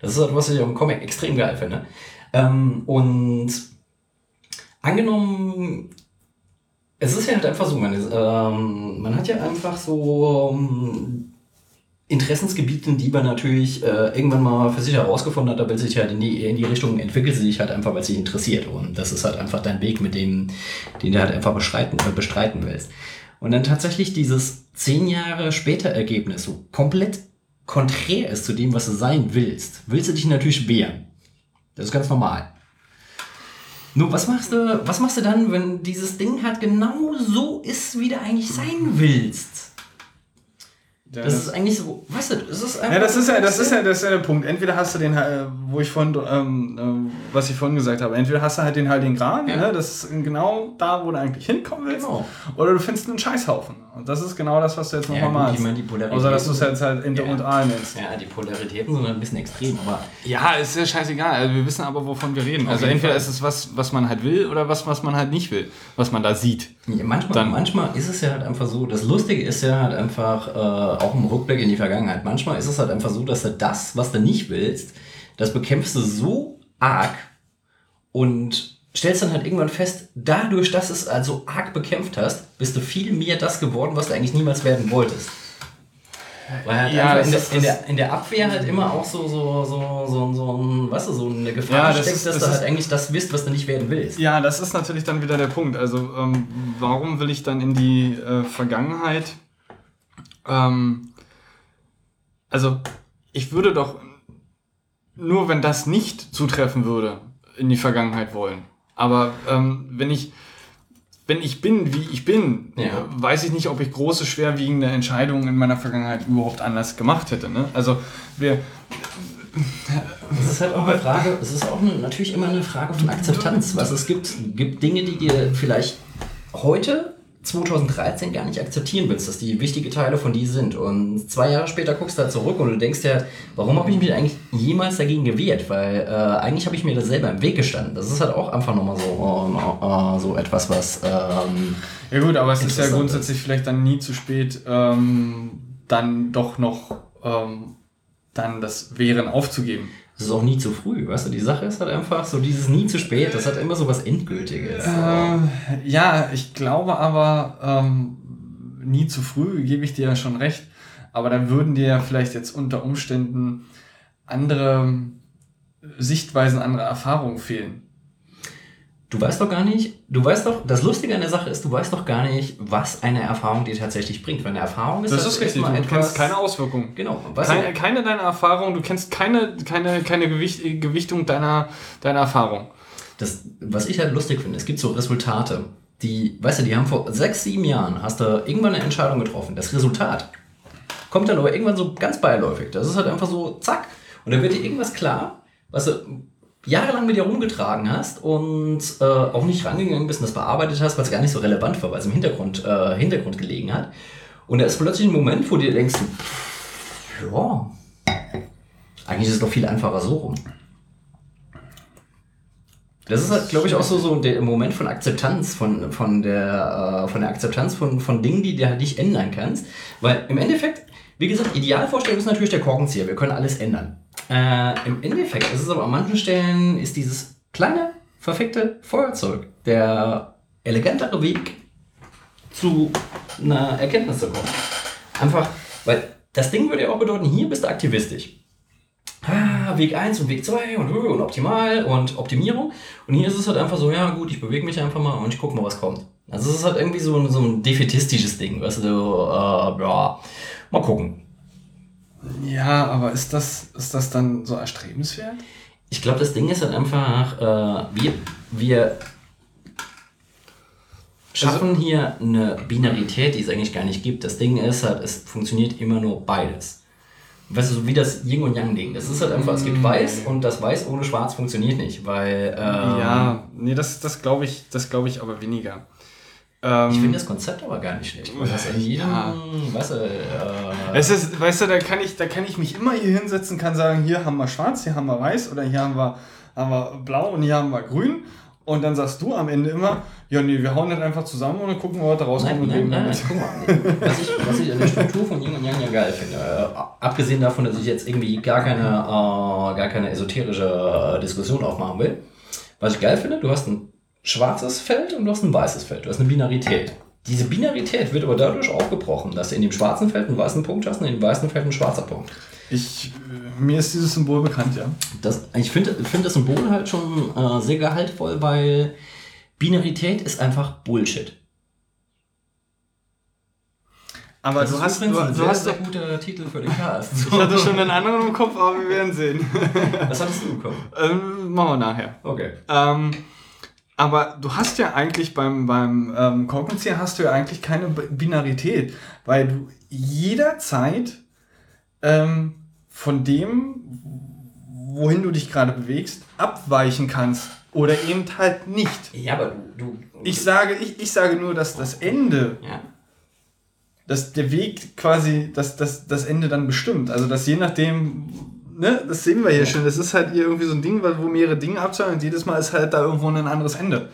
Das ist halt, was ich am Comic extrem geil finde. Ähm, und angenommen, es ist ja halt einfach so, man, ist, ähm, man hat ja einfach so ähm, Interessensgebiete, die man natürlich äh, irgendwann mal für sich herausgefunden hat, aber sich halt in die, in die Richtung entwickelt sie sich halt einfach, weil sich interessiert. Und das ist halt einfach dein Weg, mit dem, den du halt einfach bestreiten, äh, bestreiten willst. Und dann tatsächlich dieses zehn Jahre später Ergebnis so komplett konträr ist zu dem, was du sein willst, willst du dich natürlich wehren. Das ist ganz normal. Nur was machst du, was machst du dann, wenn dieses Ding halt genau so ist, wie du eigentlich sein willst?
Ja,
Das ist eigentlich so, weißt du, das ist einfach.
Ja, das ist ja, das ist ja, das ist ja der Punkt. Entweder hast du den, äh, wo ich vorhin, ähm, ähm, was ich vorhin gesagt habe, entweder hast du halt den Heiligen Gral,
Ja.
ne, das ist genau da, wo du eigentlich hinkommen willst,
Genau.
oder du findest einen Scheißhaufen. Und das ist genau das, was du jetzt
Ja,
nochmal
gut,
malst.
ich meine, die Polaritäten-
Außer, dass du es jetzt halt Inter
Ja.
und Aal nennst.
Ja, die Polaritäten sind ein bisschen extrem, aber
Ja, ist ja scheißegal. Also wir wissen aber, wovon wir reden.
Auf
Also entweder
Fall.
ist es was, was man halt will, oder was, was man halt nicht will, was man da sieht.
Ja, manchmal,
Dann-
manchmal ist es ja halt einfach so, das Lustige ist ja halt einfach, äh, auch im Rückblick in die Vergangenheit, manchmal ist es halt einfach so, dass du das, was du nicht willst, das bekämpfst du so arg und stellst dann halt irgendwann fest, dadurch, dass du es also arg bekämpft hast, bist du viel mehr das geworden, was du eigentlich niemals werden wolltest. Weil halt
Ja, das
in, der, in, der, in der Abwehr halt immer auch so, so, so, so, so ein, weißt du, so eine Gefahr
Ja, das
steckt,
ist-
dass
das
du
ist-
halt eigentlich das bist, was du nicht werden willst.
Ja, das ist natürlich dann wieder der Punkt. Also, ähm, warum will ich dann in die äh, Vergangenheit? Ähm, also, ich würde doch nur, wenn das nicht zutreffen würde, in die Vergangenheit wollen. Aber ähm, wenn ich wenn ich bin, wie ich bin,
Ja.
weiß ich nicht, ob ich große, schwerwiegende Entscheidungen in meiner Vergangenheit überhaupt anders gemacht hätte. Ne? Also wir,
Es ist halt auch eine Frage, es ist auch eine, natürlich immer eine Frage von Akzeptanz. Was es gibt, gibt Dinge, die dir vielleicht heute, 2013, gar nicht akzeptieren willst, dass die wichtige Teile von dir sind. Und zwei Jahre später guckst du da zurück und du denkst dir, warum habe ich mich eigentlich jemals dagegen gewehrt? Weil äh, eigentlich habe ich mir das selber im Weg gestanden. Das ist halt auch einfach nochmal so, äh, äh, so etwas, was. Ähm,
Ja gut, aber es ist ja grundsätzlich vielleicht dann nie zu spät, ähm, dann doch noch ähm, dann das Wehren aufzugeben.
Es ist auch nie zu früh, weißt du? Die Sache ist halt einfach so, dieses nie zu spät, das hat immer so was Endgültiges.
Ähm, ja, ich glaube aber, ähm, nie zu früh, gebe ich dir ja schon recht. Aber dann würden dir ja vielleicht jetzt unter Umständen andere Sichtweisen, andere Erfahrungen fehlen.
Du weißt doch gar nicht, du weißt doch, das Lustige an der Sache ist, du weißt doch gar nicht, was eine Erfahrung dir tatsächlich bringt. Weil eine Erfahrung ist
Das
halt
ist richtig, du kennst keine Auswirkungen.
Genau, weißt
Keine,
du,
keine deiner Erfahrungen, du kennst keine, keine, keine Gewicht, Gewichtung deiner, deiner Erfahrung.
das, was ich halt lustig finde, es gibt so Resultate, die, weißt du, die haben vor sechs, sieben Jahren, hast du irgendwann eine Entscheidung getroffen. Das Resultat kommt dann aber irgendwann so ganz beiläufig. Das ist halt einfach so, zack, und dann wird dir irgendwas klar, was du jahrelang mit dir rumgetragen hast und äh, auch nicht rangegangen bist und das bearbeitet hast, weil es gar nicht so relevant war, weil es im Hintergrund, äh, Hintergrund gelegen hat. Und da ist plötzlich ein Moment, wo du dir denkst, ja, eigentlich ist es doch viel einfacher so rum. Das ist halt, glaube ich, auch so, so der Moment von Akzeptanz, von, von, der, äh, von der Akzeptanz von, von Dingen, die du halt nicht ändern kannst. Weil im Endeffekt, wie gesagt, Idealvorstellung ist natürlich der Korkenzieher. Wir können alles ändern. Äh, Im Endeffekt ist es aber an manchen Stellen ist dieses kleine, verfickte Feuerzeug der elegantere Weg zu einer Erkenntnis zu kommen. Einfach, weil das Ding würde ja auch bedeuten, hier bist du aktivistisch. Ah, Weg 1 und Weg 2 und, und optimal und Optimierung. Und hier ist es halt einfach so, ja gut, ich bewege mich einfach mal und ich gucke mal, was kommt. Also es ist halt irgendwie so ein, so ein defetistisches Ding, weißt du, so, äh, ja, mal gucken.
Ja, aber ist das, ist das dann so erstrebenswert?
Ich glaube, das Ding ist halt einfach, äh, wir, wir schaffen hier eine Binarität, die es eigentlich gar nicht gibt. Das Ding ist halt, es funktioniert immer nur beides. Weißt du, so wie das Yin und Yang Ding. Das ist halt einfach, es gibt Weiß und das Weiß ohne Schwarz funktioniert nicht, weil ähm,
ja, nee, das, das glaube ich, das glaube ich aber weniger. Ähm,
ich finde das Konzept aber gar nicht schlecht. Weil das in jedem,
Ja.
weißt du, äh,
Es ist, weißt du, da kann, ich, da kann ich mich immer hier hinsetzen, kann sagen, hier haben wir schwarz, hier haben wir weiß oder hier haben wir, haben wir blau und hier haben wir grün. Und dann sagst du am Ende immer, ja nee, wir hauen das einfach zusammen und dann gucken wir, was da rauskommt.
Nein, nein, nein,
damit.
guck mal. Was ich, was ich an der Struktur von Yin und Yang ja geil finde, äh, abgesehen davon, dass ich jetzt irgendwie gar keine, äh, gar keine esoterische Diskussion aufmachen will, was ich geil finde, du hast ein schwarzes Feld und du hast ein weißes Feld, du hast eine Binarität. Diese Binarität wird aber dadurch aufgebrochen, dass du in dem schwarzen Feld einen weißen Punkt hast und in dem weißen Feld einen schwarzer Punkt.
Ich, äh, mir ist dieses Symbol bekannt, ja.
Das, ich finde find das Symbol halt schon äh, sehr gehaltvoll, weil Binarität ist einfach Bullshit.
Aber
Das
du
ist
hast, du,
ein
du
sehr,
hast
sehr
doch,
guter Titel für den Cast.
ich hatte schon einen anderen im Kopf, aber wir werden sehen.
Was hattest du bekommen?
ähm, machen wir nachher.
Okay.
Ähm, aber du hast ja eigentlich beim, beim ähm, Korkenzieher hast du ja eigentlich keine Binarität, weil du jederzeit ähm, von dem, wohin du dich gerade bewegst, abweichen kannst oder eben halt nicht.
Ja, aber du. du
Ich sage, ich, ich sage nur, dass das Ende,
ja.
dass der Weg quasi, dass das, das Ende dann bestimmt. Also dass je nachdem, ne, das sehen wir hier
Ja.
schon, das ist halt hier irgendwie so ein Ding, wo mehrere Dinge abzahlen und jedes Mal ist halt da irgendwo ein anderes Ende.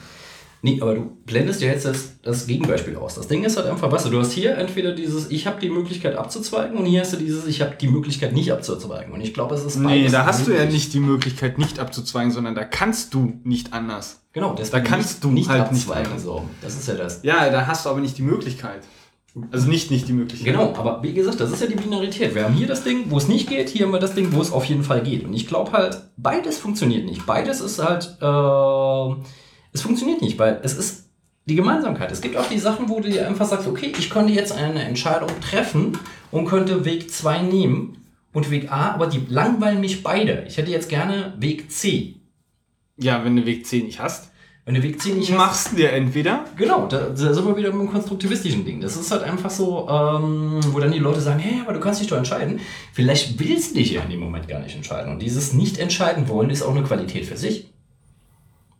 Nee, aber du blendest dir jetzt das, das Gegenbeispiel aus. Das Ding ist halt einfach, weißt du, du hast hier entweder dieses, ich habe die Möglichkeit abzuzweigen und hier hast du dieses, ich habe die Möglichkeit nicht abzuzweigen. Und ich glaube, es ist
Nee, da hast du ja
möglich.
nicht die Möglichkeit, nicht abzuzweigen, sondern da kannst du nicht anders.
Genau, deswegen
Da kannst
nicht,
du
nicht
halt nicht
abzweigen.
anders.
so. Das ist ja das.
Ja, da hast du aber nicht die Möglichkeit. Also nicht nicht die Möglichkeit.
Genau, aber wie gesagt, das ist ja die Binarität. Wir haben hier das Ding, wo es nicht geht, hier haben wir das Ding, wo es auf jeden Fall geht. Und ich glaube halt, beides funktioniert nicht. Beides ist halt, äh, es funktioniert nicht, weil es ist die Gemeinsamkeit. Es gibt auch die Sachen, wo du dir einfach sagst, okay, ich könnte jetzt eine Entscheidung treffen und könnte Weg 2 nehmen und Weg A, aber die langweilen mich beide. Ich hätte jetzt gerne Weg C.
Ja, wenn du Weg 10 nicht hast,
Wenn du Weg C nicht hast,
machst du dir entweder
Genau, da, da sind wir wieder beim konstruktivistischen Ding. Das ist halt einfach so, ähm, wo dann die Leute sagen, hey, aber du kannst dich doch entscheiden. Vielleicht willst du dich ja in dem Moment gar nicht entscheiden. Und dieses Nicht-Entscheiden wollen ist auch eine Qualität für sich.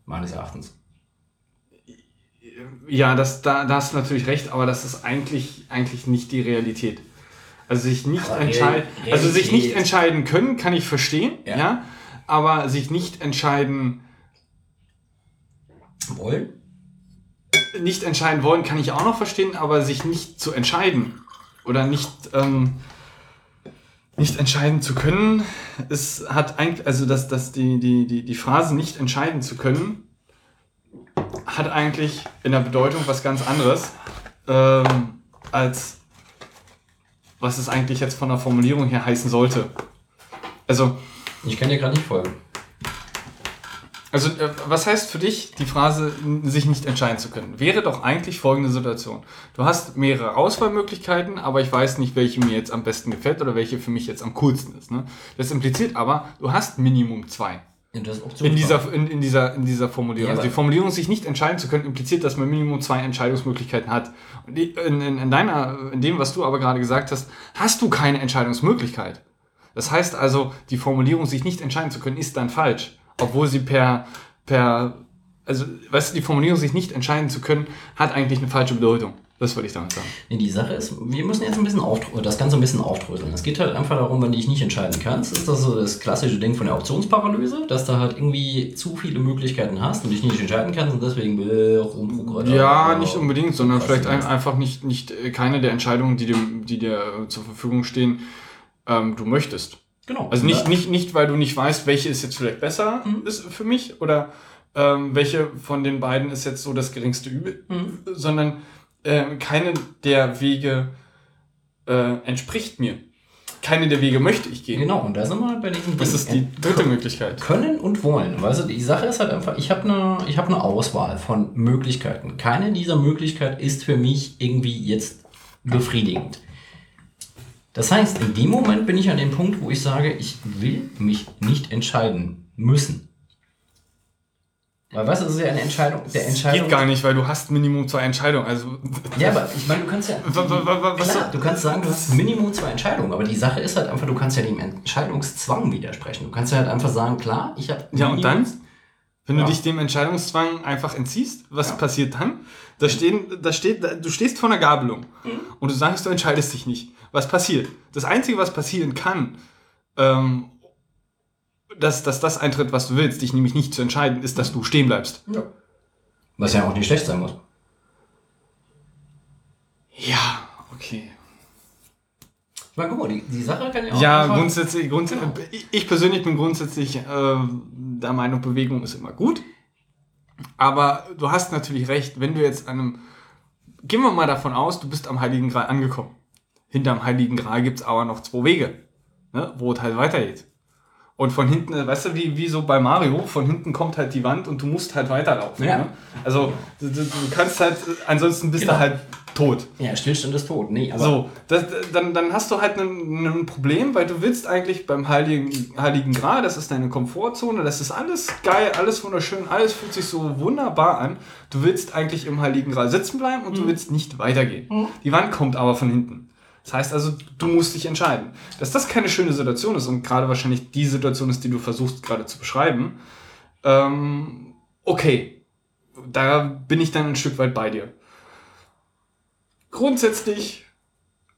Meines Erachtens.
Ja, das, da, da hast du natürlich recht, aber das ist eigentlich, eigentlich nicht die Realität. Also sich nicht entscheiden, also sich nicht entscheiden können, kann ich verstehen, ja.
Ja.
aber sich nicht entscheiden,
Wollen?
nicht entscheiden wollen, kann ich auch noch verstehen, aber sich nicht zu entscheiden oder nicht, ähm, nicht entscheiden zu können, es hat eigentlich, also dass, dass die, die, die, die Phrase nicht entscheiden zu können, hat eigentlich in der Bedeutung was ganz anderes, ähm, als was es eigentlich jetzt von der Formulierung her heißen sollte. Also,
Ich kann dir gerade nicht folgen.
Also äh, was heißt für dich die Phrase, sich nicht entscheiden zu können? Wäre doch eigentlich folgende Situation. Du hast mehrere Auswahlmöglichkeiten, aber ich weiß nicht, welche mir jetzt am besten gefällt oder welche für mich jetzt am coolsten ist. Ne? Das impliziert aber, du hast Minimum zwei.
Ja,
In dieser, in, in dieser, in dieser Formulierung.
Ja,
also die Formulierung, sich nicht entscheiden zu können, impliziert, dass man Minimum zwei Entscheidungsmöglichkeiten hat. In, in, in, deiner, in dem, was du aber gerade gesagt hast, hast du keine Entscheidungsmöglichkeit. Das heißt also, die Formulierung, sich nicht entscheiden zu können, ist dann falsch. Obwohl sie per, per, also, weißt du, die Formulierung, sich nicht entscheiden zu können, hat eigentlich eine falsche Bedeutung. Das wollte ich damit sagen.
Nee, die Sache ist, wir müssen jetzt ein bisschen das Ganze ein bisschen aufdröseln. Es geht halt einfach darum, wenn du dich nicht entscheiden kannst, ist das so das klassische Ding von der Optionsparalyse, dass du halt irgendwie zu viele Möglichkeiten hast und dich nicht entscheiden kannst und deswegen äh, rumprogrammiert.
Ja, nicht unbedingt, sondern vielleicht ein, einfach nicht, nicht äh, keine der Entscheidungen, die, dem, die dir äh, zur Verfügung stehen, ähm, du möchtest.
Genau.
Also nicht, nicht, nicht, weil du nicht weißt, welche ist jetzt vielleicht besser
Mhm.
ist für mich oder ähm, welche von den beiden ist jetzt so das geringste Übel,
Mhm.
sondern ähm, keine der Wege äh, entspricht mir. Keine der Wege möchte ich gehen.
Genau, und da sind wir bei diesem
Das
Ding.
ist die dritte Möglichkeit.
Können und wollen. Weißt du, die Sache ist halt einfach, ich habe eine ich hab eine Auswahl von Möglichkeiten. Keine dieser Möglichkeiten ist für mich irgendwie jetzt befriedigend. Das heißt, in dem Moment bin ich an dem Punkt, wo ich sage, ich will mich nicht entscheiden müssen. Weil weißt du, das ist ja eine Entscheidung. Der Entscheidung
Geht gar nicht, weil du hast Minimum zwei Entscheidungen. Also
Ja, aber ich meine, du kannst ja.
Was
klar, du kannst sagen, du hast Minimum zwei Entscheidungen, aber die Sache ist halt einfach, du kannst ja dem Entscheidungszwang widersprechen. Du kannst ja halt einfach sagen, klar, ich habe.
Ja, und dann? Wenn
Ja.
du dich dem Entscheidungszwang einfach entziehst, was passiert dann? Da, stehen, da steht, da- du stehst vor einer Gabelung und du sagst, du entscheidest dich nicht. Was passiert? Das Einzige, was passieren kann, ähm, dass, dass das eintritt, was du willst, dich nämlich nicht zu entscheiden, ist, dass du stehen bleibst.
Ja. Was ja auch nicht schlecht sein muss.
Ja, okay.
Ich meine, guck mal, die, die Sache kann ja auch.
Ja,
einfach-
grundsätzlich, grundsätzlich ich- ich persönlich bin grundsätzlich äh, der Meinung, Bewegung ist immer gut. Aber du hast natürlich recht, wenn du jetzt an einem. Gehen wir mal davon aus, du bist am Heiligen Gral angekommen. Hinterm Heiligen Gral gibt es aber noch zwei Wege, ne, wo es halt weitergeht. Und von hinten, weißt du, wie, wie so bei Mario, von hinten kommt halt die Wand und du musst halt weiterlaufen.
Ja.
Ne? Also du, du, kannst halt, ansonsten bist
Genau.
du halt tot.
Ja, Stillstand ist tot. Nee, aber.
So, das, dann, dann hast du halt ein, Problem, weil du willst eigentlich beim Heiligen, Heiligen Gral, das ist deine Komfortzone, das ist alles geil, alles wunderschön, alles fühlt sich so wunderbar an. Du willst eigentlich im Heiligen Gral sitzen bleiben und du willst nicht weitergehen. Die Wand kommt aber von hinten. Das heißt also, du musst dich entscheiden. Dass das keine schöne Situation ist und gerade wahrscheinlich die Situation ist, die du versuchst gerade zu beschreiben, ähm, okay, da bin ich dann ein Stück weit bei dir. Grundsätzlich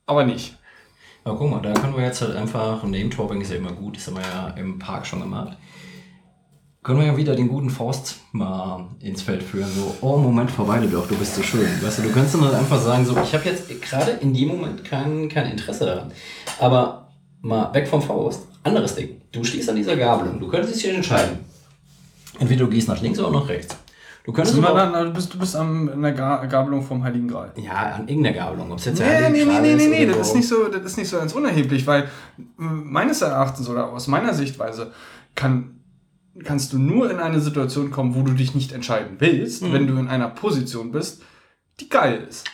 aber nicht.
Aber guck mal, da können wir jetzt halt einfach, Name-Dropping ist ja immer gut, das haben wir ja im Park schon gemacht. Können wir ja wieder den guten Faust mal ins Feld führen. So, oh, Moment, verweile doch, du bist so schön. Weißt du, du kannst dann halt einfach sagen, so, ich habe jetzt gerade in dem Moment kein, kein Interesse daran. Aber mal weg vom Faust, anderes Ding. Du stehst an dieser Gabelung, du könntest dich entscheiden. Entweder du gehst nach links oder nach rechts. Du könntest aber
dann, du bist, du bist am, in der Ga- Gabelung vom Heiligen Gral.
ja, an irgendeiner Gabelung. Ob es jetzt
Nee,
der
nee, nee,
Gral
nee, nee, nee,
oder
das ist nicht so, das ist nicht so ganz unerheblich, weil m, meines Erachtens oder aus meiner Sichtweise kann, kannst du nur in eine Situation kommen, wo du dich nicht entscheiden willst,
Mhm.
wenn du in einer Position bist, die geil ist.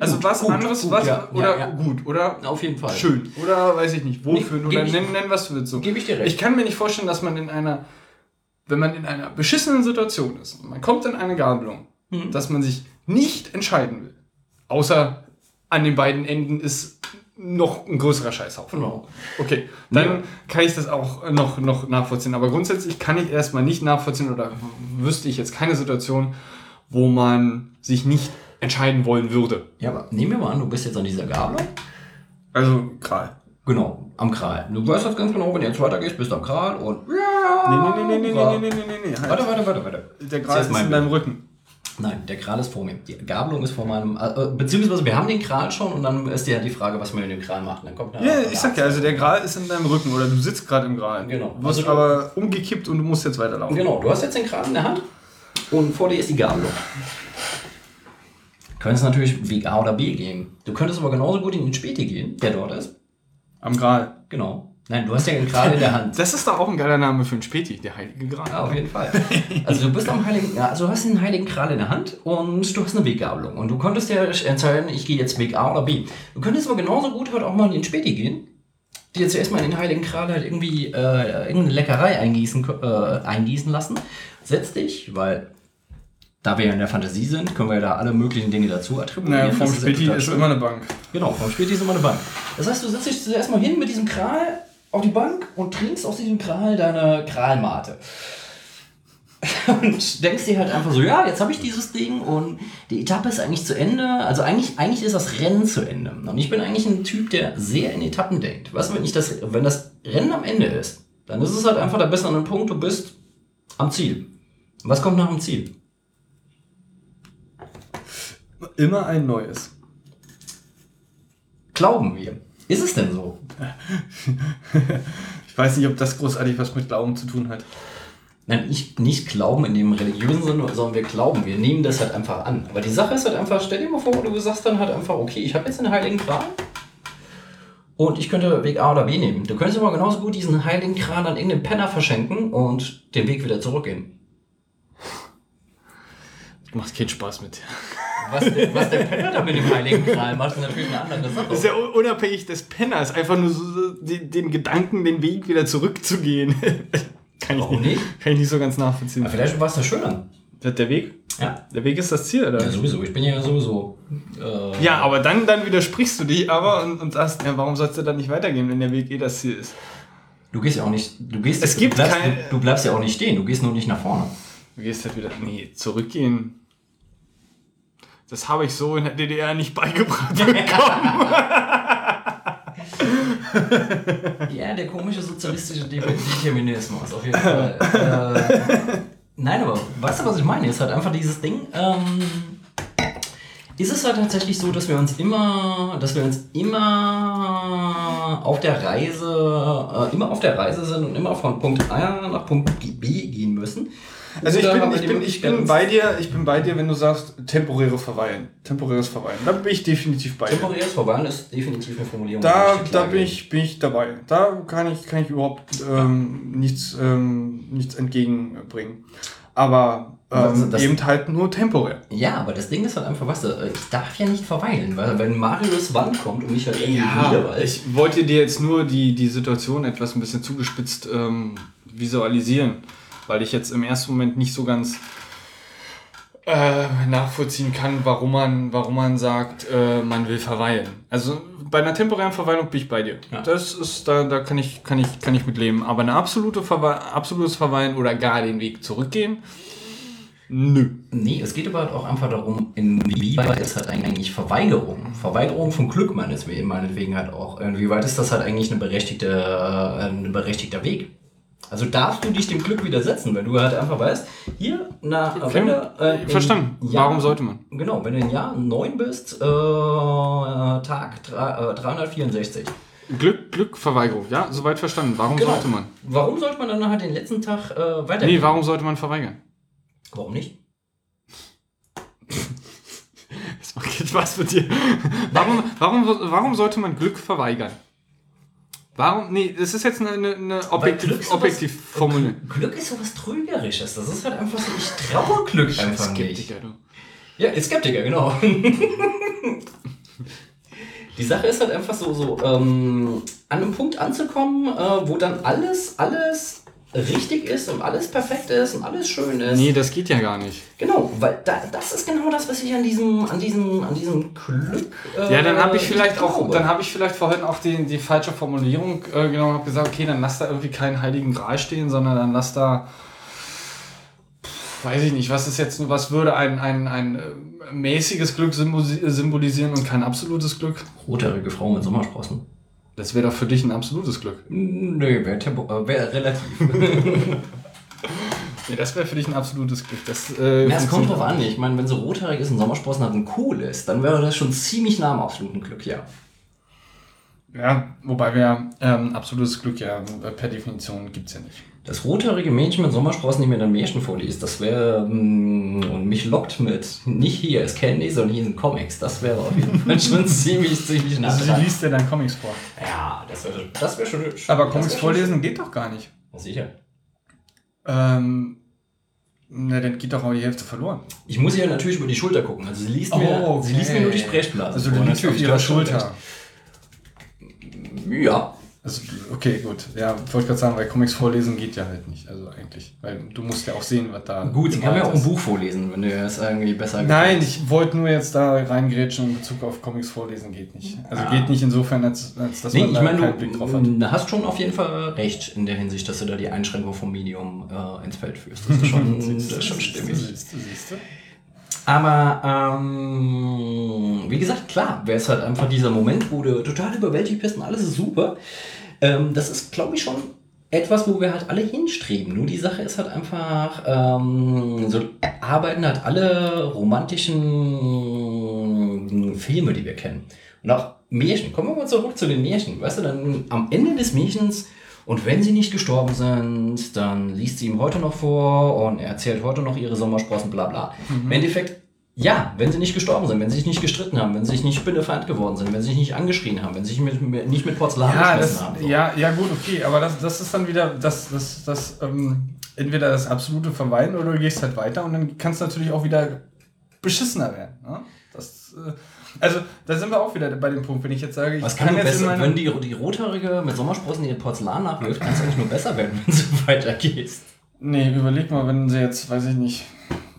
Also
Gut,
was
gut,
anderes,
gut,
was,
ja,
oder
ja, ja.
gut, oder
Auf jeden Fall.
schön, oder weiß ich nicht, wohlfühlen,
Nee,
oder nennen, nennen was du willst. So.
Gebe ich dir recht.
Ich kann mir nicht vorstellen, dass man in einer, wenn man in einer beschissenen Situation ist, man kommt in eine Gabelung,
Mhm.
dass man sich nicht entscheiden will. Außer an den beiden Enden ist noch ein größerer Scheißhaufen.
Genau.
Okay, dann
Ja.
kann ich das auch noch, noch nachvollziehen. Aber grundsätzlich kann ich erstmal nicht nachvollziehen oder wüsste ich jetzt keine Situation, wo man sich nicht entscheiden wollen würde.
Ja, aber nehmen wir mal an, du bist jetzt an dieser Gabelung.
Also, Kral.
Genau, am Kral. Du weißt das ganz genau, wenn du jetzt weitergehst, bist du am Kral und.
Nee, nee, nee, nee, nee, nee, nee, nee, nee, nee. Halt.
Warte, warte, warte, warte.
Der Gral
ist
ist in deinem Rücken.
Nein, der Kral ist vor mir. Die Gabelung ist vor meinem. Äh, beziehungsweise wir haben den Kral schon und dann ist ja die Frage, was man mit dem Kral macht. Dann kommt
Ja, ich sag ja, also der Gral ist in deinem Rücken oder du sitzt gerade im Gral.
Genau.
Du wirst
Also
aber umgekippt und du musst jetzt weiterlaufen.
Genau, du hast jetzt den Kral in der Hand und vor dir ist die Gabelung. Du könntest natürlich Weg A oder B gehen. Du könntest aber genauso gut in den Späti gehen, der dort ist.
Am Gral.
Genau. Nein, du hast ja den Kral in der Hand.
Das ist doch auch ein geiler Name für ein Späti, der Heilige Gral.
Ja, auf jeden Fall. Also du bist am Heiligen, also du hast einen Heiligen Kral in der Hand und du hast eine Weggabelung. Und du konntest ja entscheiden, ich gehe jetzt Weg A oder B. Du könntest aber genauso gut heute auch mal in den Späti gehen, dir jetzt erstmal in den Heiligen Kral halt irgendwie äh, irgendeine Leckerei eingießen, äh, eingießen lassen. Setz dich, weil da wir ja in der Fantasie sind, können wir ja da alle möglichen Dinge dazu attribuieren.
Naja, vom Späti ist
schön.
immer eine Bank.
Genau, vom Späti ist immer eine Bank. Das heißt, du setzt dich zuerst mal hin mit diesem Kral auf die Bank und trinkst aus diesem Kral deine Kralmate. (laughs) Und denkst dir halt einfach so, ja, jetzt habe ich dieses Ding und die Etappe ist eigentlich zu Ende. Also eigentlich, eigentlich ist das Rennen zu Ende. Und ich bin eigentlich ein Typ, der sehr in Etappen denkt. Weißt du, wenn, ich das, wenn das Rennen am Ende ist, dann ist es halt einfach, da bist du an einem Punkt, du bist am Ziel. Was kommt nach dem Ziel?
Immer ein neues.
Glauben wir. Ist es denn so? (laughs)
Ich weiß nicht, ob das großartig was mit Glauben zu tun hat.
Nein, nicht, nicht glauben in dem religiösen Sinne, sondern wir glauben, wir nehmen das halt einfach an. Aber die Sache ist halt einfach, stell dir mal vor, du sagst dann halt einfach, okay, ich habe jetzt einen heiligen Kran und ich könnte Weg A oder B nehmen. Du könntest aber genauso gut diesen heiligen Kran an irgendeinen Penner verschenken und den Weg wieder zurückgehen.
Macht keinen Spaß mit.
Was, der- was der Penner da mit dem heiligen Kran macht, ist natürlich eine andere Sache.
Das ist ja un- unabhängig des Penners. Einfach nur so, den, den Gedanken, den Weg wieder zurückzugehen. (laughs) kann, ich
Warum
nicht,
nicht?
kann ich nicht so ganz nachvollziehen.
Aber vielleicht war es das schöner.
Der Weg?
Ja.
Der Weg ist das Ziel, oder?
ja, sowieso. Ich bin ja sowieso. Äh,
Ja, aber dann, dann widersprichst du dich aber und, und sagst, ja, warum sollst du dann nicht weitergehen, wenn der Weg eh das Ziel ist?
Du gehst ja auch nicht. Du gehst.
Es gibt
du bleibst,
kein-
du, du bleibst ja auch nicht stehen. Du gehst nur nicht nach vorne.
Du gehst halt wieder, nee, zurückgehen. Das habe ich so in der DDR nicht beigebracht (laughs) bekommen.
Ja, der komische sozialistische De- Determinismus, auf jeden Fall. äh, nein, aber weißt du, was ich meine? Ist halt einfach dieses Ding. Ähm, ist es halt tatsächlich so, dass wir uns immer, dass wir uns immer auf der Reise, äh, immer auf der Reise sind und immer von Punkt A nach Punkt B gehen müssen.
Also ich bin, ich, bin, ich bin bei dir, ich bin bei dir, wenn du sagst, temporäre Verweilen. Temporäres Verweilen. Da bin ich definitiv bei dir.
Temporäres Verweilen ist definitiv eine Formulierung.
Da, da bin ich, bin ich dabei. Da kann ich, kann ich überhaupt ähm, nichts, ähm, nichts entgegenbringen. Aber ähm,
das-
eben halt nur temporär.
Ja, aber das Ding ist halt einfach, weißt du, ich darf ja nicht verweilen, weil wenn Marius Wand kommt und mich halt irgendwie wiederweilt.
ich wollte dir jetzt nur die, die Situation etwas ein bisschen zugespitzt ähm, visualisieren, weil ich jetzt im ersten Moment nicht so ganz äh, nachvollziehen kann, warum man, warum man sagt, äh, man will verweilen. Also bei einer temporären Verweilung bin ich bei dir.
Ja.
Das ist, da, da kann ich, kann ich, kann ich mit leben. Aber eine absolute Verwe absolutes Verweilen oder gar den Weg zurückgehen, nö.
Nee, es geht aber auch einfach darum, inwieweit ist halt eigentlich Verweigerung, Verweigerung von Glück meinetwegen, meinetwegen halt auch, inwieweit ist das halt eigentlich eine berechtigte, äh, ein berechtigter Weg? Also darfst du dich dem Glück widersetzen, wenn du halt einfach weißt, hier, na, wenn du, äh,
Verstanden.
Jahr-
Warum sollte man?
Genau, wenn du in Jahr 9 bist, äh, Tag drei- äh, 364.
Glück, Glück, Verweigerung. Ja, soweit verstanden. Warum
Genau.
sollte man?
Warum sollte man dann halt den letzten Tag äh, weiter?
Nee, warum sollte man verweigern?
Warum nicht? (laughs)
Das macht jetzt Spaß mit dir. Warum, warum, warum sollte man Glück verweigern? Warum? Nee, das ist jetzt eine, eine, eine
Glück
objektiv, objektiv Formel.
Glück ist sowas Trügerisches. Das ist halt einfach so, ich traue Glück einfach nicht.
Skeptiker, du.
Ja, Skeptiker, genau. Die Sache ist halt einfach so, so ähm, an einem Punkt anzukommen, äh, wo dann alles, alles richtig ist und alles perfekt ist und alles schön ist.
Nee, das geht ja gar nicht.
Genau, weil da, das ist genau das, was ich an diesem, an diesem, an diesem Glück. Äh,
Ja, dann habe ich vielleicht auch, dann habe ich vielleicht vorhin auch die, die falsche Formulierung äh, genommen und habe gesagt, okay, dann lass da irgendwie keinen heiligen Gral stehen, sondern dann lass da, weiß ich nicht, was ist jetzt, was würde ein, ein, ein äh, mäßiges Glück symboli- symbolisieren und kein absolutes Glück?
Rothaarige Frau mit Sommersprossen.
Das wäre doch für dich ein absolutes Glück.
Nö, wäre äh, wär relativ. (laughs)
Nee, das wäre für dich ein absolutes Glück. Das, äh,
Ja, es kommt drauf an. Ich meine, wenn sie rothaarig ist und Sommersprossen hat und cool ist, dann wäre das schon ziemlich nah am absoluten Glück, ja.
Ja, wobei wir ähm, absolutes Glück ja äh, per Definition gibt es ja nicht.
Das rothaarige Mädchen mit Sommersprossen, die mir dann Märchen vorliest, das wäre mm, und mich lockt mit nicht hier ist Candy, sondern hier sind Comics. Das wäre auf jeden Fall schon (laughs) ziemlich, ziemlich nah
Also sie liest ja dann Comics vor.
Ja, das wäre das wär schon.
Aber
das
Comics vorlesen geht doch gar nicht.
Sicher.
Ähm, na, dann geht doch auch die Hälfte verloren.
Ich muss ihr natürlich über die Schulter gucken. Also sie liest, mir, sie liest mir nur die Sprechblase.
Also du
vor.
liegst auf ihrer Schulter.
Ja.
Also, okay, gut. Ja, wollte gerade sagen, weil Comics vorlesen geht ja halt nicht. Also eigentlich. Weil du musst ja auch sehen, was da.
Gut, sie kann ja auch ein. Buch vorlesen, wenn du es irgendwie besser
Nein, ich wollte nur jetzt da reingrätschen in Bezug auf Comics vorlesen geht nicht. Also
Ah.
geht nicht insofern, als, als dass
Nee,
man
ich
da
meine,
keinen Blick drauf hat.
du du hast schon auf jeden Fall recht in der Hinsicht, dass du da die Einschränkung vom Medium äh, ins Feld führst. Das ist (laughs) schon, das ist schon stimmig.
Siehst du, siehst du.
Aber ähm, wie gesagt, klar, wäre es halt einfach dieser Moment, wo du total überwältigt bist und alles ist super. Ähm, das ist, glaube ich, schon etwas, wo wir halt alle hinstreben. Nur die Sache ist halt einfach, ähm, so arbeiten halt alle romantischen Filme, die wir kennen. Und auch Märchen. Kommen wir mal zurück zu den Märchen. Weißt du, dann am Ende des Märchens und wenn sie nicht gestorben sind, dann liest sie ihm heute noch vor und er erzählt heute noch ihre Sommersprossen, bla bla. Im Endeffekt, ja, wenn sie nicht gestorben sind, wenn sie sich nicht gestritten haben, wenn sie sich nicht spinnefeind geworden sind, wenn sie sich nicht angeschrien haben, wenn sie sich mit, mit, nicht mit Porzellan
Ja,
geschmissen
das,
haben. so.
ja, ja, gut, okay, aber das, das ist dann wieder das, das, das, ähm, entweder das absolute Verweilen oder du gehst halt weiter und dann kann es natürlich auch wieder beschissener werden. Ne? Das, äh, also, da sind wir auch wieder bei dem Punkt, wenn ich jetzt sage, ich
Was kann, nur
jetzt
besser, wenn die, die Rothaarige mit Sommersprossen ihr Porzellan nachwirft, kann es eigentlich nur besser werden, (laughs) wenn du weitergehst.
Nee, überleg mal, wenn sie jetzt, weiß ich nicht,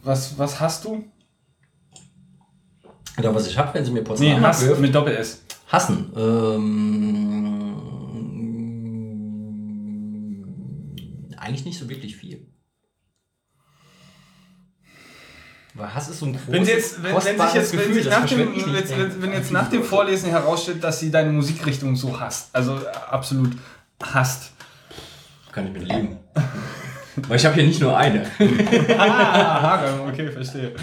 was, was hast du?
Oder was ich habe, wenn sie mir
Nee,
Porzellan
hast
nachwirft.
mit Doppel-S.
Hassen. Ähm, eigentlich nicht so wirklich viel. Hass ist so ein großes,
Wenn, jetzt, wenn, wenn sich jetzt, wenn,
Gefühl,
sich
das
nach dem, wenn, wenn, wenn jetzt nach dem Vorlesen herausstellt, dass sie deine Musikrichtung so hasst, also äh, absolut hasst.
Kann ich mit leben. (laughs) Weil ich habe hier nicht nur eine. (laughs)
ah, okay, verstehe.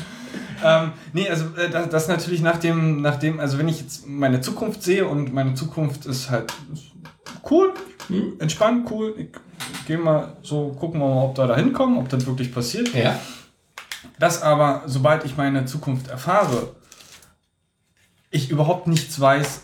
Ähm, nee, also äh, das, das natürlich nach dem, nach dem, also wenn ich jetzt meine Zukunft sehe und meine Zukunft ist halt cool, entspannt, cool, ich gehe mal so, gucken wir mal, ob wir da hinkommen, ob das wirklich passiert.
Ja.
Dass aber, sobald ich meine Zukunft erfahre, ich überhaupt nichts weiß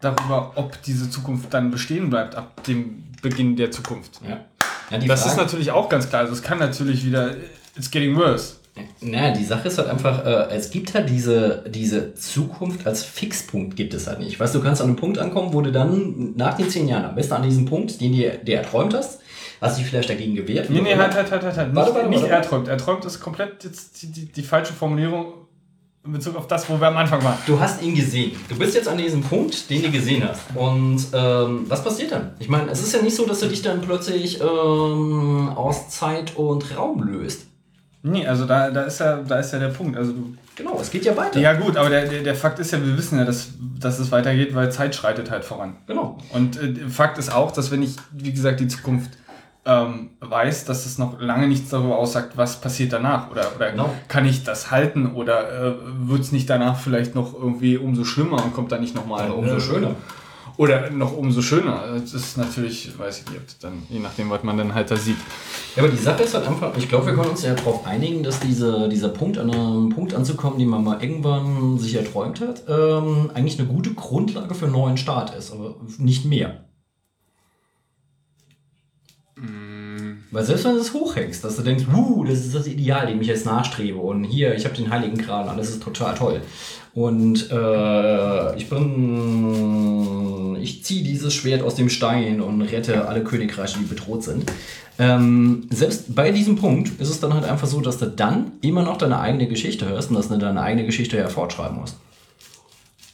darüber, ob diese Zukunft dann bestehen bleibt ab dem Beginn der Zukunft.
ja. ja
Das ist
Frage-
natürlich auch ganz klar. Also es kann natürlich wieder, it's getting worse.
Naja, die Sache ist halt einfach, äh, es gibt halt diese, diese Zukunft als Fixpunkt gibt es halt nicht. Weißt du, du kannst an einem Punkt ankommen, wo du dann nach den zehn Jahren, am besten an diesem Punkt, den dir der erträumt hast, hast dich vielleicht dagegen gewehrt.
Nee,
wie
nee,
auch
halt, halt, halt, halt. halt.
Warte,
nicht
warte,
nicht
warte.
er träumt. Er träumt ist komplett jetzt die, die, die falsche Formulierung in Bezug auf das, wo wir am Anfang waren.
Du hast ihn gesehen. Du bist jetzt an diesem Punkt, den du gesehen hast. Und ähm, was passiert dann? Ich meine, es ist ja nicht so, dass du dich dann plötzlich ähm, aus Zeit und Raum löst.
Nee, also da, da, ist ja, da ist ja der Punkt. Also du,
Genau, es geht ja weiter.
ja gut, aber der, der, der Fakt ist ja, wir wissen ja, dass, dass es weitergeht, weil Zeit schreitet halt voran.
Genau.
Und äh, Fakt ist auch, dass wenn ich, wie gesagt, die Zukunft ähm, weiß, dass es noch lange nichts darüber aussagt, was passiert danach. Oder, oder
Genau.
kann ich das halten oder äh, wird es nicht danach vielleicht noch irgendwie umso schlimmer und kommt dann nicht nochmal.
Umso schöner.
Oder noch umso schöner. Das ist natürlich, weiß ich nicht, dann, je nachdem, was man dann halt da sieht.
Ja, aber die Sache ist halt einfach, ich glaube, wir können uns ja darauf einigen, dass diese, dieser Punkt, an einem Punkt anzukommen, den man mal irgendwann sich erträumt hat, ähm, eigentlich eine gute Grundlage für einen neuen Start ist, aber nicht mehr. Weil selbst wenn du es hochhängst, dass du denkst, wuh, das ist das Ideal, dem ich jetzt nachstrebe und hier, ich habe den Heiligen Kran, alles ist total toll. Und äh, ich bin, ich ziehe dieses Schwert aus dem Stein und rette alle Königreiche, die bedroht sind. Ähm, selbst bei diesem Punkt ist es dann halt einfach so, dass du dann immer noch deine eigene Geschichte hörst und dass du deine eigene Geschichte ja fortschreiben musst.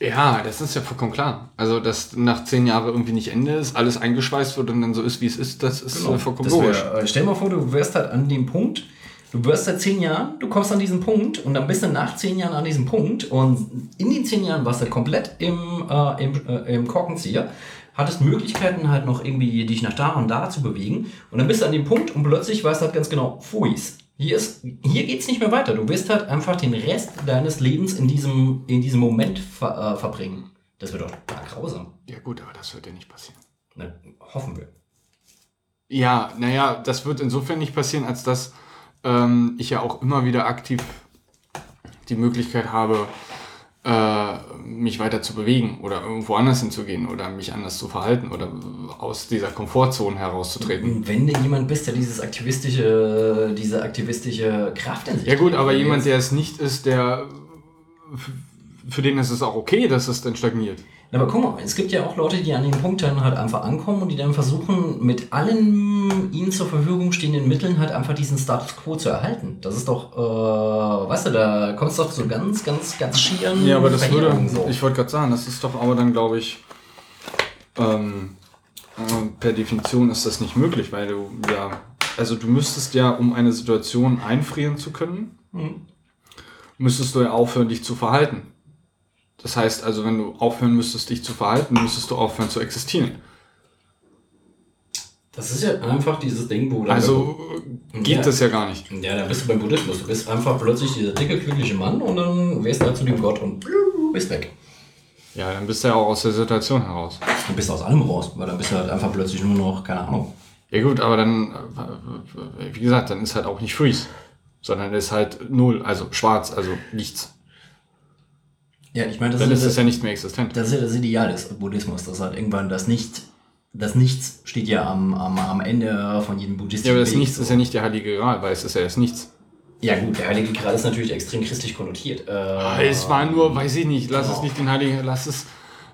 Ja, das ist ja vollkommen klar. Also, dass nach zehn Jahren irgendwie nicht Ende ist, alles eingeschweißt wird und dann so ist, wie es ist, das ist äh, vollkommen
Genau. Das
logisch.
wär, äh, stell dir mal vor, du wärst halt an dem Punkt, du wirst seit zehn Jahren, du kommst an diesen Punkt und dann bist du nach zehn Jahren an diesem Punkt und in den zehn Jahren warst du komplett im, äh, im, äh, im Korkenzieher, hattest Möglichkeiten halt noch irgendwie dich nach da und da zu bewegen und dann bist du an dem Punkt und plötzlich weißt du halt ganz genau, Fuis. Hier, ist, hier geht es nicht mehr weiter. Du wirst halt einfach den Rest deines Lebens in diesem, in diesem Moment ver, äh, verbringen. Das wird doch total grausam.
Ja, gut, aber das wird ja nicht passieren.
Ne, hoffen wir.
Ja, naja, das wird insofern nicht passieren, als dass ähm, ich ja auch immer wieder aktiv die Möglichkeit habe, äh, mich weiter zu bewegen oder irgendwo anders hinzugehen oder mich anders zu verhalten oder aus dieser Komfortzone herauszutreten.
Wenn du jemand bist, der dieses aktivistische, diese aktivistische Kraft in sich
Ja gut, aber jemand, der es nicht ist, der für den ist es auch okay, dass es dann stagniert.
Aber guck mal, es gibt ja auch Leute, die an dem Punkt dann halt einfach ankommen und die dann versuchen, mit allen ihnen zur Verfügung stehenden Mitteln halt einfach diesen Status quo zu erhalten. Das ist doch, äh, weißt du, da kommst du doch zu ganz, ganz, ganz schieren
Ja, aber das würde,
so.
ich wollte gerade sagen, das ist doch aber dann, glaube ich, ähm, äh, per Definition ist das nicht möglich, weil du ja, also du müsstest ja, um eine Situation einfrieren zu können,
Mhm.
müsstest du ja aufhören, dich zu verhalten. Das heißt also, wenn du aufhören müsstest, dich zu verhalten, müsstest du aufhören zu existieren.
Das ist ja einfach dieses Ding, wo
Also äh, geht
Ja.
das ja gar nicht.
Ja, dann bist du beim Buddhismus. Du bist einfach plötzlich dieser dicke, glückliche Mann und dann wirst du halt zu dem Gott und bist weg.
Ja, dann bist du ja auch aus der Situation heraus.
Du bist aus allem raus, weil dann bist du halt einfach plötzlich nur noch, keine Ahnung.
Ja gut, aber dann, äh, wie gesagt, dann ist halt auch nicht Freeze, sondern ist halt null, also schwarz, also nichts.
Ja, ich meine, das,
Dann
ist,
ist
ja
es ja nicht mehr existent.
das ist ja das Ideal des Buddhismus, dass halt irgendwann das Nicht, das Nichts steht ja am, am, am Ende von jedem buddhistischen
Ja, aber das
Weg,
Nichts
so.
ist ja nicht der heilige Gral, weil es ist ja das Nichts.
Ja gut, der Heilige Gral ist natürlich extrem christlich konnotiert. Äh,
Es war nur, weiß ich nicht, lass
genau.
es nicht den heiligen, lass es,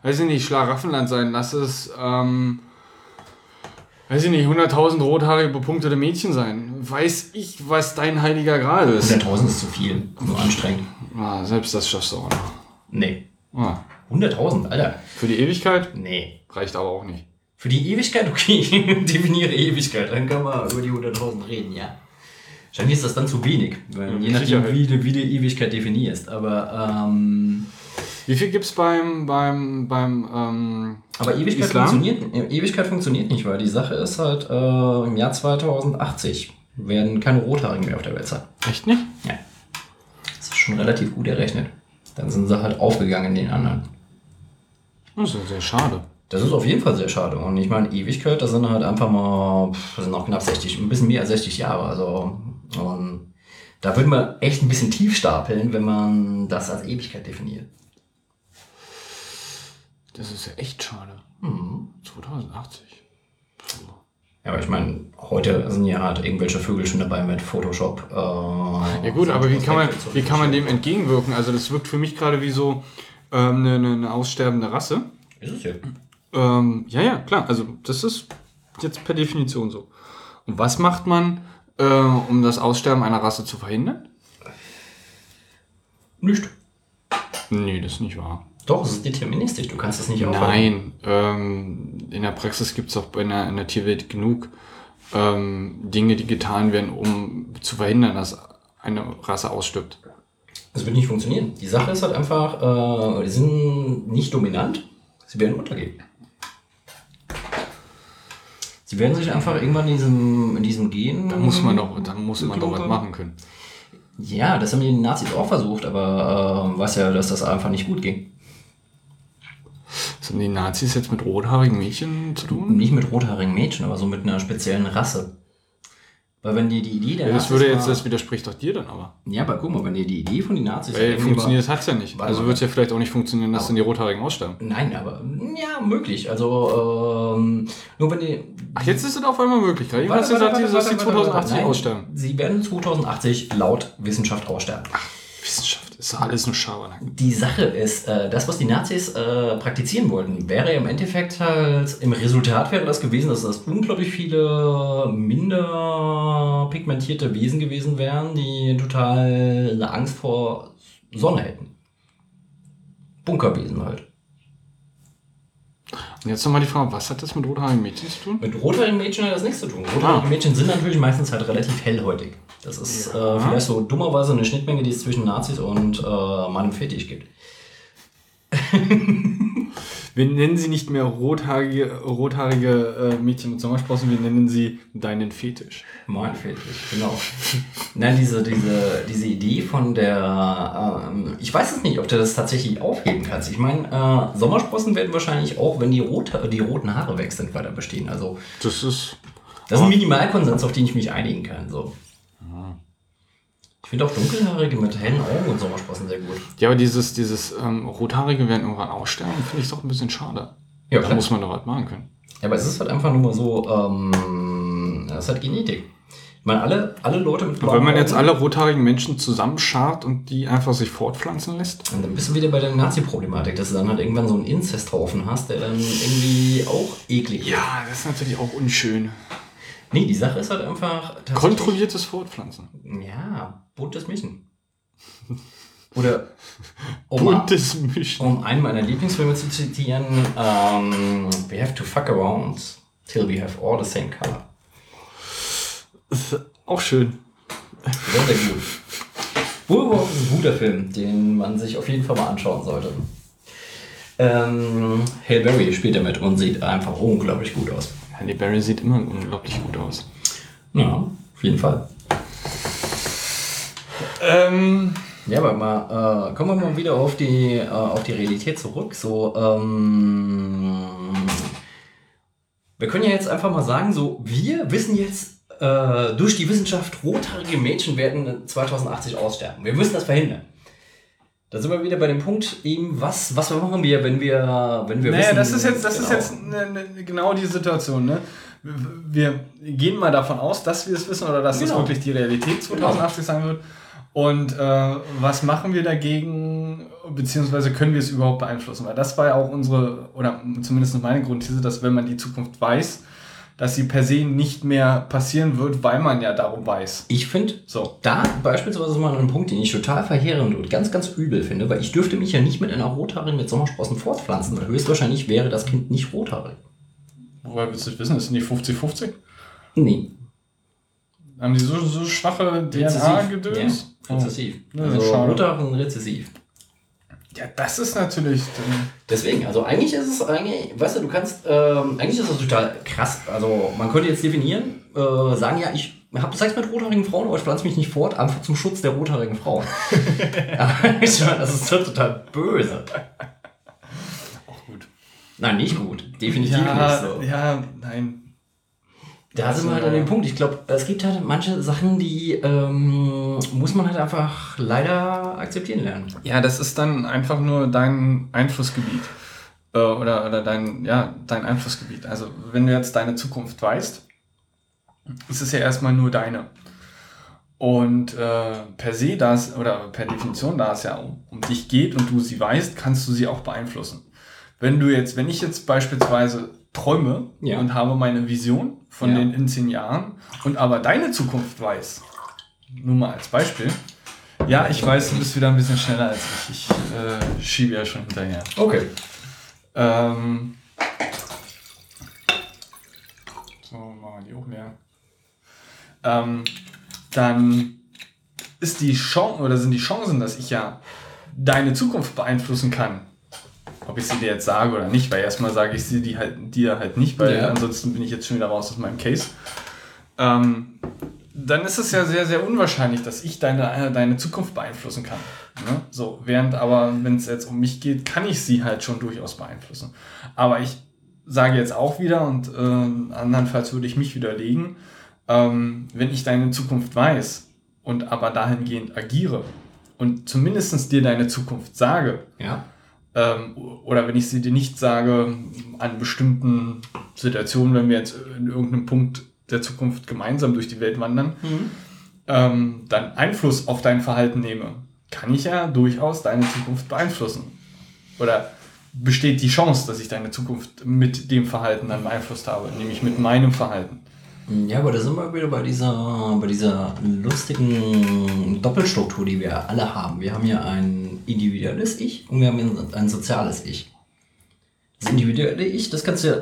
weiß ich nicht, Schlaraffenland sein, lass es, ähm, weiß ich nicht, 100.000 rothaarige bepunktete Mädchen sein. Weiß ich, was dein heiliger Gral ist.
100.000 ist zu viel, nur anstrengend.
Ah, selbst das schaffst du auch noch.
Nee.
Ah,
100.000, Alter.
für die Ewigkeit
Nee.
reicht aber auch nicht.
Für die Ewigkeit, okay, (laughs) definiere Ewigkeit, dann kann man über die 100.000 reden, ja. Wahrscheinlich ist das dann zu wenig, weil
Ja,
je nachdem, wie du, wie du Ewigkeit definierst. Aber, ähm,
Wie viel gibt's beim, beim, beim, ähm,
aber Ewigkeit,
Islam?
funktioniert, äh, Ewigkeit funktioniert nicht, weil die Sache ist halt, äh, im Jahr 2080 werden keine Rothaarigen mehr auf der Welt sein.
echt nicht?
Ja. Das ist schon relativ gut errechnet. Dann sind sie halt aufgegangen in den anderen.
Das ist sehr schade.
Das ist auf jeden Fall sehr schade. Und ich meine, Ewigkeit, das sind halt einfach mal, das sind noch knapp 60, ein bisschen mehr als 60 Jahre. Also, und da würde man echt ein bisschen tief stapeln, wenn man das als Ewigkeit definiert.
Das ist ja echt schade.
Mhm.
2080.
Ja, aber ich meine, heute sind ja halt irgendwelche Vögel schon dabei mit Photoshop. Äh,
Ja gut, aber wie kann man, wie kann man dem entgegenwirken? Also das wirkt für mich gerade wie so ähm, eine, eine, eine aussterbende Rasse.
Ist es ja.
Ähm, ja, ja, klar. Also das ist jetzt per Definition so. Und was macht man, äh, um das Aussterben einer Rasse zu verhindern?
Nicht.
Nee, das ist nicht wahr.
Doch, es ist deterministisch. Du kannst es nicht aufhalten.
Nein, ähm, in der Praxis gibt es auch bei der, in der Tierwelt genug ähm, Dinge, die getan werden, um zu verhindern, dass eine Rasse ausstirbt.
Das wird nicht funktionieren. Die Sache ist halt einfach, äh, die sind nicht dominant, sie werden untergehen. Sie werden sich einfach irgendwann in diesem, in diesem Gen.
Da muss man doch, da muss man doch was machen können.
Ja, das haben die Nazis auch versucht, aber äh, weiß ja, dass das einfach nicht gut ging.
Was haben die Nazis jetzt mit rothaarigen Mädchen zu tun?
Nicht mit rothaarigen Mädchen, aber so mit einer speziellen Rasse. Weil wenn die die Idee der
Ja, das
Nazis
würde jetzt,
war,
das widerspricht doch dir dann aber.
Ja, aber guck mal, wenn die die Idee von den Nazis
Weil funktioniert hat es ja nicht. Also wird es ja vielleicht auch nicht funktionieren, dass dann die Rothaarigen aussterben.
Nein, aber ja, möglich. Also ähm, nur wenn die
Ach, jetzt ist es auf einmal möglich. Gerade
Warte,
hast du
warte,
gesagt,
warte,
dass die
warte, warte,
2080
Nein,
aussterben.
Sie werden 2080 laut Wissenschaft aussterben.
Wissenschaft ist alles nur Schabernack.
Die Sache ist, äh, das, was die Nazis äh, praktizieren wollten, wäre im Endeffekt halt, im Resultat wäre das gewesen, dass das unglaublich viele minder pigmentierte Wesen gewesen wären, die total eine Angst vor Sonne hätten. Bunkerwesen halt.
Und jetzt nochmal die Frage, was hat das mit rothaarigen Mädchen zu tun?
Mit rothaarigen Mädchen hat das nichts zu tun. Rothaarige
Ah.
Mädchen sind natürlich meistens halt relativ hellhäutig. Das ist äh, vielleicht so dummerweise eine Schnittmenge, die es zwischen Nazis und äh, Mann und Fetisch gibt. (laughs)
Wir nennen sie nicht mehr rothaarige, rothaarige äh, Mädchen mit Sommersprossen, wir nennen sie deinen Fetisch.
Mein Fetisch, genau. Nein, diese, diese, diese Idee von der, ähm, ich weiß es nicht, ob du das tatsächlich aufheben kannst. Ich meine, äh, Sommersprossen werden wahrscheinlich auch, wenn die, rot, die roten Haare weg sind, weiter bestehen. Also,
Das ist.
das ist ein Minimalkonsens, auf den ich mich einigen kann. So. Ich finde auch Dunkelhaarige mit hellen Augen und Sommersprossen sehr gut.
Ja, aber dieses, dieses ähm, Rothaarige werden irgendwann aussterben, finde ich doch ein bisschen schade.
Ja,
da
klar.
muss man doch was machen können.
Ja, aber es ist halt einfach nur mal so, ähm, das ist halt Genetik. Ich meine, alle, alle Leute mit
Und wenn man jetzt alle rothaarigen Menschen zusammenschart und die einfach sich fortpflanzen lässt?
Und dann bist du wieder bei der Nazi-Problematik, dass du dann halt irgendwann so einen Inzesthaufen hast, der dann irgendwie auch eklig ist.
Ja, das ist natürlich auch unschön.
Nee, die Sache ist halt einfach.
Kontrolliertes Fortpflanzen.
Ja, buntes Mischen. Oder um, (laughs)
Buntes Mischen.
um einen meiner Lieblingsfilme zu zitieren, ähm, We have to fuck around till we have all the same color.
Auch schön.
Sehr, sehr gut. Wohlwolf ist ein guter Film, den man sich auf jeden Fall mal anschauen sollte. Ähm, Hail Berry spielt damit und sieht einfach unglaublich gut aus.
Halle Berry sieht immer unglaublich gut aus.
Ja, auf jeden Fall.
Ähm,
Ja, aber mal, äh, kommen wir mal wieder auf die, äh, auf die Realität zurück. So, ähm, wir können ja jetzt einfach mal sagen, so, wir wissen jetzt äh, durch die Wissenschaft, rothaarige Mädchen werden 2080 aussterben. Wir müssen das verhindern. Da sind wir wieder bei dem Punkt, eben, was, was machen wir, wenn wir, wenn wir
naja,
wissen...
das ist jetzt, das ist
genau.
jetzt ne, ne, genau die Situation. Ne? Wir gehen mal davon aus, dass wir es wissen oder dass
Genau.
wirklich die Realität 2080 sein wird. Und äh, was machen wir dagegen, beziehungsweise können wir es überhaupt beeinflussen? Weil das war ja auch unsere, oder zumindest meine Grundthese, dass wenn man die Zukunft weiß, dass sie per se nicht mehr passieren wird, weil man ja darum weiß.
Ich finde,
So.
da beispielsweise mal einen Punkt, den ich total verheerend und ganz, ganz übel finde, weil ich dürfte mich ja nicht mit einer Rothaarigen mit Sommersprossen fortpflanzen, weil höchstwahrscheinlich wäre das Kind nicht rothaarig.
Woher willst du das wissen? Ist die 50-50?
Nee.
Haben die so, so schwache. DNA-Gedöns?
Ja, rezessiv.
Ja,
also
schade.
Rothaarigen rezessiv.
Ja, das ist natürlich.
Deswegen, also eigentlich ist es eigentlich, weißt du, du kannst, ähm, eigentlich ist das total krass. Also man könnte jetzt definieren, äh, sagen, ja, ich habe Sex mit rothaarigen Frauen, aber ich pflanze mich nicht fort, einfach zum Schutz der rothaarigen Frauen. (laughs) aber ich meine, das ist total böse.
Auch gut.
Nein, nicht gut. Definitiv nicht
Ja,
so.
ja, nein.
Da sind wir halt an dem Punkt. Ich glaube, es gibt halt manche Sachen, die ähm, muss man halt einfach leider akzeptieren lernen.
Ja, das ist dann einfach nur dein Einflussgebiet. Äh, oder oder dein, ja, dein Einflussgebiet. Also, wenn du jetzt deine Zukunft weißt, ist es ja erstmal nur deine. Und äh, per se, da es, oder per Definition, da es ja um, um dich geht und du sie weißt, kannst du sie auch beeinflussen. Wenn du jetzt, wenn ich jetzt beispielsweise träume
Ja.
und habe meine Vision von
Ja.
den in zehn Jahren und aber deine Zukunft weiß, nur mal als Beispiel, ja, ich weiß, du bist wieder ein bisschen schneller als ich. Ich äh, schiebe ja schon hinterher.
Okay.
Ähm, so, machen wir die auch leer. Ähm, dann ist die Chance oder sind die Chancen, dass ich ja deine Zukunft beeinflussen kann. Ob ich sie dir jetzt sage oder nicht, weil erstmal sage ich sie die halt, dir halt nicht, weil
Ja.
ansonsten bin ich jetzt schon wieder raus aus meinem Case. Ähm, dann ist es ja sehr, sehr unwahrscheinlich, dass ich deine, äh, deine Zukunft beeinflussen kann. Ne? So, während aber, wenn es jetzt um mich geht, kann ich sie halt schon durchaus beeinflussen. Aber ich sage jetzt auch wieder, und äh, andernfalls würde ich mich widerlegen, ähm, wenn ich deine Zukunft weiß und aber dahingehend agiere und zumindest dir deine Zukunft sage,
Ja.
Ähm, oder wenn ich sie dir nicht sage, an bestimmten Situationen, wenn wir jetzt in irgendeinem Punkt der Zukunft gemeinsam durch die Welt wandern, ähm, dann Einfluss auf dein Verhalten nehme, kann ich ja durchaus deine Zukunft beeinflussen. Oder besteht die Chance, dass ich deine Zukunft mit dem Verhalten dann beeinflusst habe, nämlich mit meinem Verhalten.
Ja, aber da sind wir wieder bei dieser, bei dieser lustigen Doppelstruktur, die wir alle haben. Wir haben ja ein individuelles Ich und wir haben ein, soziales Ich. Das individuelle Ich, das kannst du ja,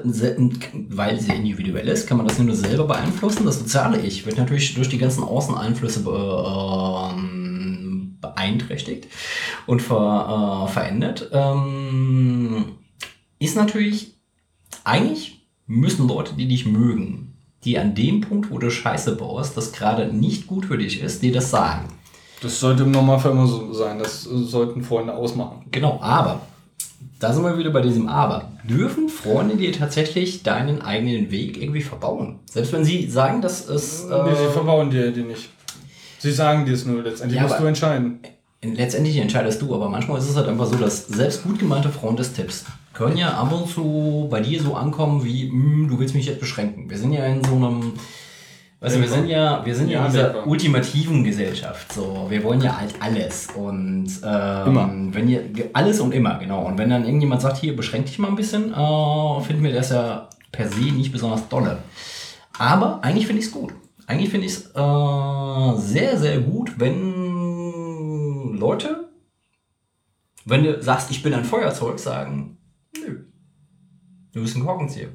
weil ja individuell ist, kann man das nur selber beeinflussen. Das soziale Ich wird natürlich durch die ganzen Außeneinflüsse ähm, beeinträchtigt und ver, äh, verändert. Ähm, ist natürlich, eigentlich müssen Leute, die dich mögen, die an dem Punkt, wo du Scheiße baust, das gerade nicht gut für dich ist, dir das sagen.
Das sollte im Normalfall immer so sein. Das äh, sollten Freunde ausmachen.
Genau, aber, da sind wir wieder bei diesem Aber. Dürfen Freunde dir tatsächlich deinen eigenen Weg irgendwie verbauen? Selbst wenn sie sagen, dass es...
nee, sie
Äh,
verbauen dir die nicht. Sie sagen dir es nur, letztendlich
Ja,
musst du entscheiden.
letztendlich entscheidest du, aber manchmal ist es halt einfach so, dass selbst gut gemeinte Freundestipps können ja ab und zu bei dir so ankommen wie, "Hm, du willst mich jetzt beschränken. Wir sind ja in so einem Weißt du, wir sind ja, wir sind ja,
Ja,
in dieser
Weltbank.
ultimativen Gesellschaft. So, wir wollen ja halt alles und ähm,
Immer.
wenn ihr alles und immer, genau. Und wenn dann irgendjemand sagt, hier beschränk dich mal ein bisschen, äh, finden wir das ja per se nicht besonders dolle. Aber eigentlich finde ich es gut. Eigentlich finde ich es äh, sehr, sehr gut, wenn Leute, wenn du sagst, ich bin ein Feuerzeug, sagen, nö, du bist ein Korkenzieher.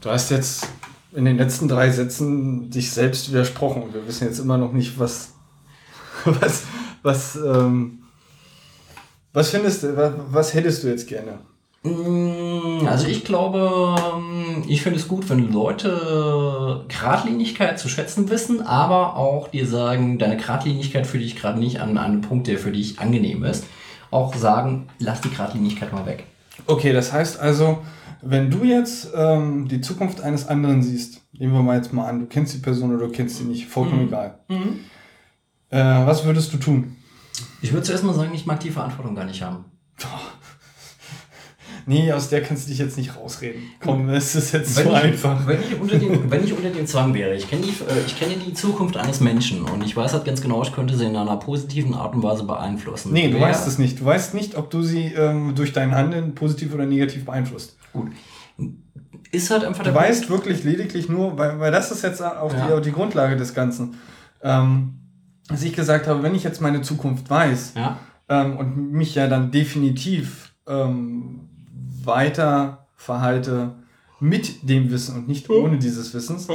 Du hast jetzt in den letzten drei Sätzen dich selbst widersprochen wir wissen jetzt immer noch nicht, was, (laughs) was, was, ähm, was findest du, was, was hättest du jetzt gerne?
Mm, Also ich glaube, ähm, ich finde es gut, wenn Leute Gradlinigkeit zu schätzen wissen, aber auch dir sagen, deine Gradlinigkeit führt dich gerade nicht an einen Punkt, der für dich angenehm ist. Auch sagen, lass die Gradlinigkeit mal weg.
Okay, das heißt also, wenn du jetzt ähm, die Zukunft eines anderen siehst, nehmen wir mal jetzt mal an, du kennst die Person oder du kennst sie nicht, vollkommen egal. Äh, was würdest du tun?
Ich würde zuerst mal sagen, ich mag die Verantwortung gar nicht haben.
Nee, aus der kannst du dich jetzt nicht rausreden. Komm, es ist jetzt so
ich,
einfach.
Wenn ich, unter dem, wenn ich unter dem Zwang wäre, ich kenne, die, äh, ich kenne die Zukunft eines Menschen und ich weiß halt ganz genau, ich könnte sie in einer positiven Art und Weise beeinflussen.
Nee, du
Wer-
weißt es nicht. Du weißt nicht, ob du sie ähm, durch dein Handeln positiv oder negativ beeinflusst.
Gut. Ist halt einfach
Du
der
weißt wirklich lediglich nur, weil, weil das ist jetzt auch die,
Ja.
auch die Grundlage des Ganzen. Ähm, dass ich gesagt habe, wenn ich jetzt meine Zukunft weiß
Ja.
ähm, und mich ja dann definitiv ähm, weiter verhalte mit dem Wissen und nicht ohne dieses Wissens,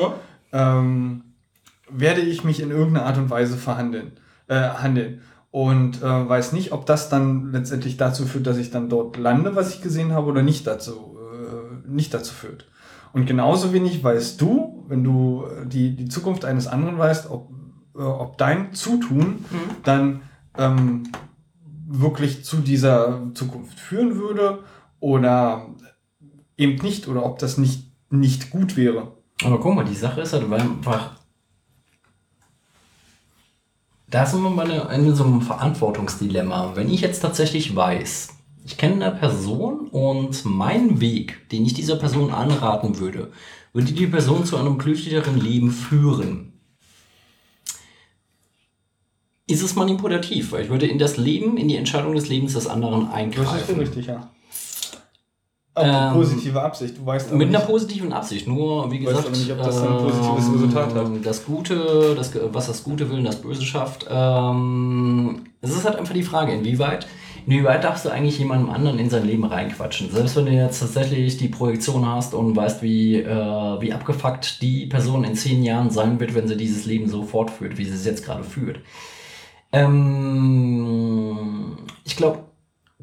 ähm, werde ich mich in irgendeiner Art und Weise verhandeln, äh, handeln. Und äh, weiß nicht, ob das dann letztendlich dazu führt, dass ich dann dort lande, was ich gesehen habe, oder nicht dazu, äh, nicht dazu führt. Und genauso wenig weißt du, wenn du äh, die, die Zukunft eines anderen weißt, ob, äh, ob dein Zutun dann ähm, wirklich zu dieser Zukunft führen würde oder eben nicht, oder ob das nicht, nicht gut wäre.
Aber guck mal, die Sache ist halt weil einfach. Da sind wir mal in so einem Verantwortungsdilemma. Wenn ich jetzt tatsächlich weiß, ich kenne eine Person und mein Weg, den ich dieser Person anraten würde, würde die Person zu einem glücklicheren Leben führen. Ist es manipulativ, weil ich würde in das Leben, in die Entscheidung des Lebens des anderen eingreifen.
richtig, ja. Auch
Ähm,
positive Absicht. Du weißt aber
Mit einer
nicht,
positiven Absicht. Nur, wie
Weißt
gesagt,
aber nicht, ob das ein positives
ähm,
Resultat hat.
Das Gute, das, was das Gute will und das Böse schafft. Ähm, es ist halt einfach die Frage, inwieweit, inwieweit darfst du eigentlich jemandem anderen in sein Leben reinquatschen? Selbst wenn du jetzt tatsächlich die Projektion hast und weißt, wie, äh, wie abgefuckt die Person in zehn Jahren sein wird, wenn sie dieses Leben so fortführt, wie sie es jetzt gerade führt. Ähm, ich glaube,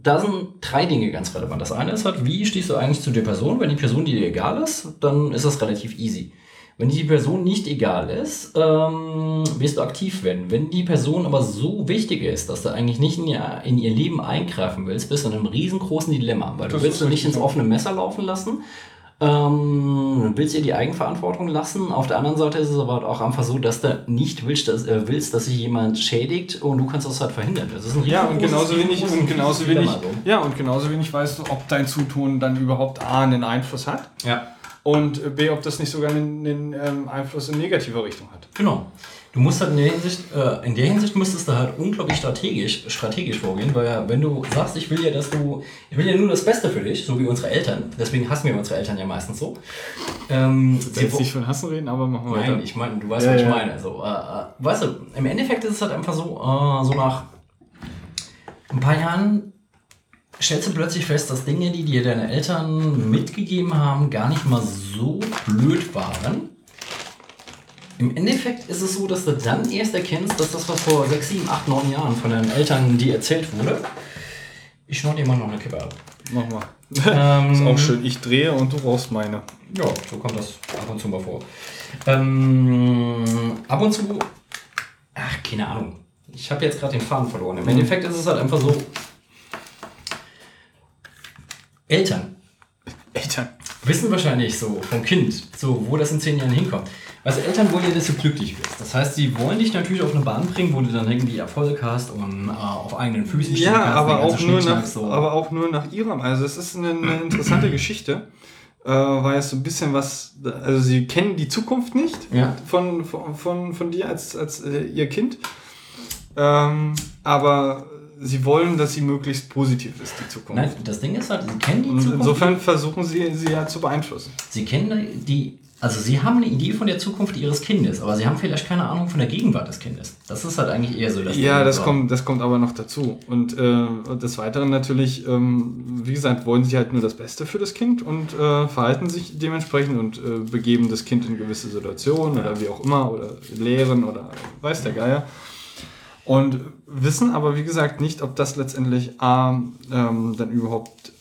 da sind drei Dinge ganz relevant. Das eine ist halt, wie stehst du eigentlich zu der Person? Wenn die Person dir egal ist, dann ist das relativ easy. Wenn die Person nicht egal ist, ähm, wirst du aktiv werden. Wenn die Person aber so wichtig ist, dass du eigentlich nicht in ihr, in ihr Leben eingreifen willst, bist du in einem riesengroßen Dilemma, weil du
Das
willst
ist
du nicht ins offene Messer laufen lassen. Ähm, du willst ihr die Eigenverantwortung lassen. Auf der anderen Seite ist es aber auch einfach so, dass du nicht willst, dass, äh, willst, dass sich jemand schädigt und du kannst das halt verhindern. Das ist ein
Ja, und genauso wenig, und genauso wenig, ja, und genauso wenig weißt du, ob dein Zutun dann überhaupt A, einen Einfluss hat
Ja.
und äh, B, ob das nicht sogar einen, einen ähm, Einfluss in negativer Richtung hat.
Genau. Du musst halt in der Hinsicht, äh, in der Hinsicht müsstest du halt unglaublich strategisch, strategisch vorgehen, weil wenn du sagst, ich will ja, dass du, ich will ja nur das Beste für dich, so wie unsere Eltern, deswegen hassen wir unsere Eltern ja meistens so. Ähm,
Ich jetzt nicht von Hassen reden, aber machen wir
Nein,
weiter.
ich meine, du weißt,
Ja,
was ich
ja.
meine. Also, äh, weißt du, im Endeffekt ist es halt einfach so, äh, so nach ein paar Jahren stellst du plötzlich fest, dass Dinge, die dir deine Eltern mitgegeben haben, gar nicht mal so blöd waren. Im Endeffekt ist es so, dass du dann erst erkennst, dass das, was vor 6, 7, 8, 9 Jahren von deinen Eltern dir erzählt wurde, ich schneide dir mal noch eine Kippe ab.
Mach mal.
Ähm,
Ist auch schön. Ich drehe und du rauchst meine.
ja, so kommt das ab und zu mal vor. Ähm, ab und zu, ach, keine Ahnung. Ich habe jetzt gerade den Faden verloren. Im Endeffekt ist es halt einfach so, Eltern.
Eltern.
wissen wahrscheinlich so vom Kind, so wo das in zehn Jahren hinkommt. Also Eltern wollen ja, dass du glücklich bist. Das heißt, sie wollen dich natürlich auf eine Bahn bringen, wo du dann irgendwie Erfolg hast und äh, auf eigenen Füßen stehen
Ja,
kannst,
aber auch, nur nach,
so.
aber auch nur nach ihrem. Also es ist eine, eine interessante (clears throat) Geschichte, äh, weil es so ein bisschen was, also sie kennen die Zukunft nicht
Ja.
von, von, von, von dir als, als äh, ihr Kind. Ähm, aber sie wollen, dass sie möglichst positiv ist, die Zukunft.
Nein, das Ding ist halt, sie kennen die
Und
Zukunft.
insofern versuchen sie, sie ja zu beeinflussen.
Sie kennen die, also sie haben eine Idee von der Zukunft ihres Kindes, aber sie haben vielleicht keine Ahnung von der Gegenwart des Kindes. Das ist halt eigentlich eher so das
Ja,
Ding.
das kommt, das kommt aber noch dazu. Und, äh, des Weiteren natürlich, ähm, wie gesagt, wollen sie halt nur das Beste für das Kind und äh, verhalten sich dementsprechend und äh, begeben das Kind in gewisse Situationen oder wie auch immer oder lehren oder weiß der Geier. Und wissen aber, wie gesagt, nicht, ob das letztendlich A, ähm, dann überhaupt,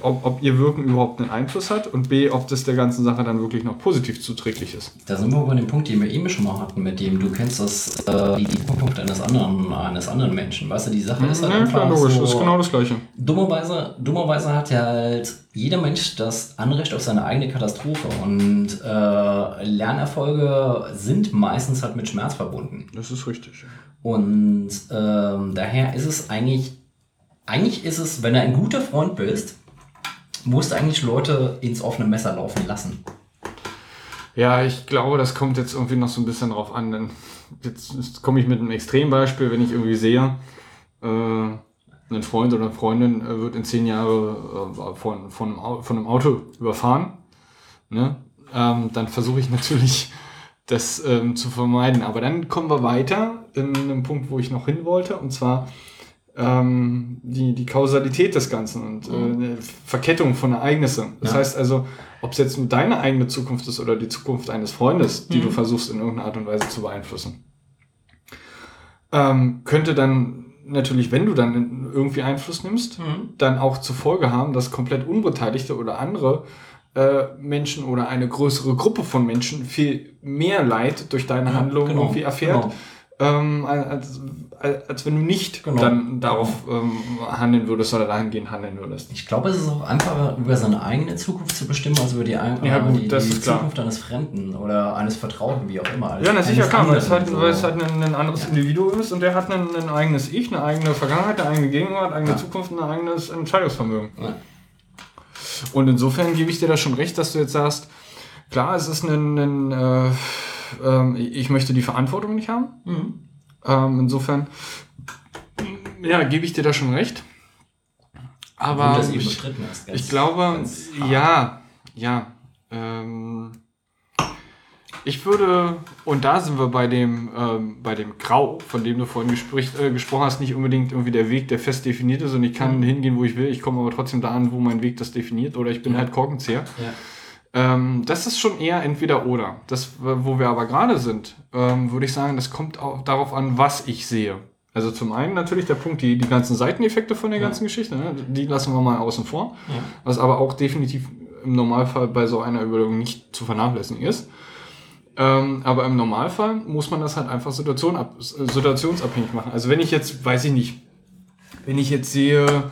ob, ob ihr Wirken überhaupt einen Einfluss hat und B, ob das der ganzen Sache dann wirklich noch positiv zuträglich ist.
Da sind wir bei dem Punkt, den wir eben schon mal hatten, mit dem du kennst das, äh, die Zukunft eines anderen, eines anderen Menschen. Weißt du, die Sache ist halt
Ja,
einfach
klar, logisch,
so,
das ist genau das Gleiche.
dummerweise, dummerweise hat ja halt jeder Mensch das Anrecht auf seine eigene Katastrophe und äh, Lernerfolge sind meistens halt mit Schmerz verbunden.
Das ist richtig.
Und ähm, daher ist es eigentlich, eigentlich ist es, wenn du ein guter Freund bist, musst eigentlich Leute ins offene Messer laufen lassen.
Ja, ich glaube, das kommt jetzt irgendwie noch so ein bisschen drauf an. Denn jetzt, jetzt komme ich mit einem Extrembeispiel, wenn ich irgendwie sehe, äh, ein Freund oder eine Freundin äh, wird in zehn Jahre äh, von, von, von einem Auto überfahren. Ne? Ähm, dann versuche ich (laughs) natürlich, das ähm, zu vermeiden. Aber dann kommen wir weiter in einem Punkt, wo ich noch hin wollte, und zwar ähm, die, die Kausalität des Ganzen und äh, eine Verkettung von Ereignissen. Das
Ja.
heißt also, ob es jetzt nur deine eigene Zukunft ist oder die Zukunft eines Freundes, die du versuchst in irgendeiner Art und Weise zu beeinflussen, ähm, könnte dann natürlich, wenn du dann irgendwie Einfluss nimmst, dann auch zur Folge haben, dass komplett Unbeteiligte oder andere äh, Menschen oder eine größere Gruppe von Menschen viel mehr Leid durch deine
Ja,
Handlung
genau,
irgendwie erfährt,
genau.
Ähm, als, als, als wenn du nicht
Genau.
dann darauf ähm, handeln würdest oder dahingehend handeln würdest.
Ich glaube, es ist auch einfacher, über seine eigene Zukunft zu bestimmen, als über die,
Ja,
äh,
gut,
die,
das
die
ist klar.
Zukunft eines Fremden oder eines Vertrauten, wie auch immer.
Ja, na sicher, klar, weil es halt,
anderen,
weil es
so.
halt ein, ein anderes Individuum ist und der hat ein, ein eigenes Ich, eine eigene Vergangenheit, eine eigene Gegenwart, eine eigene
Ja.
Zukunft, ein eigenes Entscheidungsvermögen.
Ja.
Und insofern gebe ich dir da schon recht, dass du jetzt sagst, klar, es ist ein, ein äh, ähm, ich möchte die Verantwortung nicht haben.
Mhm.
Ähm, insofern, ja, gebe ich dir da schon recht. Aber ich,
ist. ganz-
ich glaube, ja, ja. Ähm, ich würde, und da sind wir bei dem, ähm, bei dem Grau, von dem du vorhin gesprich, äh, gesprochen hast, nicht unbedingt irgendwie der Weg, der fest definiert ist und ich kann hingehen, wo ich will. Ich komme aber trotzdem da an, wo mein Weg das definiert oder ich bin halt Korkenzieher.
Ja.
Ähm, das ist schon eher entweder oder. Das, wo wir aber gerade sind, ähm, würde ich sagen, das kommt auch darauf an, was ich sehe. Also zum einen natürlich der Punkt, die, die ganzen Seiteneffekte von der ganzen Geschichte, ne? die lassen wir mal außen vor.
Ja.
Was aber auch definitiv im Normalfall bei so einer Überlegung nicht zu vernachlässigen ist. Ähm, aber im Normalfall muss man das halt einfach Situation ab, situationsabhängig machen. Also wenn ich jetzt, weiß ich nicht, wenn ich jetzt sehe,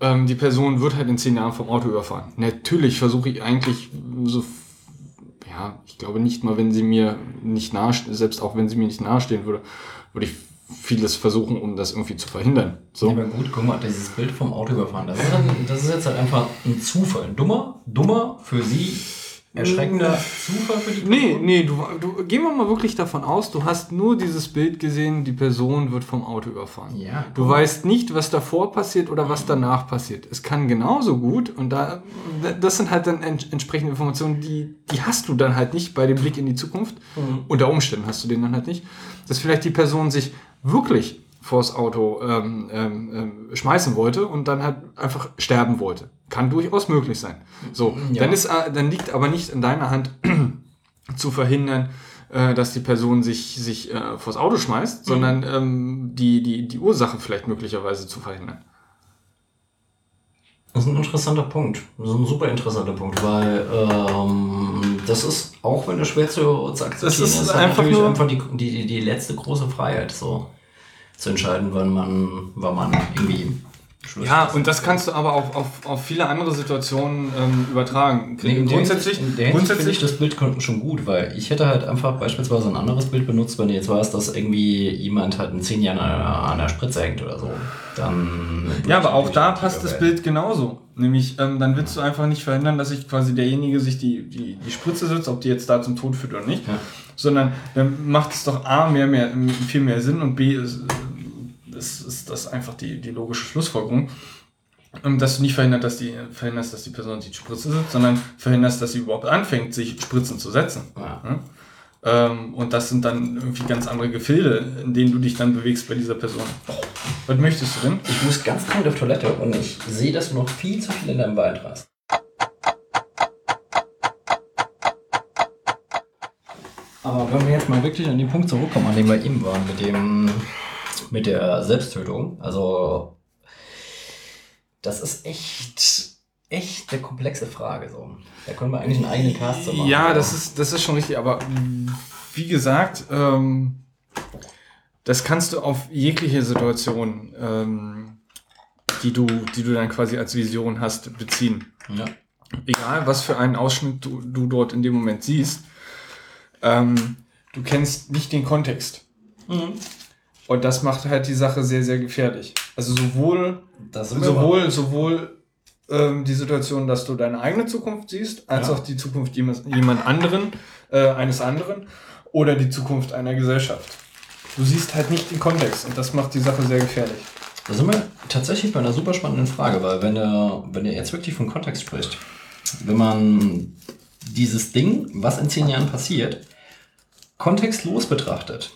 ähm, die Person wird halt in zehn Jahren vom Auto überfahren. Natürlich versuche ich eigentlich so, ja, ich glaube nicht mal, wenn sie mir nicht nahe, selbst auch wenn sie mir nicht nahestehen würde, würde ich vieles versuchen, um das irgendwie zu verhindern. So.
Ja, gut, guck mal, dieses Bild vom Auto überfahren, das ist, dann, das ist jetzt halt einfach ein Zufall. Ein dummer, dummer für sie, erschreckender Zufall für die
Nee,
Person.
nee, du, du, gehen wir mal wirklich davon aus, du hast nur dieses Bild gesehen, die Person wird vom Auto überfahren.
Ja,
Du weißt nicht, was davor passiert oder was danach passiert. Es kann genauso gut, und da, das sind halt dann ents entsprechende Informationen, die, die hast du dann halt nicht bei dem Blick in die Zukunft.
Mhm.
Unter Umständen hast du den dann halt nicht. Dass vielleicht die Person sich wirklich vors Auto ähm, ähm, ähm, schmeißen wollte und dann halt einfach sterben wollte. Kann durchaus möglich sein. So,
Ja.
dann, ist, äh, dann liegt aber nicht in deiner Hand (clears throat) zu verhindern, äh, dass die Person sich, sich äh, vors Auto schmeißt, sondern ähm, die, die, die Ursache vielleicht möglicherweise zu verhindern.
Das ist ein interessanter Punkt. Das ist ein super interessanter Punkt, weil ähm, das ist, auch wenn es schwer zu, zu akzeptieren
Das ist
ist,
einfach
natürlich
nur-
einfach die, die, die letzte große Freiheit, so zu entscheiden, wann man, wann man irgendwie.
Ja, und das kannst du aber auch auf, auf viele andere Situationen ähm, übertragen.
Nee, der
grundsätzlich
in der Hinsicht finde
grundsätzlich
ich das Bild schon gut, weil ich hätte halt einfach beispielsweise ein anderes Bild benutzt, wenn du jetzt weißt, dass irgendwie jemand halt in zehn Jahren an einer Spritze hängt oder so. Dann.
Ja, aber auch da passt das. Bild genauso. Nämlich, ähm, dann willst du einfach nicht verhindern, dass sich quasi derjenige sich die, die, die Spritze setzt, ob die jetzt da zum Tod führt oder nicht.
Ja.
Sondern dann macht es doch A mehr, mehr, viel mehr Sinn und B ist, ist, ist das einfach die, die logische Schlussfolgerung. ähm, Dass du nicht verhindert, dass die, verhinderst, dass die Person sich die Spritze setzt, sondern verhinderst, dass sie überhaupt anfängt, sich Spritzen zu setzen.
Ja.
Ja? Ähm, und das sind dann irgendwie ganz andere Gefilde, in denen du dich dann bewegst bei dieser Person. Was möchtest du denn?
Ich muss ganz dringend auf Toilette und ich sehe, dass du noch viel zu viel in deinem Wald hast. Aber wenn wir jetzt mal wirklich an den Punkt zurückkommen, an dem wir eben waren, mit dem, mit der Selbsttötung, also das ist echt, echt eine komplexe Frage. So. Da können wir eigentlich einen eigenen Cast zu machen.
Ja, das ist, das ist schon richtig, aber wie gesagt, ähm, das kannst du auf jegliche Situation, ähm, die, du, die du dann quasi als Vision hast, beziehen.
Ja.
Egal, was für einen Ausschnitt du, du dort in dem Moment siehst, ähm, du kennst nicht den Kontext.
Mhm.
Und das macht halt die Sache sehr, sehr gefährlich. Also sowohl
mal-
sowohl, sowohl ähm, die Situation, dass du deine eigene Zukunft siehst, als
Ja.
auch die Zukunft jemand, jemand anderen, äh, eines anderen oder die Zukunft einer Gesellschaft. Du siehst halt nicht den Kontext und das macht die Sache sehr gefährlich.
Da sind wir tatsächlich bei einer super spannenden Frage, weil wenn er, wenn er jetzt wirklich von Kontext spricht, wenn man dieses Ding, was in zehn Jahren passiert, kontextlos betrachtet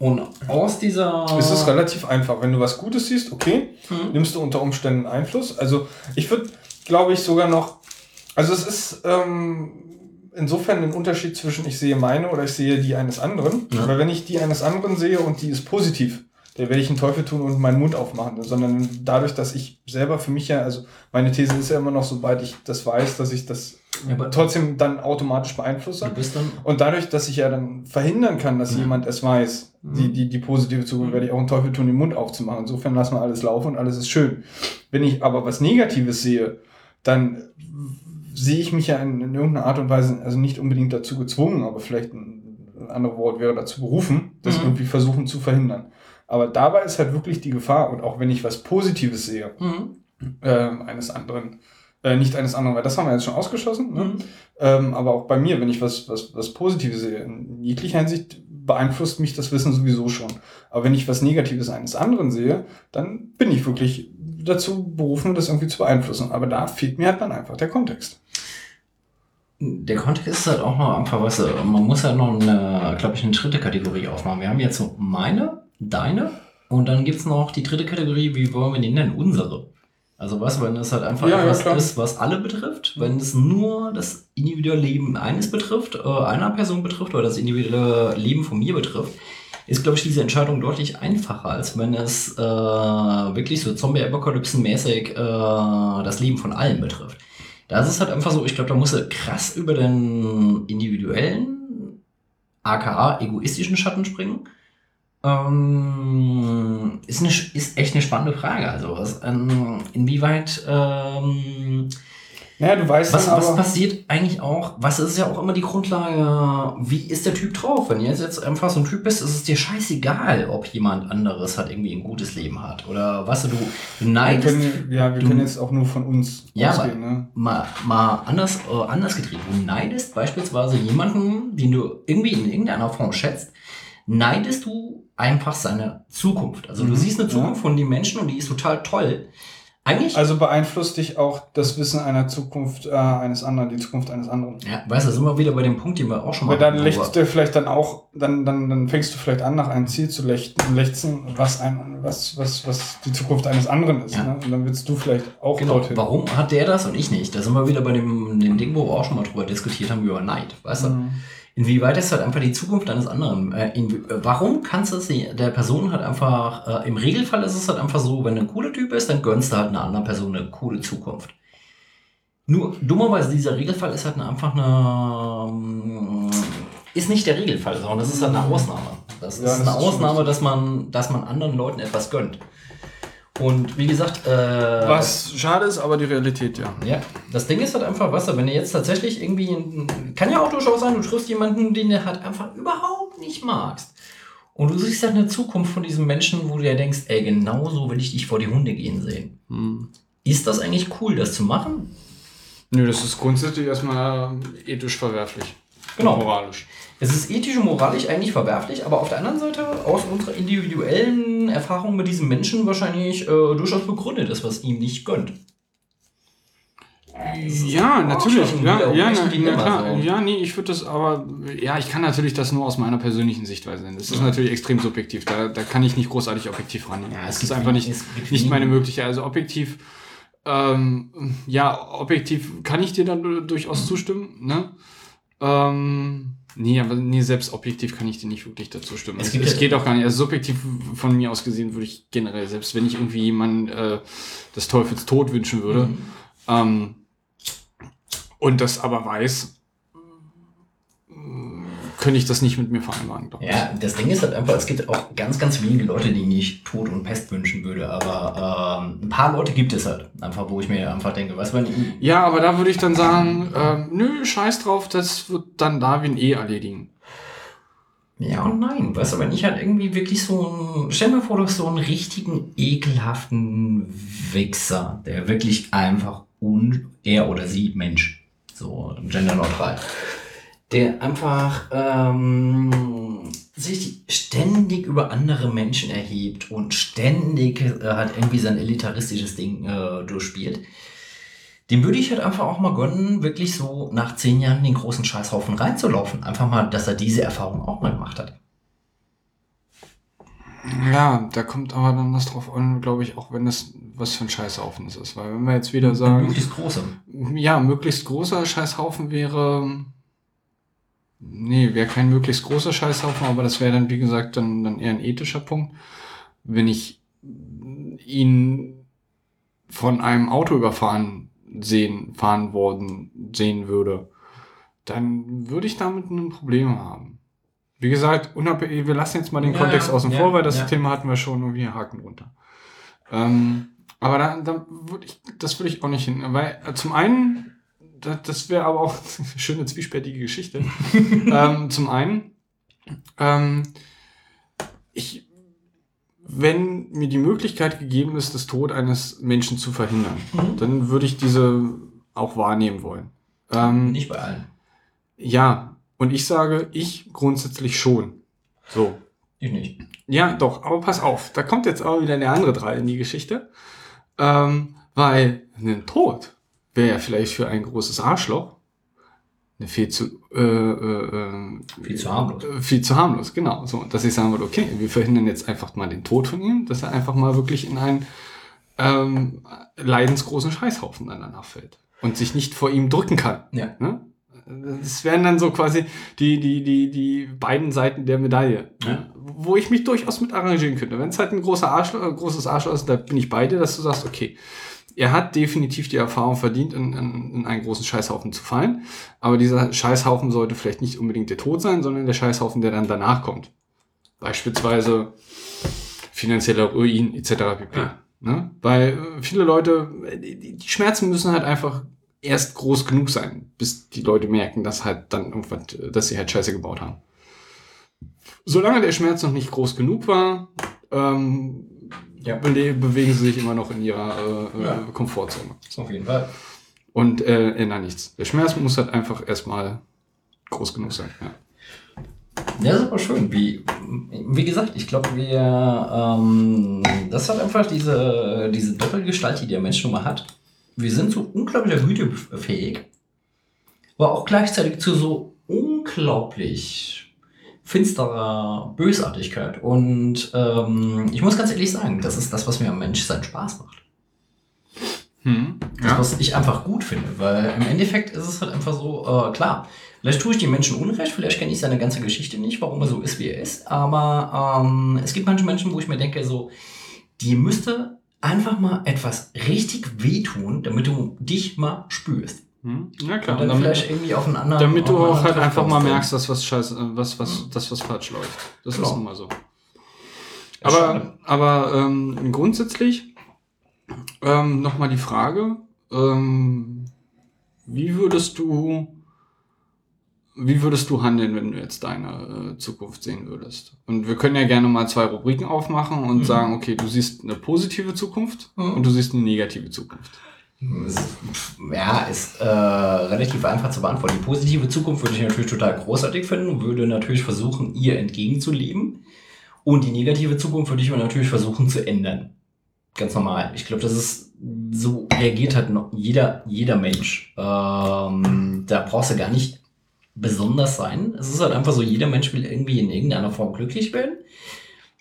und aus dieser...
Es ist relativ einfach. Wenn du was Gutes siehst, okay,
Mhm.
nimmst du unter Umständen Einfluss. Also ich würde, glaube ich, sogar noch, also es ist ähm, insofern ein Unterschied zwischen ich sehe meine oder ich sehe die eines anderen.
Ja.
Weil wenn ich die eines anderen sehe und die ist positiv, dann werde ich einen Teufel tun und meinen Mund aufmachen. Sondern dadurch, dass ich selber für mich ja, also meine These ist ja immer noch, sobald ich das weiß, dass ich das
Ja, aber-
trotzdem dann automatisch
bist dann...
Und dadurch, dass ich ja dann verhindern kann, dass
Ja.
jemand es weiß, die, die, die positive Zukunft, werde ich auch einen Teufel tun, den Mund aufzumachen. Insofern lassen wir alles laufen und alles ist schön. Wenn ich aber was Negatives sehe, dann sehe ich mich ja in, in irgendeiner Art und Weise, also nicht unbedingt dazu gezwungen, aber vielleicht ein, ein anderes Wort wäre dazu berufen, das
Mhm.
irgendwie versuchen zu verhindern. Aber dabei ist halt wirklich die Gefahr, und auch wenn ich was Positives sehe,
Mhm.
ähm, eines anderen, äh, nicht eines anderen, weil das haben wir jetzt schon ausgeschlossen, ne?
Mhm.
Ähm, aber auch bei mir, wenn ich was, was, was Positives sehe, in jeglicher Hinsicht beeinflusst mich das Wissen sowieso schon. Aber wenn ich was Negatives eines anderen sehe, dann bin ich wirklich dazu berufen, das irgendwie zu beeinflussen. Aber da fehlt mir halt dann einfach der Kontext.
Der Kontext ist halt auch noch einfach, du, man muss halt noch eine, glaube ich, eine dritte Kategorie aufmachen. Wir haben jetzt so meine, deine und dann gibt's noch die dritte Kategorie, wie wollen wir die nennen? Unsere. Also weißt du, wenn es halt einfach
Ja, ja,
etwas
klar.
ist, was alle betrifft, wenn es nur das individuelle Leben eines betrifft, äh, einer Person betrifft oder das individuelle Leben von mir betrifft, ist, glaube ich, diese Entscheidung deutlich einfacher, als wenn es äh, wirklich so Zombie-Apokalypsen-mäßig äh, das Leben von allen betrifft. Da ist es halt einfach so, ich glaube, da musst du krass über den individuellen, aka egoistischen Schatten springen. Ähm, ist, eine, ist echt eine spannende Frage. Also, was, ähm, inwieweit, ähm,
Naja, du weißt
was, was passiert eigentlich auch, was ist ja auch immer die Grundlage, wie ist der Typ drauf? Wenn du jetzt, jetzt einfach so ein Typ bist, ist es dir scheißegal, ob jemand anderes halt irgendwie ein gutes Leben hat. Oder was du, du
wir
neidest
können, ja, wir
du-
können jetzt auch nur von uns
Ja,
ausgehen. Ne?
mal, mal anders, äh, anders gedreht. Du neidest beispielsweise jemanden, den du irgendwie in irgendeiner Form schätzt, neidest du einfach seine Zukunft. Also du
Mhm,
siehst eine
ja.
Zukunft von den Menschen und die ist total toll. Eigentlich,
Also beeinflusst dich auch das Wissen einer Zukunft äh, eines anderen, die Zukunft eines anderen.
ja, weißt du, sind wir wieder bei dem Punkt, den wir auch schon mal
Aber dann
wo
du vielleicht dann auch, dann, dann, dann fängst du vielleicht an, nach einem Ziel zu lechzen, lechzen was, ein, was, was, was die Zukunft eines anderen ist.
Ja.
Ne? Und dann willst du vielleicht auch
Genau,
dorthin.
warum hat der das und ich nicht? Da sind wir wieder bei dem, dem Ding, wo wir auch schon mal drüber diskutiert haben, über Neid. Weißt du?
Mhm.
Inwieweit ist halt einfach die Zukunft eines anderen? Äh, in, äh, warum kannst du es die- der Person halt einfach, äh, im Regelfall ist es halt einfach so, wenn du ein cooler Typ bist, dann gönnst du halt einer anderen Person eine coole Zukunft. Nur, dummerweise, dieser Regelfall ist halt einfach eine, ähm, ist nicht der Regelfall, sondern das ist halt eine Ausnahme. Das
Ja,
ist
das
eine
ist
Ausnahme, dass man, dass man anderen Leuten etwas gönnt. Und wie gesagt, äh,
Was schade ist, aber die Realität, ja.
Ja, das Ding ist halt einfach, weißt du, wenn du jetzt tatsächlich irgendwie, ein- kann ja auch durchaus sein, du triffst jemanden, den du halt einfach überhaupt nicht magst. Und du siehst halt eine Zukunft von diesem Menschen, wo du dir denkst, ey, genau so will ich dich vor die Hunde gehen sehen.
Hm.
Ist das eigentlich cool, das zu machen?
Nö, das ist grundsätzlich erstmal ethisch verwerflich.
Genau.
Und moralisch.
Es ist ethisch und moralisch eigentlich verwerflich, aber auf der anderen Seite aus unserer individuellen Erfahrung mit diesem Menschen wahrscheinlich äh, durchaus begründet ist, was ihm nicht gönnt.
Ja, natürlich.
schon
Ja, ja, na, na klar.
so.
Ja, nee, ich würde das aber, ja, ich kann natürlich das nur aus meiner persönlichen Sichtweise sehen. Das ist natürlich extrem subjektiv. Da, da kann ich nicht großartig objektiv rangehen.
Ja, es
ist einfach nicht, nicht meine Möglichkeit. Also objektiv, ähm, ja, objektiv kann ich dir dann du- durchaus zustimmen, ne? Ähm, nee, aber nee, selbst objektiv kann ich dir nicht wirklich dazu stimmen.
Es
Es, geht auch gar nicht. Also subjektiv von mir aus gesehen würde ich generell, selbst wenn ich irgendwie jemanden äh, des Teufels Tod wünschen würde,
Mhm.
ähm, und das aber weiß, könnte ich das nicht mit mir vereinbaren. ich.
Ja, das Ding ist halt einfach, es gibt auch ganz, ganz wenige Leute, die ich Tod und Pest wünschen würde, aber ähm, ein paar Leute gibt es halt. Einfach, wo ich mir einfach denke, du, wenn
Ja, aber da würde ich dann sagen, ähm, nö, scheiß drauf, das wird dann Darwin eh erledigen.
Ja und nein. Weißt du, wenn ich halt irgendwie wirklich so einen, stell mir vor, du hast so einen richtigen ekelhaften Wichser, der wirklich einfach un, er oder sie Mensch, so genderneutral, der einfach ähm, sich ständig über andere Menschen erhebt und ständig äh, halt irgendwie sein elitaristisches Ding äh, durchspielt. Dem würde ich halt einfach auch mal gönnen, wirklich so nach zehn Jahren in den großen Scheißhaufen reinzulaufen. Einfach mal, dass er diese Erfahrung auch mal gemacht hat.
Ja, da kommt aber dann das drauf an, glaube ich, auch wenn das was für ein Scheißhaufen es ist. Weil wenn wir jetzt wieder sagen,
Möglichst große.
ja, möglichst großer Scheißhaufen wäre. Nee, wäre kein möglichst großer Scheißhaufen, aber das wäre dann, wie gesagt, dann, dann eher ein ethischer Punkt. Wenn ich ihn von einem Auto überfahren sehen, fahren worden sehen würde, dann würde ich damit ein Problem haben. Wie gesagt, wir lassen jetzt mal den
Ja,
Kontext außen
ja,
vor, weil das
ja.
Thema hatten wir schon irgendwie Haken runter. Ähm, aber da, da würde ich, das würde ich auch nicht hin, weil zum einen, das wäre aber auch (laughs) eine schöne zwiespältige Geschichte. (laughs) ähm, zum einen, ähm, ich, wenn mir die Möglichkeit gegeben ist, das Tod eines Menschen zu verhindern,
Mhm.
dann würde ich diese auch wahrnehmen wollen. Ähm,
Nicht bei allen.
ja, und ich sage, ich grundsätzlich schon. So.
Ich nicht.
Ja, doch, aber pass auf, da kommt jetzt auch wieder der andere Teil in die Geschichte. Ähm, weil ein Tod wäre ja vielleicht für ein großes Arschloch eine viel zu, äh, äh, äh,
Viel zu harmlos.
äh, Viel zu harmlos, genau. So, dass ich sagen würde, okay, wir verhindern jetzt einfach mal den Tod von ihm, dass er einfach mal wirklich in einen ähm, leidensgroßen Scheißhaufen danach fällt und sich nicht vor ihm drücken kann.
Ja.
Ne? Das wären dann so quasi die, die, die, die beiden Seiten der Medaille,
Ja.
ne? wo ich mich durchaus mit arrangieren könnte. Wenn es halt ein großer Arschloch, äh, großes Arschloch ist, da bin ich bei dir, dass du sagst, okay, er hat definitiv die Erfahrung verdient, in, in, in einen großen Scheißhaufen zu fallen. Aber dieser Scheißhaufen sollte vielleicht nicht unbedingt der Tod sein, sondern der Scheißhaufen, der dann danach kommt. Beispielsweise finanzieller Ruin etc. pp.
Ja.
Ne? Weil äh, viele Leute, äh, die, Schmerzen müssen halt einfach erst groß genug sein, bis die Leute merken, dass halt dann irgendwas, äh, dass sie halt Scheiße gebaut haben. Solange der Schmerz noch nicht groß genug war, ähm,
Ja.
bewegen sie sich immer noch in ihrer äh,
Ja.
äh, Komfortzone.
Auf jeden Fall.
Und äh, ändern nichts. Der Schmerz muss halt einfach erstmal groß genug sein. Ja.
Ja, ist aber schön. Wie, wie gesagt, ich glaube, wir, ähm, das hat einfach diese, diese Doppelgestalt, die der Mensch nun mal hat. Wir sind zu unglaublicher Güte fähig, aber auch gleichzeitig zu so unglaublich finsterer Bösartigkeit. Und ähm, ich muss ganz ehrlich sagen, das ist das, was mir am Menschsein Spaß macht.
Hm.
Das, was ich einfach gut finde, weil im Endeffekt ist es halt einfach so, äh, klar, vielleicht tue ich dem Menschen Unrecht, vielleicht kenne ich seine ganze Geschichte nicht, warum er so ist, wie er ist, aber ähm, es gibt manche Menschen, wo ich mir denke, so, die müsste einfach mal etwas richtig wehtun, damit du dich mal spürst.
Hm? Ja
Und
klar.
dann
damit,
vielleicht irgendwie auf einen anderen.
damit du auch halt einfach mal merkst, dass was scheiße, äh, was, was, das was falsch läuft. Das ist
Genau.
nun mal so. Aber, aber ähm, grundsätzlich ähm, nochmal die Frage, ähm, wie würdest du, wie würdest du handeln, wenn du jetzt deine äh, Zukunft sehen würdest? Und wir können ja gerne mal zwei Rubriken aufmachen und
Mhm.
sagen, okay, du siehst eine positive Zukunft
Mhm.
und du siehst eine negative Zukunft.
Ja, ist äh, relativ einfach zu beantworten. Die positive Zukunft würde ich natürlich total großartig finden würde natürlich versuchen, ihr entgegenzuleben. Und die negative Zukunft würde ich mir natürlich versuchen zu ändern. Ganz normal. Ich glaube, das ist, so reagiert halt noch jeder, jeder Mensch. Ähm, da brauchst du gar nicht besonders sein. Es ist halt einfach so, jeder Mensch will irgendwie in irgendeiner Form glücklich werden.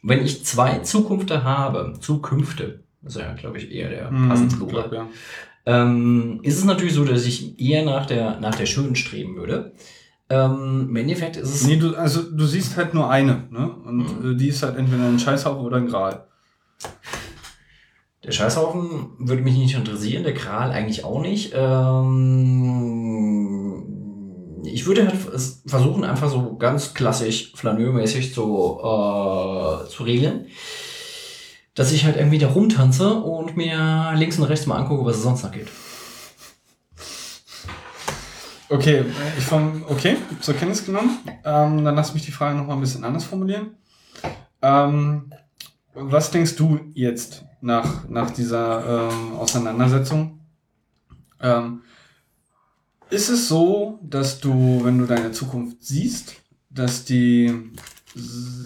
Wenn ich zwei Zukünfte habe, Zukünfte, das ist ja, glaube ich, eher der passende
Mhm,
Plural,
glaub, ja.
Ähm, ist es natürlich so, dass ich eher nach der, nach der Schönen streben würde. Ähm, Im Endeffekt ist es.
Nee, du, also du siehst halt nur eine, ne? Und
Mhm.
äh, die ist halt entweder ein Scheißhaufen oder ein Gral.
Der Scheißhaufen würde mich nicht interessieren, der Kral eigentlich auch nicht. Ähm, ich würde halt versuchen, einfach so ganz klassisch flaneurmäßig zu, äh, zu regeln. Dass ich halt irgendwie da rumtanze und mir links und rechts mal angucke, was es sonst noch gibt.
Okay, ich vom, okay, zur Kenntnis genommen. Ähm, dann lass mich die Frage nochmal ein bisschen anders formulieren. Ähm, was denkst du jetzt nach, nach dieser ähm, Auseinandersetzung? Ähm, ist es so, dass du, wenn du deine Zukunft siehst, dass die,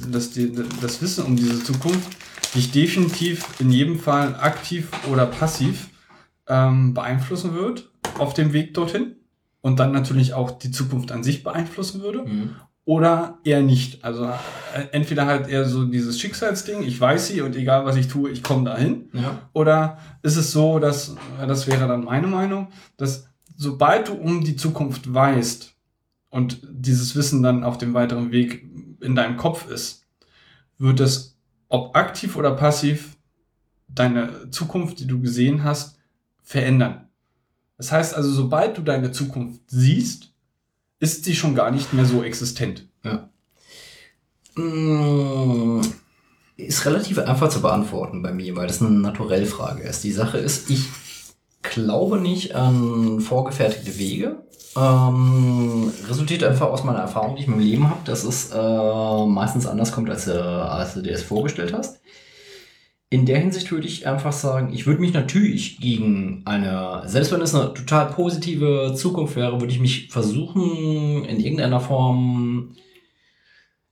dass die, das Wissen um diese Zukunft dich definitiv in jedem Fall aktiv oder passiv ähm, beeinflussen wird auf dem Weg dorthin? und dann natürlich auch die Zukunft an sich beeinflussen würde
Mhm.
oder eher nicht. Also äh, entweder halt eher so dieses Schicksalsding, ich weiß sie und egal was ich tue, ich komme dahin.
Ja.
Oder ist es so, dass, das wäre dann meine Meinung, dass sobald du um die Zukunft weißt und dieses Wissen dann auf dem weiteren Weg in deinem Kopf ist, wird es, ob aktiv oder passiv, deine Zukunft, die du gesehen hast, verändern. Das heißt also, sobald du deine Zukunft siehst, ist sie schon gar nicht mehr so existent.
Mm, Ist relativ einfach zu beantworten bei mir, weil das eine Naturellfrage ist. Die Sache ist, ich glaube nicht an vorgefertigte Wege. Ähm, resultiert einfach aus meiner Erfahrung, die ich mit dem Leben habe, dass es äh, meistens anders kommt, als, äh, als du dir es vorgestellt hast. In der Hinsicht würde ich einfach sagen, ich würde mich natürlich gegen eine, selbst wenn es eine total positive Zukunft wäre, würde ich mich versuchen, in irgendeiner Form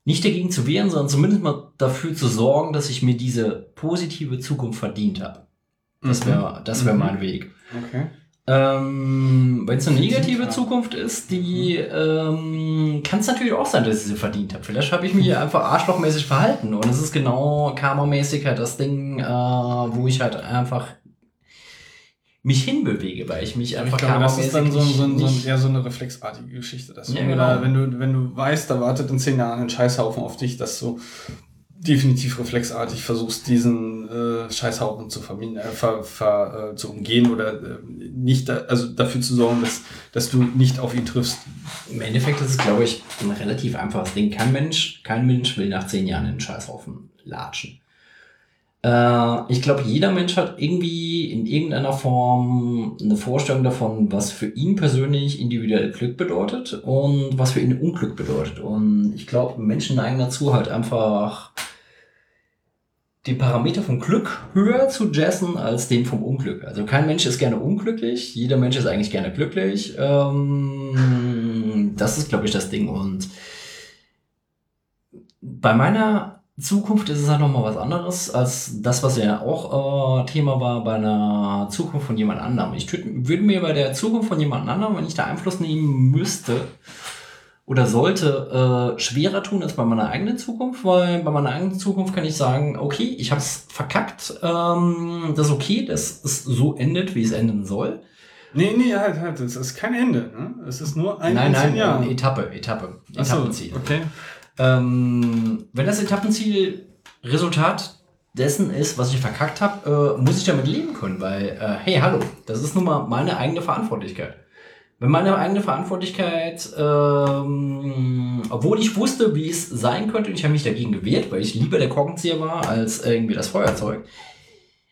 nicht dagegen zu wehren, sondern zumindest mal dafür zu sorgen, dass ich mir diese positive Zukunft verdient habe. Das wäre das wär
Mhm.
mein Weg.
Okay.
Ähm, Wenn es eine negative. Zukunft ist, die ähm, kann es natürlich auch sein, dass ich sie verdient habe. Vielleicht habe ich mich einfach arschlochmäßig verhalten und es ist genau karmamäßig halt das Ding, äh, wo ich halt einfach mich hinbewege, weil ich mich
Ich
einfach
glaube, das ist dann so, so, so, eher so eine reflexartige Geschichte. Dass
Ja,
du
genau.
da, wenn, du, wenn du weißt, da wartet in zehn Jahren ein Scheißhaufen auf dich, dass du definitiv reflexartig versuchst, diesen äh, Scheißhaufen zu, vermin äh, ver, ver, äh, zu umgehen oder äh, nicht, da, also dafür zu sorgen, dass, dass du nicht auf ihn triffst.
Im Endeffekt ist es, glaube ich, ein relativ einfaches Ding. Kein Mensch, kein Mensch will nach zehn Jahren in den Scheißhaufen latschen. Äh, ich glaube, jeder Mensch hat irgendwie in irgendeiner Form eine Vorstellung davon, was für ihn persönlich individuell Glück bedeutet und was für ihn Unglück bedeutet. Und ich glaube, Menschen neigen dazu, halt einfach den Parameter vom Glück höher zu jazzen als den vom Unglück. Also kein Mensch ist gerne unglücklich, jeder Mensch ist eigentlich gerne glücklich. Ähm, das ist, glaube ich, das Ding. Und bei meiner Zukunft ist es halt nochmal was anderes als das, was ja auch äh, Thema war bei einer Zukunft von jemand anderem. Ich würde mir bei der Zukunft von jemand anderem, wenn ich da Einfluss nehmen müsste, oder sollte äh, schwerer tun als bei meiner eigenen Zukunft, weil bei meiner eigenen Zukunft kann ich sagen, okay, ich habe es verkackt, ähm, das ist okay, dass es so endet, wie es enden soll.
Nee, nee, halt, halt, es ist kein Ende. Ne? Es ist nur ein
nein,
in
nein,
Jahren.
eine Etappe, Etappe,
Ach so,
Etappenziel.
okay.
Ähm, wenn das Etappenziel Resultat dessen ist, was ich verkackt habe, äh, muss ich damit leben können, weil, äh, hey, hallo, das ist nun mal meine eigene Verantwortlichkeit. Wenn meine eigene Verantwortlichkeit, ähm, obwohl ich wusste, wie es sein könnte, und ich habe mich dagegen gewehrt, weil ich lieber der Korkenzieher war als irgendwie das Feuerzeug.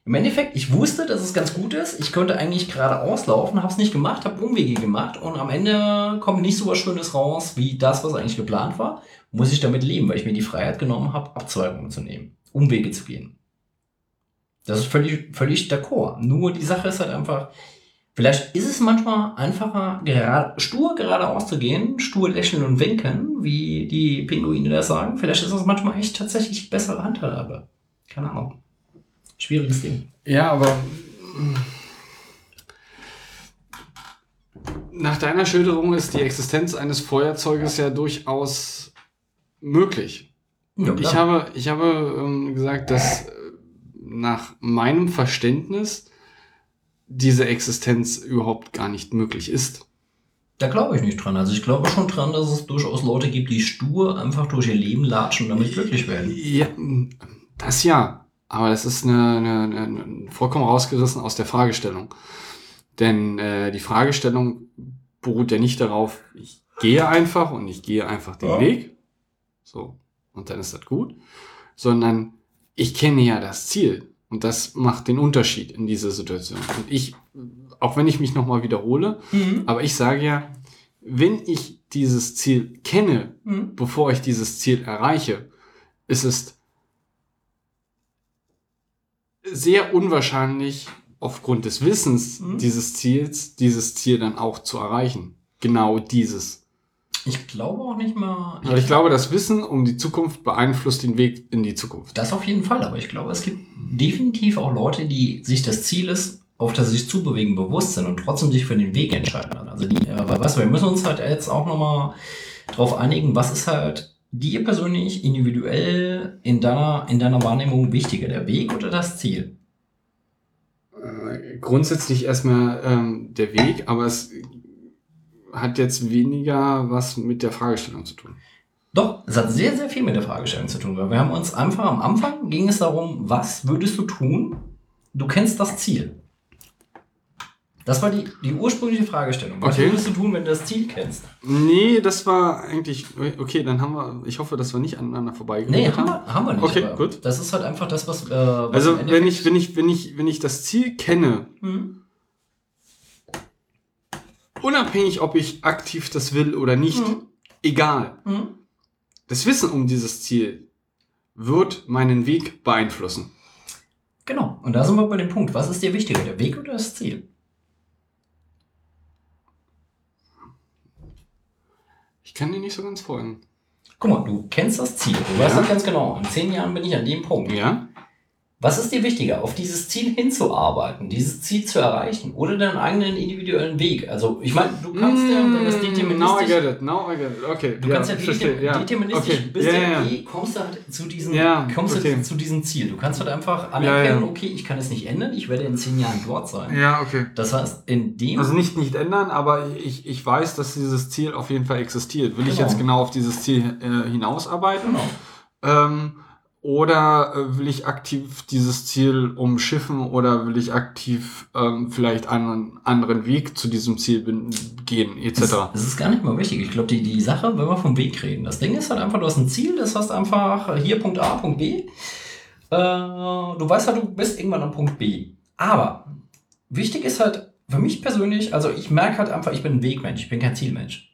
Im Endeffekt, ich wusste, dass es ganz gut ist. Ich könnte eigentlich gerade auslaufen, habe es nicht gemacht, habe Umwege gemacht und am Ende kommt nicht so was Schönes raus wie das, was eigentlich geplant war. Muss ich damit leben, weil ich mir die Freiheit genommen habe, Abzweigungen zu nehmen, Umwege zu gehen. Das ist völlig, völlig d'accord. Nur die Sache ist halt einfach, vielleicht ist es manchmal einfacher, gerade, stur geradeaus zu gehen, stur lächeln und winken, wie die Pinguine das sagen. Vielleicht ist das manchmal echt tatsächlich bessere Handhabe. Keine Ahnung. Schwieriges Ding.
Ja, aber nach deiner Schilderung ist die Existenz eines Feuerzeuges ja durchaus möglich.
Ja,
ich habe, ich habe ähm, gesagt, dass äh, nach meinem Verständnis diese Existenz überhaupt gar nicht möglich ist.
Da glaube ich nicht dran. Also ich glaube schon dran, dass es durchaus Leute gibt, die stur einfach durch ihr Leben latschen und damit glücklich werden.
Ja, das ja. Aber das ist eine, eine, eine vollkommen rausgerissen aus der Fragestellung. Denn äh, die Fragestellung beruht ja nicht darauf, ich gehe einfach und ich gehe einfach den
Ja.
Weg. So. Und dann ist das gut. Sondern ich kenne ja das Ziel. Und das macht den Unterschied in dieser Situation. Und ich, auch wenn ich mich nochmal wiederhole,
Mhm.
aber ich sage ja, wenn ich dieses Ziel kenne,
Mhm.
bevor ich dieses Ziel erreiche, ist es sehr unwahrscheinlich, aufgrund des Wissens
Mhm.
dieses Ziels, dieses Ziel dann auch zu erreichen. Genau dieses.
Ich glaube auch nicht mal.
Aber ich glaube, das Wissen um die Zukunft beeinflusst den Weg in die Zukunft.
Das auf jeden Fall, aber ich glaube, es gibt definitiv auch Leute, die sich des Zieles, auf das sie sich zubewegen, bewusst sind und trotzdem sich für den Weg entscheiden. Also die, äh, weißt du, wir müssen uns halt jetzt auch nochmal drauf einigen, was ist halt dir persönlich individuell in deiner, in deiner Wahrnehmung wichtiger, der Weg oder das Ziel?
Äh, grundsätzlich erstmal ähm, der Weg, aber es hat jetzt weniger was mit der Fragestellung zu tun.
Doch, es hat sehr, sehr viel mit der Fragestellung zu tun, weil wir haben uns einfach am Anfang ging es darum, was würdest du tun? Du kennst das Ziel. Das war die, die ursprüngliche Fragestellung. Was
Okay.
würdest du tun, wenn du das Ziel kennst?
Nee, das war eigentlich. Okay, dann haben wir. Ich hoffe, dass wir nicht aneinander vorbeigeredet
Nee, haben wir, haben wir nicht.
Okay, gut.
Das ist halt einfach das, was. Äh, was
Also wenn ich, wenn ich, wenn ich, wenn ich das Ziel kenne,
Hm?
Unabhängig ob ich aktiv das will oder nicht,
Mhm.
egal.
Hm?
Das Wissen um dieses Ziel wird meinen Weg beeinflussen.
Genau. Und da sind wir bei dem Punkt. Was ist dir wichtiger, der Weg oder das Ziel?
Ich kann dir nicht so ganz folgen.
Guck mal, du kennst das Ziel. Du weißt
Ja.
das ganz genau. In zehn Jahren bin ich an dem Punkt.
Ja?
Was ist dir wichtiger, auf dieses Ziel hinzuarbeiten, dieses Ziel zu erreichen oder deinen eigenen individuellen Weg? Also, ich meine, du kannst ja, wenn das
Mm, Now I
deterministisch,
get it, now I get it. Okay.
du kannst ja,
verstehe,
determ- deterministisch
Okay.
bist
Ja,
du
ja, ja.
kommst du halt zu diesem,
Ja,
kommst
okay.
du zu diesem Ziel. Du kannst halt einfach anerkennen,
Ja, ja.
okay, ich kann es nicht ändern, ich werde in zehn Jahren dort sein.
Ja, okay.
Das heißt, in dem
Also nicht nicht ändern, aber ich, ich weiß, dass dieses Ziel auf jeden Fall existiert. Will ich
Genau.
jetzt genau auf dieses Ziel äh, hinausarbeiten?
Genau.
Ähm, oder äh, will ich aktiv dieses Ziel umschiffen oder will ich aktiv ähm, vielleicht einen anderen Weg zu diesem Ziel gehen, etc.
Das, das ist gar nicht mal wichtig. Ich glaube, die, die Sache, wenn wir vom Weg reden, das Ding ist halt einfach, du hast ein Ziel, das heißt einfach hier Punkt A, Punkt B. Äh, du weißt halt, du bist irgendwann am Punkt B. Aber wichtig ist halt für mich persönlich, also ich merke halt einfach, ich bin ein Wegmensch, ich bin kein Zielmensch.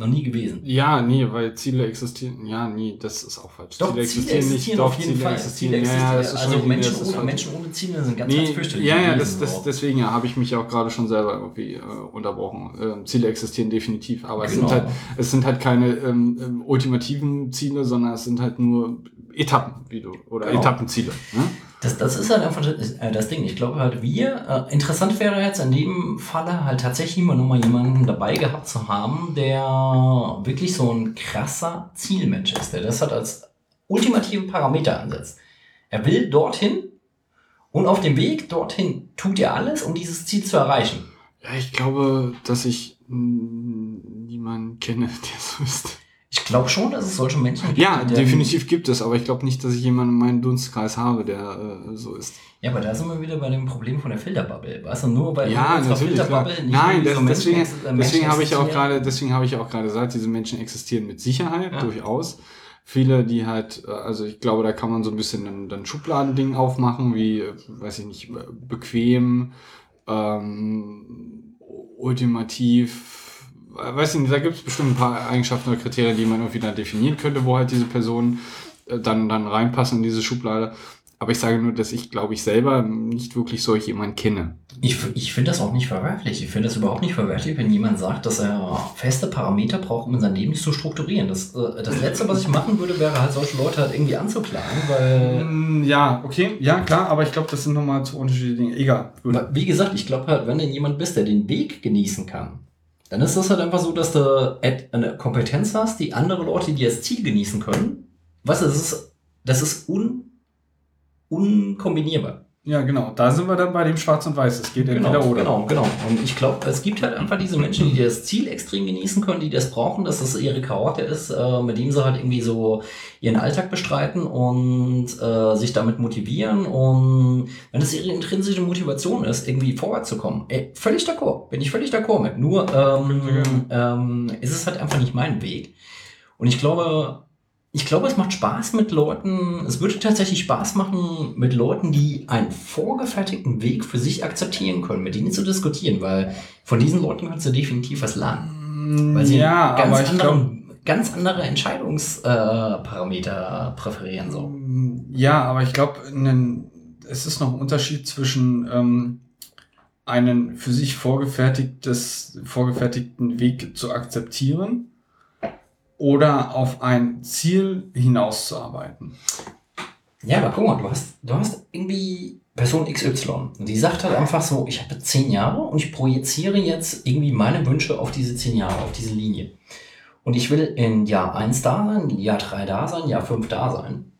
Noch nie gewesen.
Ja, nee, weil Ziele existieren. Ja, nee, das ist auch falsch.
Doch, Ziele existieren, auf jeden Fall. Ziele
Ja, ja,
existieren.
das ist
also
schon-
Menschen, ohne. Menschen ohne Ziele sind ganz,
Nee,
ganz fürchterlich.
ja, ja, das, das, deswegen ja, habe ich mich auch gerade schon selber irgendwie äh, unterbrochen. Ähm, Ziele existieren definitiv, aber es,
Genau.
sind halt, es sind halt keine ähm, ähm, ultimativen Ziele, sondern es sind halt nur Etappen, wie du, oder
Genau.
Etappenziele. Ne?
Das, das ist halt einfach das, äh, das Ding. Ich glaube halt, wir, äh, interessant wäre jetzt in dem Falle halt tatsächlich mal nochmal jemanden dabei gehabt zu haben, der wirklich so ein krasser Zielmensch ist, der das halt als ultimativen Parameter ansetzt. Er will dorthin und auf dem Weg dorthin tut er alles, um dieses Ziel zu erreichen.
Ja, ich glaube, dass ich niemanden kenne, (laughs) der so ist.
Ich glaube schon, dass es solche Menschen gibt.
Ja, definitiv gibt es, aber ich glaube nicht, dass ich jemanden in meinem Dunstkreis habe, der äh, so ist.
Ja, aber da sind wir wieder bei dem Problem von der Filterbubble. Weißt du, nur bei
Ja,
unserer
natürlich. Klar.
Filterbubble nicht
Nein, das,
so
deswegen,
Menschen
deswegen habe ich auch gerade, deswegen habe ich auch gerade gesagt, diese Menschen existieren mit Sicherheit,
Ja.
durchaus. Viele, die halt, äh, also ich glaube, da kann man so ein bisschen dann, dann Schubladending aufmachen, wie, äh, weiß ich nicht, äh, bequem, ähm, ultimativ, weiß ich nicht, da gibt es bestimmt ein paar Eigenschaften oder Kriterien, die man irgendwie dann definieren könnte, wo halt diese Personen äh, dann, dann reinpassen in diese Schublade. Aber ich sage nur, dass ich, glaube ich, selber nicht wirklich solch jemanden kenne.
Ich, ich finde das auch nicht verwerflich. Ich finde das überhaupt nicht verwerflich, wenn jemand sagt, dass er feste Parameter braucht, um sein Leben zu strukturieren. Das, äh, das Letzte, was ich machen würde, wäre halt solche Leute halt irgendwie anzuklagen, weil,
Mm, Ja, okay, ja, klar, aber ich glaube, das sind nochmal zwei unterschiedliche Dinge. Egal.
Wie gesagt, ich glaube halt, wenn du jemand bist, der den Weg genießen kann, dann ist das halt einfach so, dass du eine Kompetenz hast, die andere Leute, die das Ziel genießen können, was das ist, das ist un, unkombinierbar.
Ja, genau. Da sind wir dann bei dem Schwarz und Weiß. Es geht entweder
Genau,
oder.
genau, genau. Und ich glaube, es gibt halt einfach diese Menschen, die das Ziel extrem genießen können, die das brauchen, dass das ihre Karotte ist, äh, mit dem sie halt irgendwie so ihren Alltag bestreiten und äh, sich damit motivieren. Und wenn es ihre intrinsische Motivation ist, irgendwie vorwärts zu kommen, ey, völlig d'accord, bin ich völlig d'accord mit. Nur ähm, ähm, ist es halt einfach nicht mein Weg. Und ich glaube, ich glaube, es macht Spaß mit Leuten, es würde tatsächlich Spaß machen, mit Leuten, die einen vorgefertigten Weg für sich akzeptieren können, mit denen zu diskutieren, weil von diesen Leuten kannst du definitiv was lernen. Weil sie
Mm, ja,
ganz,
aber ich
anderen, ganz andere Entscheidungsparameter äh, präferieren. So.
ja, aber ich glaube, es ist noch ein Unterschied zwischen ähm, einen für sich vorgefertigtes, vorgefertigten Weg zu akzeptieren oder auf ein Ziel hinauszuarbeiten.
Ja, aber guck mal, du hast, du hast irgendwie Person XY und die sagt halt einfach so, ich habe zehn Jahre und ich projiziere jetzt irgendwie meine Wünsche auf diese zehn Jahre, auf diese Linie. Und ich will in Jahr 1 da sein, Jahr 3 da sein, Jahr 5 da sein.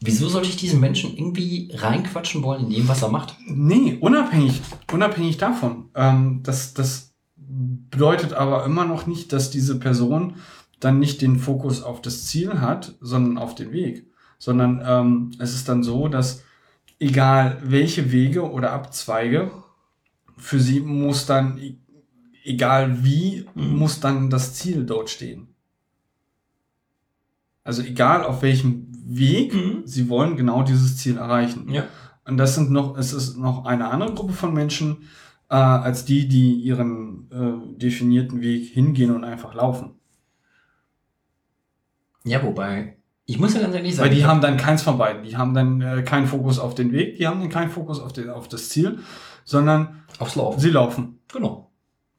Wieso sollte ich diesen Menschen irgendwie reinquatschen wollen in dem, was er macht?
Nee, unabhängig, unabhängig davon. Ähm, das, das bedeutet aber immer noch nicht, dass diese Person dann nicht den Fokus auf das Ziel hat, sondern auf den Weg. Sondern ähm, es ist dann so, dass egal welche Wege oder Abzweige, für sie muss dann, e- egal wie,
Mhm.
muss dann das Ziel dort stehen. Also egal auf welchem Weg,
Mhm.
sie wollen genau dieses Ziel erreichen.
Ja.
Und das sind noch, es ist noch eine andere Gruppe von Menschen, äh, als die, die ihren äh, definierten Weg hingehen und einfach laufen.
Ja, wobei, ich muss ja ganz ehrlich sagen,
Weil die haben dann keins von beiden. Die haben dann äh, keinen Fokus auf den Weg, die haben dann keinen Fokus auf, den, auf das Ziel, sondern
aufs Laufen.
sie laufen.
Genau.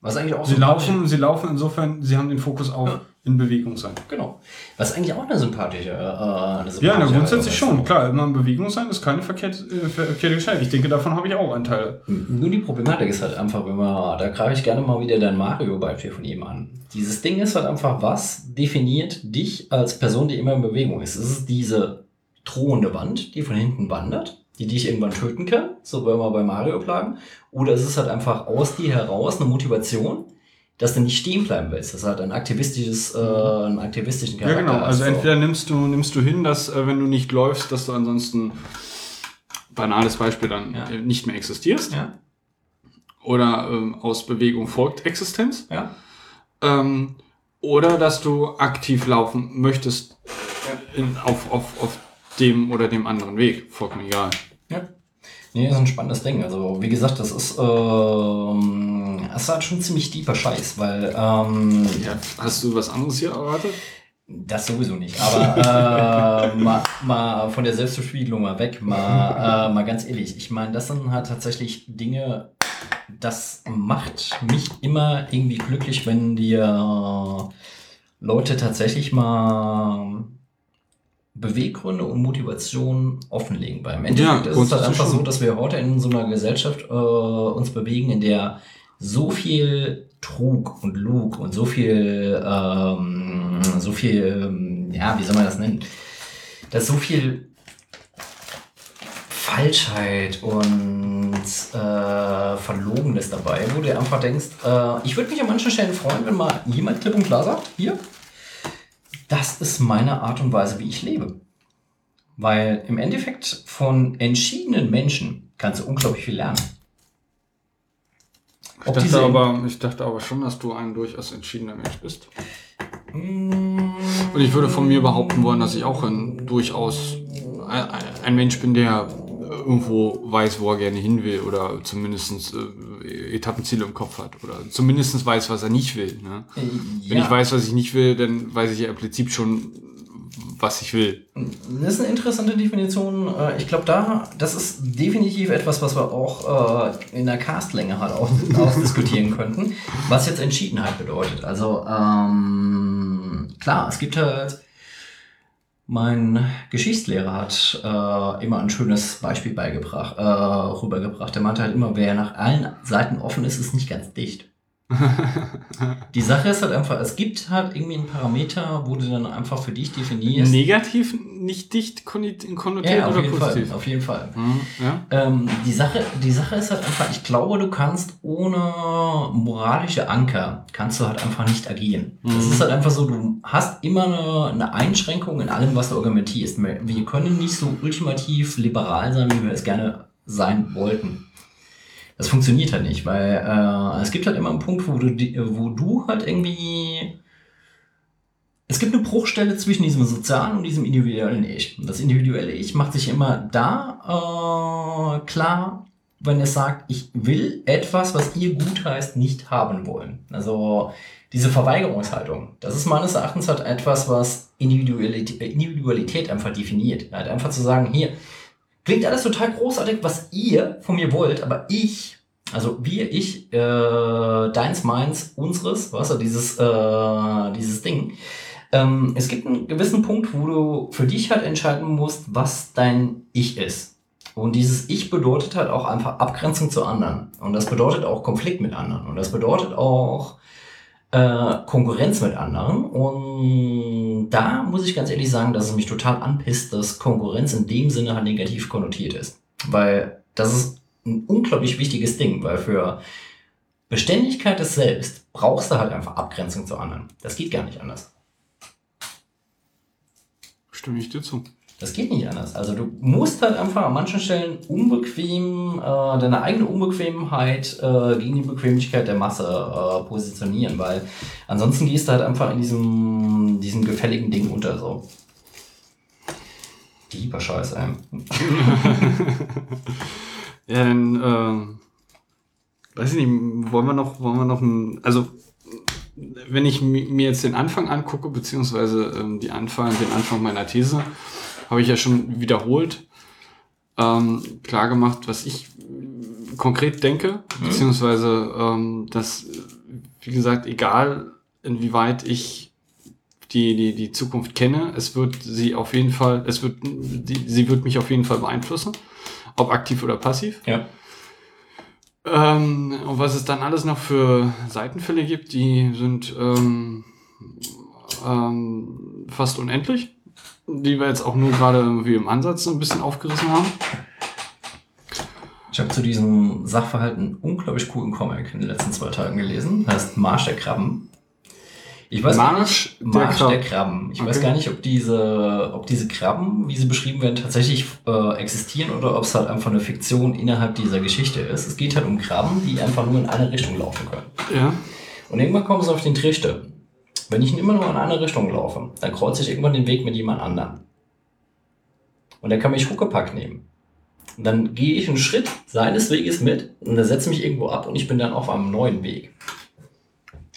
Was eigentlich auch
Sie
sympathisch-
laufen, sie laufen insofern, sie haben den Fokus auf
Ja.
In Bewegung sein.
Genau. Was eigentlich auch eine sympathische. Äh, eine
Ja, na,
sympathische
grundsätzlich schon. Klar, immer in Bewegung sein ist keine verkehrte, äh, verkehrte Geschichte. Ich denke, davon habe ich auch Anteile.
Nur die Problematik ist halt einfach, wenn man, da greife ich gerne mal wieder dein Mario-Beispiel von ihm an. Dieses Ding ist halt einfach, was definiert dich als Person, die immer in Bewegung ist? Ist es diese drohende Wand, die von hinten wandert, die dich irgendwann töten kann, so wenn wir bei Mario bleiben? Oder ist es halt einfach aus dir heraus eine Motivation, dass du nicht stehen bleiben willst? Das ist halt ein aktivistisches, äh, einen aktivistischen
Ja,
Charakter.
genau. Also
hast, so.
entweder nimmst du, nimmst du hin, dass äh, wenn du nicht läufst, dass du ansonsten banales Beispiel dann
Ja.
äh, nicht mehr existierst.
Ja,
Oder ähm, aus Bewegung folgt Existenz.
ja.
Ähm, oder dass du aktiv laufen möchtest in, auf, auf, auf dem oder dem anderen Weg. Vollkommen egal.
Ja. Nee, ist ein spannendes Ding. Also, wie gesagt, das ist, ähm, das ist halt schon ziemlich tiefer Scheiß, weil, ähm,
Ja, hast du was anderes hier erwartet?
das sowieso nicht. Aber äh, (laughs) mal, mal von der Selbstbespiegelung mal weg, mal, äh, mal ganz ehrlich. Ich meine, das sind halt tatsächlich Dinge, das macht mich immer irgendwie glücklich, wenn dir Leute tatsächlich mal Beweggründe und Motivation offenlegen. Weil im Endeffekt
Ja,
ist es halt
grundsätzlich
einfach
schon.
so, dass wir heute in so einer Gesellschaft äh, uns bewegen, in der so viel Trug und Lug und so viel, ähm, so viel, ähm, ja, wie soll man das nennen? Da ist so viel Falschheit und äh, Verlogenes dabei, wo du einfach denkst, äh, ich würde mich an manchen Stellen freuen, wenn mal jemand klipp und klar sagt, hier, das ist meine Art und Weise, wie ich lebe. Weil im Endeffekt von entschiedenen Menschen kannst du unglaublich viel lernen.
Ich dachte, aber, ich dachte aber schon, dass du ein durchaus entschiedener Mensch bist.
Mm.
Und ich würde von mir behaupten wollen, dass ich auch ein durchaus ein, ein Mensch bin, der irgendwo weiß, wo er gerne hin will oder zumindest äh, Etappenziele im Kopf hat oder zumindest weiß, was er nicht will. Ne?
Äh,
Wenn ich weiß, was ich nicht will, dann weiß ich ja im Prinzip schon, was ich will.
Das ist eine interessante Definition. Äh, Ich glaube, da, das ist definitiv etwas, was wir auch äh, in der Castlänge halt auch (laughs) ausdiskutieren könnten, was jetzt Entschiedenheit bedeutet. Also, ähm, klar, es gibt halt, mein Geschichtslehrer hat äh, immer ein schönes Beispiel beigebracht, äh, rübergebracht. Der meinte halt immer, wer nach allen Seiten offen ist, ist nicht ganz dicht. Die Sache ist halt einfach, es gibt halt irgendwie einen Parameter, wo du dann einfach für dich definierst.
Negativ, nicht dicht konnotiert
Ja, auf
oder
jeden
positiv?
Fall. Auf jeden Fall.
Mhm, ja?
Ähm, die, Sache, die Sache ist halt einfach, ich glaube, du kannst ohne moralische Anker, kannst du halt einfach nicht agieren. Das
Mhm.
ist halt einfach so, du hast immer eine, eine Einschränkung in allem, was du argumentierst. Wir können nicht so ultimativ liberal sein, wie wir es gerne sein wollten. Das funktioniert halt nicht, weil äh, es gibt halt immer einen Punkt, wo du, wo du halt irgendwie es gibt eine Bruchstelle zwischen diesem sozialen und diesem individuellen Ich. Und das individuelle Ich macht sich immer da äh, klar, wenn es sagt, ich will etwas, was ihr gut heißt, nicht haben wollen. Also diese Verweigerungshaltung, das ist meines Erachtens halt etwas, was Individualität, Individualität einfach definiert. Halt einfach zu sagen, hier, klingt alles total großartig, was ihr von mir wollt, aber ich, also wir, ich, äh, deins, meins, unseres, was du, dieses, äh, dieses Ding. Ähm, es gibt einen gewissen Punkt, wo du für dich halt entscheiden musst, was dein Ich ist. Und dieses Ich bedeutet halt auch einfach Abgrenzung zu anderen. Und das bedeutet auch Konflikt mit anderen. Und das bedeutet auch äh, Konkurrenz mit anderen. Und da muss ich ganz ehrlich sagen, dass es mich total anpisst, dass Konkurrenz in dem Sinne halt negativ konnotiert ist. Weil das ist ein unglaublich wichtiges Ding, weil für Beständigkeit des Selbst brauchst du halt einfach Abgrenzung zu anderen. Das geht gar nicht anders.
Stimme ich dir zu.
Das geht nicht anders. Also du musst halt einfach an manchen Stellen unbequem, äh, deine eigene Unbequemheit äh, gegen die Bequemlichkeit der Masse äh, positionieren, weil ansonsten gehst du halt einfach in diesem, diesem gefälligen Ding unter so. Lieber Scheiß, ey. (laughs)
Ja, dann, ähm, weiß ich nicht, wollen wir noch, wollen wir noch ein, also, wenn ich mi- mir jetzt den Anfang angucke, beziehungsweise ähm, die Anfang, den Anfang meiner These, habe ich ja schon wiederholt ähm, klar gemacht, was ich konkret denke, beziehungsweise, ähm, dass, wie gesagt, egal inwieweit ich die, die, die Zukunft kenne, es wird sie auf jeden Fall, es wird, die, sie wird mich auf jeden Fall beeinflussen, ob aktiv oder passiv.
Ja.
Ähm, und was es dann alles noch für Seitenfälle gibt, die sind ähm, ähm, fast unendlich, die wir jetzt auch nur gerade irgendwie im Ansatz so ein bisschen aufgerissen haben.
Ich habe zu diesem Sachverhalt einen unglaublich coolen Comic in den letzten zwei Tagen gelesen. Heißt Marsch der Krabben. Ich weiß
Marsch
nicht,
der
Marsch
Krab-
der Krabben. Ich weiß
Okay.
gar nicht, ob diese, ob diese Krabben, wie sie beschrieben werden, tatsächlich äh, existieren oder ob es halt einfach eine Fiktion innerhalb dieser Geschichte ist. Es geht halt um Krabben, die einfach nur in eine Richtung laufen können.
Ja.
Und irgendwann kommen sie auf den Trichter. Wenn ich immer nur in eine Richtung laufe, dann kreuze ich irgendwann den Weg mit jemand anderem. Und der kann mich Huckepack nehmen. Und dann gehe ich einen Schritt seines Weges mit und er setzt mich irgendwo ab und ich bin dann auf einem neuen Weg.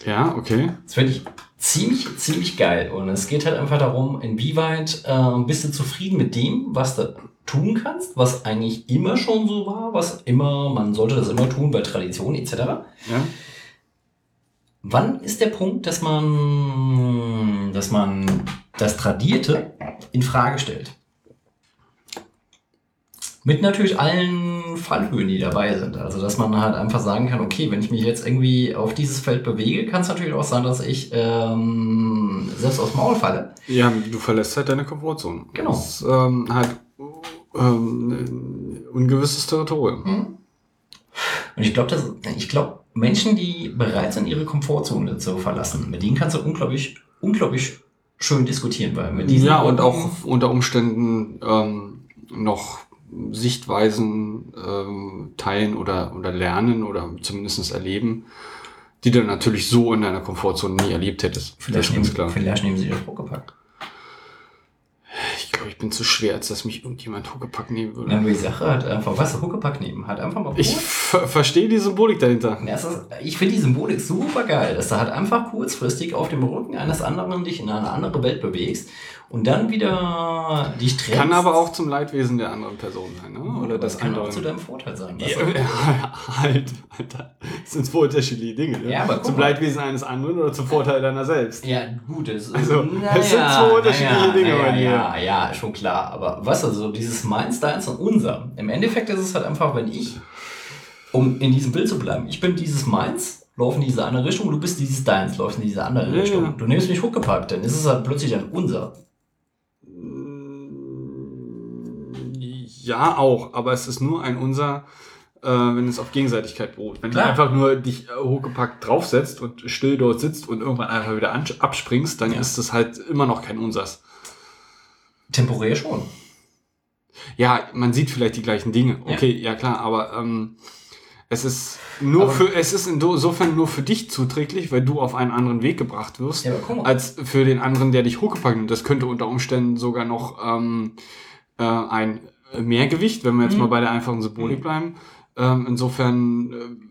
Ja, okay.
Das finde ich ziemlich, ziemlich geil. Und es geht halt einfach darum, inwieweit äh, bist du zufrieden mit dem, was du tun kannst, was eigentlich immer schon so war, was immer, man sollte das immer tun bei Tradition etc.
Ja.
Wann ist der Punkt, dass man, dass man das Tradierte in Frage stellt? Mit natürlich allen Fallhöhen, die dabei sind. Also, dass man halt einfach sagen kann, okay, wenn ich mich jetzt irgendwie auf dieses Feld bewege, kann es natürlich auch sein, dass ich ähm, selbst aufs Maul falle.
Ja, du verlässt halt deine Komfortzone.
Genau.
Das ist ähm, halt ähm, ungewisses Territorium.
Und ich glaube, ich glaube, Menschen, die bereit sind, ihre Komfortzone zu verlassen, mit denen kannst du unglaublich, unglaublich schön diskutieren, weil mit diesen
Ja, und auch unter Umständen ähm, noch Sichtweisen ähm, teilen oder, oder lernen oder zumindest erleben, die du natürlich so in deiner Komfortzone nie erlebt hättest.
Vielleicht, nehmen, vielleicht nehmen sie den Huckepack.
Ich glaube, ich bin zu schwer, als dass mich irgendjemand Huckepack nehmen würde.
Ja, aber die Sache hat einfach, was, Huckepack nehmen, hat einfach mal
Ich
kurz-
ver verstehe die Symbolik dahinter.
Ja, ist, ich finde die Symbolik super geil, dass du halt einfach kurzfristig auf dem Rücken eines anderen dich in eine andere Welt bewegst und dann wieder dich trennst.
Kann aber auch zum Leidwesen der anderen Person sein, ne? Oder das
kann auch zu deinem Vorteil sein.
Ja, ja, (laughs) halt, Alter. Das sind zwei unterschiedliche Dinge. Ne?
Ja, aber
zum
mal.
Leidwesen eines anderen oder zum Vorteil deiner selbst.
Ja, gut, das,
Also,
naja,
das sind zwei unterschiedliche
naja,
Dinge
naja,
bei dir.
Ja, ja, schon klar. Aber was also, dieses Meins, Deins und Unser. Im Endeffekt ist es halt einfach, wenn ich, um in diesem Bild zu bleiben, ich bin dieses Meins, laufe in diese andere Richtung, du bist dieses Deins, läufst in diese andere
Ja,
Richtung.
ja.
Du nimmst mich hochgepackt, dann ist es halt plötzlich ein Unser.
Ja, auch, aber es ist nur ein unser, äh, wenn es auf Gegenseitigkeit beruht. Wenn
Klar.
du einfach nur dich äh, hochgepackt draufsetzt und still dort sitzt und irgendwann einfach wieder abspringst, dann
Ja.
ist das halt immer noch kein Unsers.
Temporär schon.
Ja, man sieht vielleicht die gleichen Dinge.
Ja.
Okay, ja, klar, aber ähm, es ist nur
Aber-
für, es ist insofern nur für dich zuträglich, weil du auf einen anderen Weg gebracht wirst,
Ja,
als für den anderen, der dich hochgepackt hat. Das könnte unter Umständen sogar noch ähm, äh, ein Mehrgewicht, wenn wir jetzt
Mhm.
mal bei der einfachen Symbolik
Mhm.
bleiben. Ähm, insofern äh,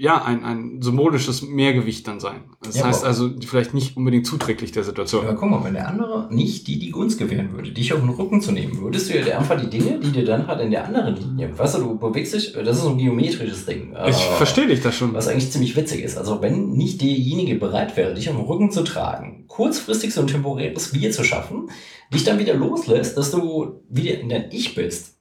ja ein, ein symbolisches Mehrgewicht dann sein. Das
Ja,
heißt also vielleicht nicht unbedingt zuträglich der Situation.
Aber guck mal, wenn der andere nicht die die Gunst gewähren würde, dich auf den Rücken zu nehmen, würdest du ja einfach die Dinge, die dir dann halt in der anderen Linie, weißt du, du bewegst dich, das ist so ein geometrisches Ding.
Ich verstehe dich das schon.
Was eigentlich ziemlich witzig ist. Also wenn nicht derjenige bereit wäre, dich auf den Rücken zu tragen, kurzfristig so ein temporäres Wir zu schaffen, dich dann wieder loslässt, dass du wieder in dein Ich bist.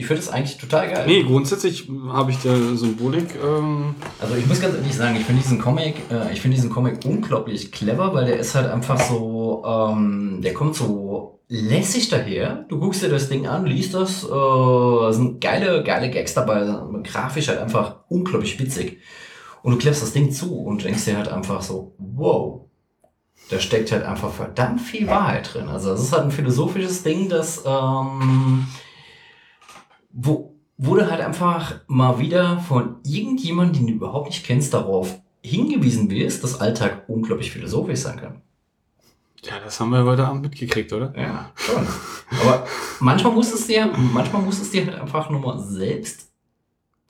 Ich finde das eigentlich total geil.
Nee, grundsätzlich habe ich der Symbolik. Ähm,
Also ich muss ganz ehrlich sagen, ich finde diesen Comic, äh, ich finde diesen Comic unglaublich clever, weil der ist halt einfach so, ähm, der kommt so lässig daher. Du guckst dir das Ding an, liest das, äh, sind geile, geile Gags dabei, grafisch halt einfach unglaublich witzig. Und du klappst das Ding zu und denkst dir halt einfach so, wow, da steckt halt einfach verdammt viel Wahrheit drin. Also es ist halt ein philosophisches Ding, das, ähm, wo, du halt einfach mal wieder von irgendjemandem, den du überhaupt nicht kennst, darauf hingewiesen wirst, dass Alltag unglaublich philosophisch sein kann.
ja, das haben wir heute Abend mitgekriegt, oder?
Ja, schon. Aber manchmal muss es dir, manchmal muss es dir halt einfach nur mal selbst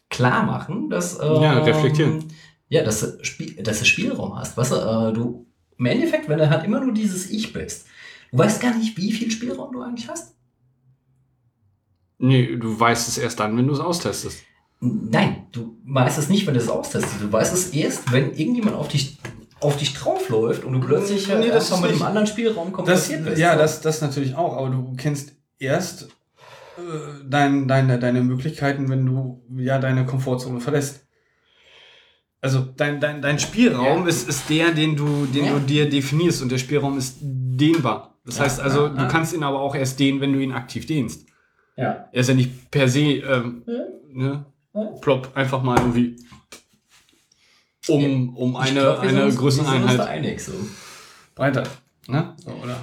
klar machen, dass, ähm,
Ja, reflektieren.
Ja, dass du, Spiel, dass du Spielraum hast. Weißt du, äh, du, im Endeffekt, wenn du halt immer nur dieses Ich bist, du weißt gar nicht, wie viel Spielraum du eigentlich hast.
Nee, du weißt es erst dann, wenn du es austestest.
Nein, du weißt es nicht, wenn du es austestest. Du weißt es erst, wenn irgendjemand auf dich, auf dich draufläuft und du plötzlich
Nee,
halt
das
mit
nicht-
einem anderen Spielraum
Das,
konfrontiert bist.
ja, das, das natürlich auch, aber du kennst erst äh, dein, deine, deine Möglichkeiten, wenn du ja deine Komfortzone verlässt. Also dein, dein, dein Spielraum
Ja.
ist, ist der, den du, den
Ja.
du dir definierst und der Spielraum ist dehnbar. Das
Ja,
heißt also,
ja,
du
ja.
kannst ihn aber auch erst dehnen, wenn du ihn aktiv dehnst.
Ja.
Er ist ja nicht per se, ähm,
Ja.
ne,
Ja.
plopp, einfach mal irgendwie um, um eine,
glaub, wir sind
eine
wir sind uns da
Einheit
einig, so.
breiter. Ne? So, oder?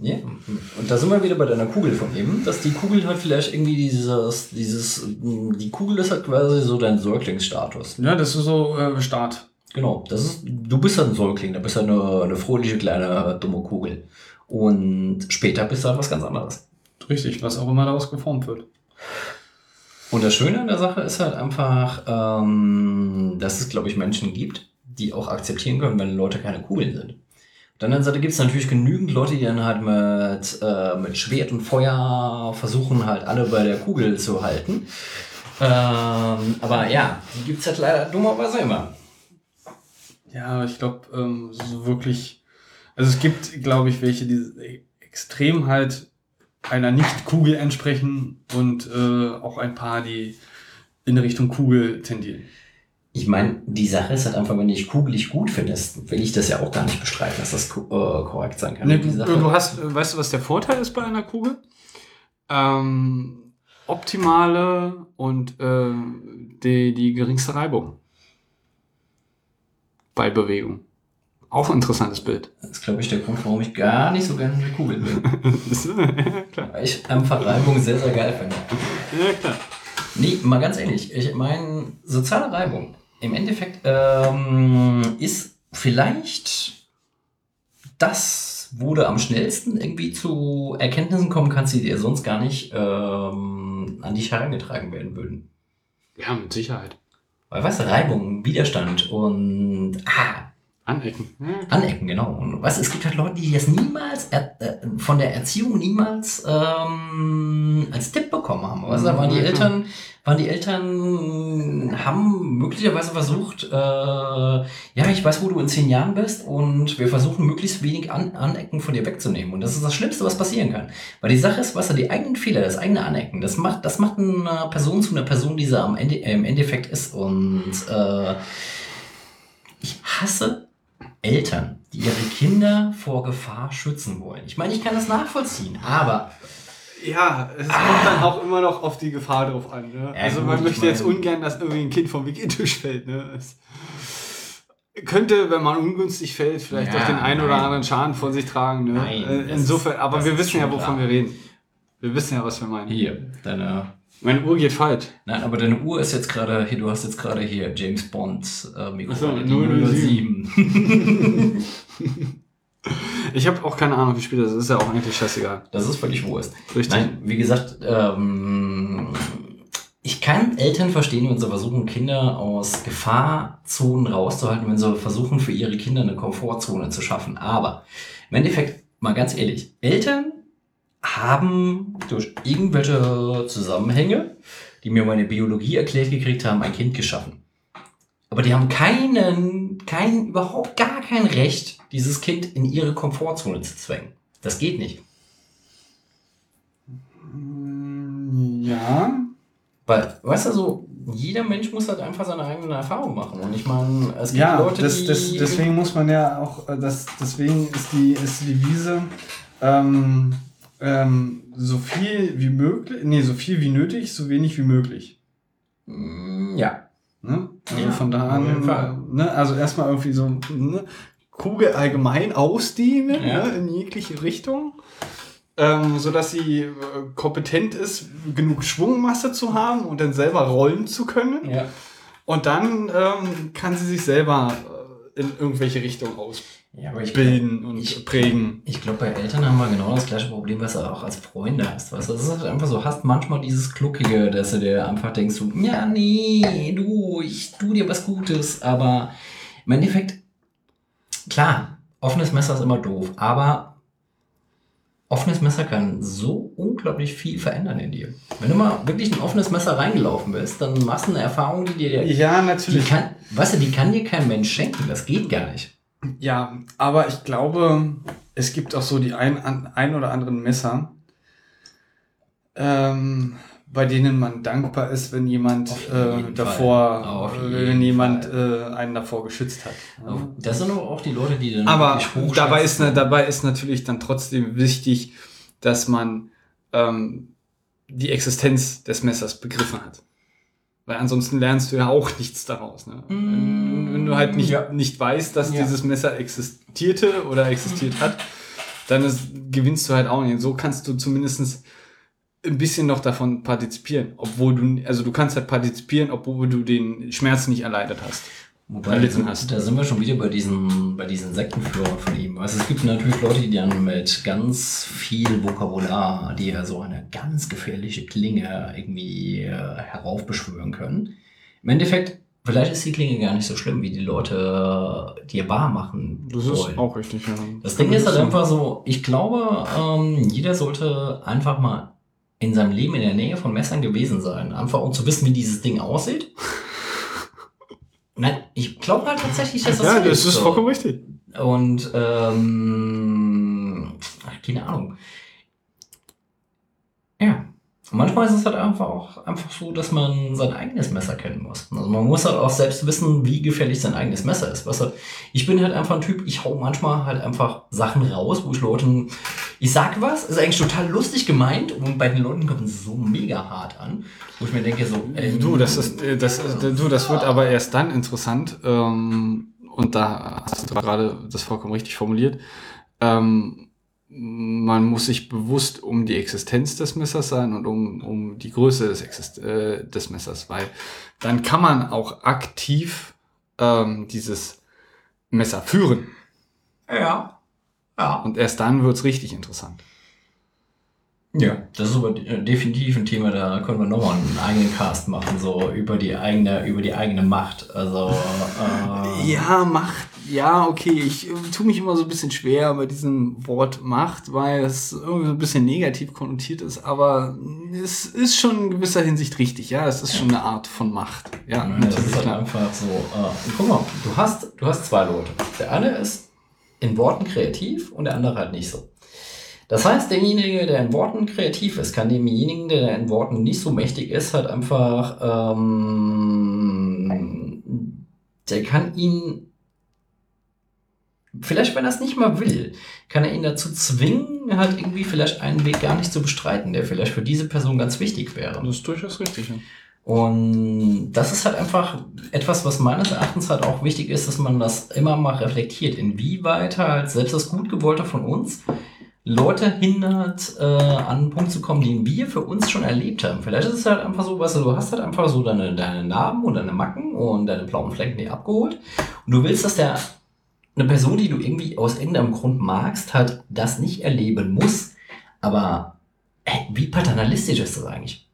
Ja. Und da sind wir wieder bei deiner Kugel von eben, dass die Kugel halt vielleicht irgendwie dieses, dieses, die Kugel ist halt quasi so dein Säuglingsstatus.
Ja, das ist so äh, Start.
Genau, das ist, du bist halt ein Säugling, da bist halt eine, eine fröhliche kleine dumme Kugel. Und später bist du halt was ganz anderes.
Richtig, was auch immer daraus geformt wird.
Und das Schöne an der Sache ist halt einfach, ähm, dass es, glaube ich, Menschen gibt, die auch akzeptieren können, wenn Leute keine Kugeln sind. Auf der anderen Seite gibt es natürlich genügend Leute, die dann halt mit, äh, mit Schwert und Feuer versuchen, halt alle bei der Kugel zu halten. Ähm, aber ja, die gibt es halt leider dummerweise immer.
Ja, ich glaube, ähm, so wirklich. Also es gibt, glaube ich, welche, die extrem halt einer Nicht-Kugel entsprechen und äh, auch ein paar, die in Richtung Kugel tendieren.
Ich meine, die Sache ist halt einfach, wenn ich kugelig gut findest, will ich das ja auch gar nicht bestreiten, dass das äh, korrekt sein kann.
Ne,
Die
du,
Sache-
du hast, weißt du, was der Vorteil ist bei einer Kugel? Ähm, optimale und äh, die, die geringste Reibung bei Bewegung. Auch ein interessantes Bild.
Das ist, glaube ich, der Grund, warum ich gar nicht so gerne gekugelt bin. (laughs)
ja, klar.
Weil ich einfach Reibung sehr, sehr geil finde.
Ja, klar.
Nee, mal ganz ehrlich, ich meine, soziale Reibung im Endeffekt ähm, ist vielleicht das, wo du am schnellsten irgendwie zu Erkenntnissen kommen kannst, die dir sonst gar nicht ähm, an dich herangetragen werden würden.
Ja, mit Sicherheit.
Weil, weißt du, Reibung, Widerstand und ah,
Anecken. Klar.
Anecken, genau. Und weißt es gibt halt Leute, die das niemals er, äh, von der Erziehung niemals ähm, als Tipp bekommen haben. Weißt da waren die
klar.
Eltern, waren die Eltern, haben möglicherweise versucht, äh, ja, ich weiß, wo du in zehn Jahren bist und wir versuchen möglichst wenig An Anecken von dir wegzunehmen. Und das ist das Schlimmste, was passieren kann. Weil die Sache ist, weißt du, die eigenen Fehler, das eigene Anecken, das macht, das macht eine Person zu einer Person, die sie am Ende, äh, im Endeffekt ist. Und äh, ich hasse Eltern, die ihre Kinder vor Gefahr schützen wollen. Ich meine, ich kann das nachvollziehen, aber
Ja, es kommt dann auch immer noch auf die Gefahr drauf an. Ne? Also man möchte jetzt
mein-
ungern, dass irgendwie ein Kind vom Wiki-Tisch fällt. Ne? Es könnte, wenn man ungünstig fällt, vielleicht
Ja,
auch den einen oder anderen Schaden vor sich tragen. Ne?
Nein,
Äh, Insofern, aber wir wissen ja, wovon
klar.
wir reden. Wir wissen ja, was wir meinen.
hier, deine.
Meine Uhr geht falsch.
Nein, aber deine Uhr ist jetzt gerade, hier, du hast jetzt gerade hier James Bond äh, Mikro,
Ach so,
die
007.
007. (laughs)
Ich habe auch keine Ahnung, wie spät das ist. Ist ja auch eigentlich scheißegal.
Das ist völlig Wurst.
Richtig.
Nein, wie gesagt, ähm, ich kann Eltern verstehen, wenn sie versuchen, Kinder aus Gefahrzonen rauszuhalten, wenn sie versuchen, für ihre Kinder eine Komfortzone zu schaffen. Aber im Endeffekt, mal ganz ehrlich, Eltern haben durch irgendwelche Zusammenhänge, die mir meine Biologie erklärt gekriegt haben, ein Kind geschaffen. Aber die haben keinen, kein, überhaupt gar kein Recht, dieses Kind in ihre Komfortzone zu zwängen. Das geht nicht.
Ja.
Weil, weißt du, so, jeder Mensch muss halt einfach seine eigene Erfahrung machen. Und ich meine, es gibt
Ja,
Leute,
das,
die.
das, deswegen muss man ja auch, äh, das, deswegen ist die, ist die Devise, ähm, ähm, so viel wie möglich, nee, so viel wie nötig, so wenig wie möglich.
Mm, Ja.
Ne? Also
Ja,
von da an, äh, ne? also erstmal irgendwie so ne? Kugel allgemein ausdehnen
Ja.
ne? in jegliche Richtung, ähm, sodass sie äh, kompetent ist, genug Schwungmasse zu haben und dann selber rollen zu können.
Ja.
Und dann ähm, kann sie sich selber äh, in irgendwelche Richtungen
Ja, aber ich glaube,
ausbilden und
ich-
prägen.
ich glaub, bei Eltern haben wir genau das gleiche Problem, was du auch als Freunde hast. Weißt du, das ist halt einfach so, hast manchmal dieses Kluckige, dass du dir einfach denkst, so, ja, nee, du, ich tu dir was Gutes. Aber im Endeffekt, klar, offenes Messer ist immer doof, aber offenes Messer kann so unglaublich viel verändern in dir. Wenn du mal wirklich ein offenes Messer reingelaufen bist, dann machst du eine Erfahrung, die dir
Ja,
die
natürlich.
kann, weißt du, die kann dir kein Mensch schenken. Das geht gar nicht.
Ja, aber ich glaube, es gibt auch so die ein, ein oder anderen Messer, ähm, bei denen man dankbar ist, wenn jemand äh, davor, äh, wenn jemand äh, einen davor geschützt hat.
Das sind aber auch die Leute, die dann
Aber dabei ist, ne, dabei ist natürlich dann trotzdem wichtig, dass man ähm, die Existenz des Messers begriffen hat. Weil ansonsten lernst du ja auch nichts daraus. Ne? Wenn, wenn du halt nicht,
Ja.
nicht weißt, dass
Ja.
dieses Messer existierte oder existiert hat, dann ist, gewinnst du halt auch nicht. So kannst du zumindest ein bisschen noch davon partizipieren. Obwohl du, also du kannst halt partizipieren, obwohl du den Schmerz nicht erleidet hast.
Wobei,
erlitten
da,
hast.
da sind wir schon wieder bei diesen, bei diesen Sektenführern von ihm. Also es gibt natürlich Leute, die dann mit ganz viel Vokabular, die ja so eine ganz gefährliche Klinge irgendwie äh, heraufbeschwören können. Im Endeffekt, vielleicht ist die Klinge gar nicht so schlimm, wie die Leute dir bar machen wollen.
auch richtig. Ja.
Das Ding ist halt einfach so, ich glaube, ähm, jeder sollte einfach mal in seinem Leben in der Nähe von Messern gewesen sein. Einfach um zu wissen, wie dieses Ding aussieht. Nein, ich glaube halt tatsächlich, dass das
Ja, das ist
so.
vollkommen richtig.
Und, ähm, keine Ahnung. Ja. Und manchmal ist es halt einfach auch einfach so, dass man sein eigenes Messer kennen muss. Also man muss halt auch selbst wissen, wie gefährlich sein eigenes Messer ist. Weißt du, ich bin halt einfach ein Typ, ich hau manchmal halt einfach Sachen raus, wo ich Leuten, ich sag was, ist eigentlich total lustig gemeint und bei den Leuten kommt es so mega hart an, wo ich mir denke so, ähm,
Du, das ist, äh, das, ist- du, das wird aber erst dann interessant, ähm, und da hast du gerade das vollkommen richtig formuliert, ähm, man muss sich bewusst um die Existenz des Messers sein und um, um die Größe des, Exist äh, des Messers, weil dann kann man auch aktiv ähm, dieses Messer führen.
Ja. Ja.
Und erst dann wird's richtig interessant.
Ja, das ist aber de- definitiv ein Thema, da können wir nochmal einen eigenen Cast machen, so über die eigene, über die eigene Macht. Also äh,
Ja, Macht. Ja, okay. Ich äh, tue mich immer so ein bisschen schwer bei diesem Wort Macht, weil es irgendwie so ein bisschen negativ konnotiert ist, aber es ist schon in gewisser Hinsicht richtig. Ja, es ist schon eine Art von Macht. Ja,
Ja, das ist halt einfach so. Äh, guck mal, du hast, du hast zwei Leute. Der eine ist in Worten kreativ und der andere halt nicht so. Das heißt, derjenige, der in Worten kreativ ist, kann demjenigen, der in Worten nicht so mächtig ist, halt einfach, ähm, der kann ihn, vielleicht wenn er es nicht mal will, kann er ihn dazu zwingen, halt irgendwie vielleicht einen Weg gar nicht zu bestreiten, der vielleicht für diese Person ganz wichtig wäre.
Das ist durchaus richtig. Ja.
Und das ist halt einfach etwas, was meines Erachtens halt auch wichtig ist, dass man das immer mal reflektiert, inwieweit halt selbst das Gutgewollte von uns Leute hindert, äh, an einen Punkt zu kommen, den wir für uns schon erlebt haben. Vielleicht ist es halt einfach so, weißt du, du hast halt einfach so deine, deine Narben und deine Macken und deine blauen Flecken dir abgeholt und du willst, dass der eine Person, die du irgendwie aus irgendeinem Grund magst, halt das nicht erleben muss. Aber ey, wie paternalistisch ist das eigentlich?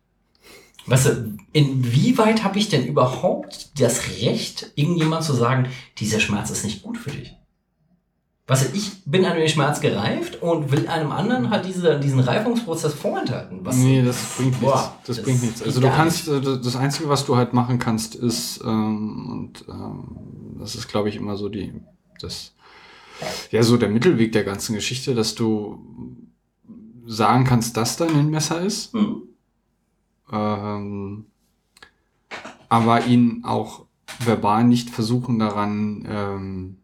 Weißt du, inwieweit habe ich denn überhaupt das Recht, irgendjemand zu sagen, dieser Schmerz ist nicht gut für dich? Weißt du, ich bin an den Schmerz gereift und will einem anderen halt diese, diesen Reifungsprozess vorenthalten. Was,
Nee, das bringt nichts.
Boah,
das,
das
bringt nichts. Also du kannst, äh, das Einzige, was du halt machen kannst, ist, ähm, und ähm, das ist, glaube ich, immer so die, das, ja, so der Mittelweg der ganzen Geschichte, dass du sagen kannst, dass dein ein Messer ist,
Hm.
ähm, aber ihn auch verbal nicht versuchen daran ähm,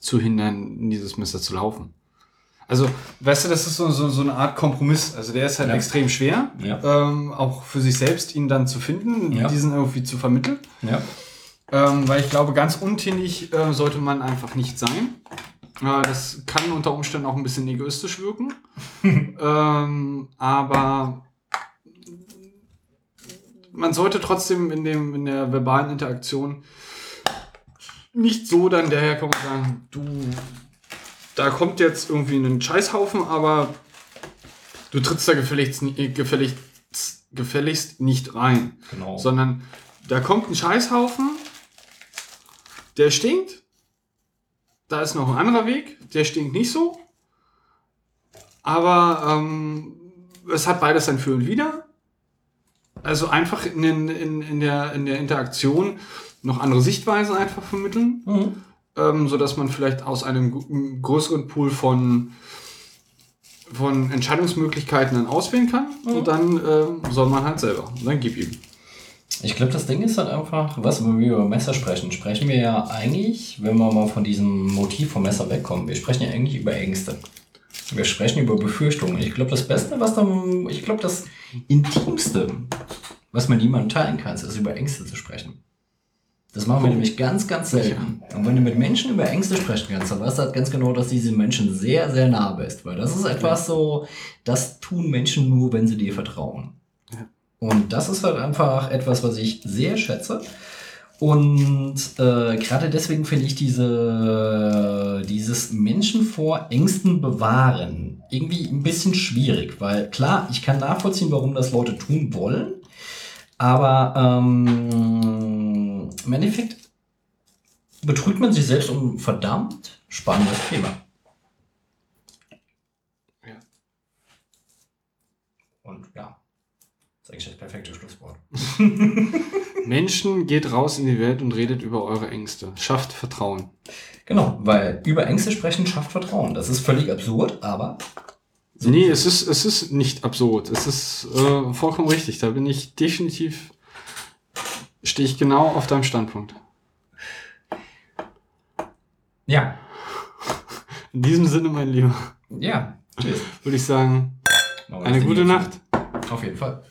zu hindern, in dieses Messer zu laufen. Also, weißt du, das ist so, so, so eine Art Kompromiss. Also der ist halt
Ja.
extrem schwer,
Ja.
ähm, auch für sich selbst ihn dann zu finden,
Ja.
diesen irgendwie zu vermitteln. Ähm, weil ich glaube, ganz untinnig äh, sollte man einfach nicht sein. Äh, das kann unter Umständen auch ein bisschen egoistisch wirken. (laughs) ähm, aber man sollte trotzdem in, dem, in der verbalen Interaktion nicht so dann daherkommen und sagen, du, da kommt jetzt irgendwie ein Scheißhaufen, aber du trittst da gefälligst, ni- gefälligst, gefälligst nicht rein
Genau.
sondern da kommt ein Scheißhaufen, der stinkt. Da ist noch ein anderer Weg, der stinkt nicht so. Aber ähm, es hat beides sein Für und Wider. Also einfach in, den- in, in, der, in der Interaktion noch andere Sichtweisen einfach vermitteln,
Mhm.
ähm, sodass man vielleicht aus einem größeren Pool von, von Entscheidungsmöglichkeiten dann auswählen kann. Und dann ähm, soll man halt selber. Und dann gib ihm.
Ich glaube, das Ding ist halt einfach, was, wenn wir über Messer sprechen, sprechen wir ja eigentlich, wenn wir mal von diesem Motiv vom Messer wegkommen, wir sprechen ja eigentlich über Ängste. Wir sprechen über Befürchtungen. Ich glaube, das Beste, was dann, ich glaube, das Intimste, was man niemandem teilen kann, ist über Ängste zu sprechen. Das machen wir nämlich ganz, ganz selten. Und wenn du mit Menschen über Ängste sprechen kannst, dann weißt du halt ganz genau, dass diese Menschen sehr, sehr nah bist. Weil das ist etwas so, das tun Menschen nur, wenn sie dir vertrauen. Und das ist halt einfach etwas, was ich sehr schätze. Und äh, gerade deswegen finde ich diese, dieses Menschen vor Ängsten bewahren irgendwie ein bisschen schwierig, weil klar, ich kann nachvollziehen, warum das Leute tun wollen, aber ähm, im Endeffekt betrügt man sich selbst um verdammt spannendes Thema.
Ja.
Und ja, das ist eigentlich das perfekte Schlusswort. (laughs)
Menschen, geht raus in die Welt und redet über eure Ängste. Schafft Vertrauen.
Genau, weil über Ängste sprechen schafft Vertrauen. Das ist völlig absurd, aber
nee, es ist, es ist nicht absurd. Es ist äh, vollkommen richtig. Da bin ich definitiv, stehe ich genau auf deinem Standpunkt.
ja,
In diesem Sinne, mein Lieber,
ja, tschüss.
würde ich sagen, eine gute. Nacht.
Auf jeden Fall.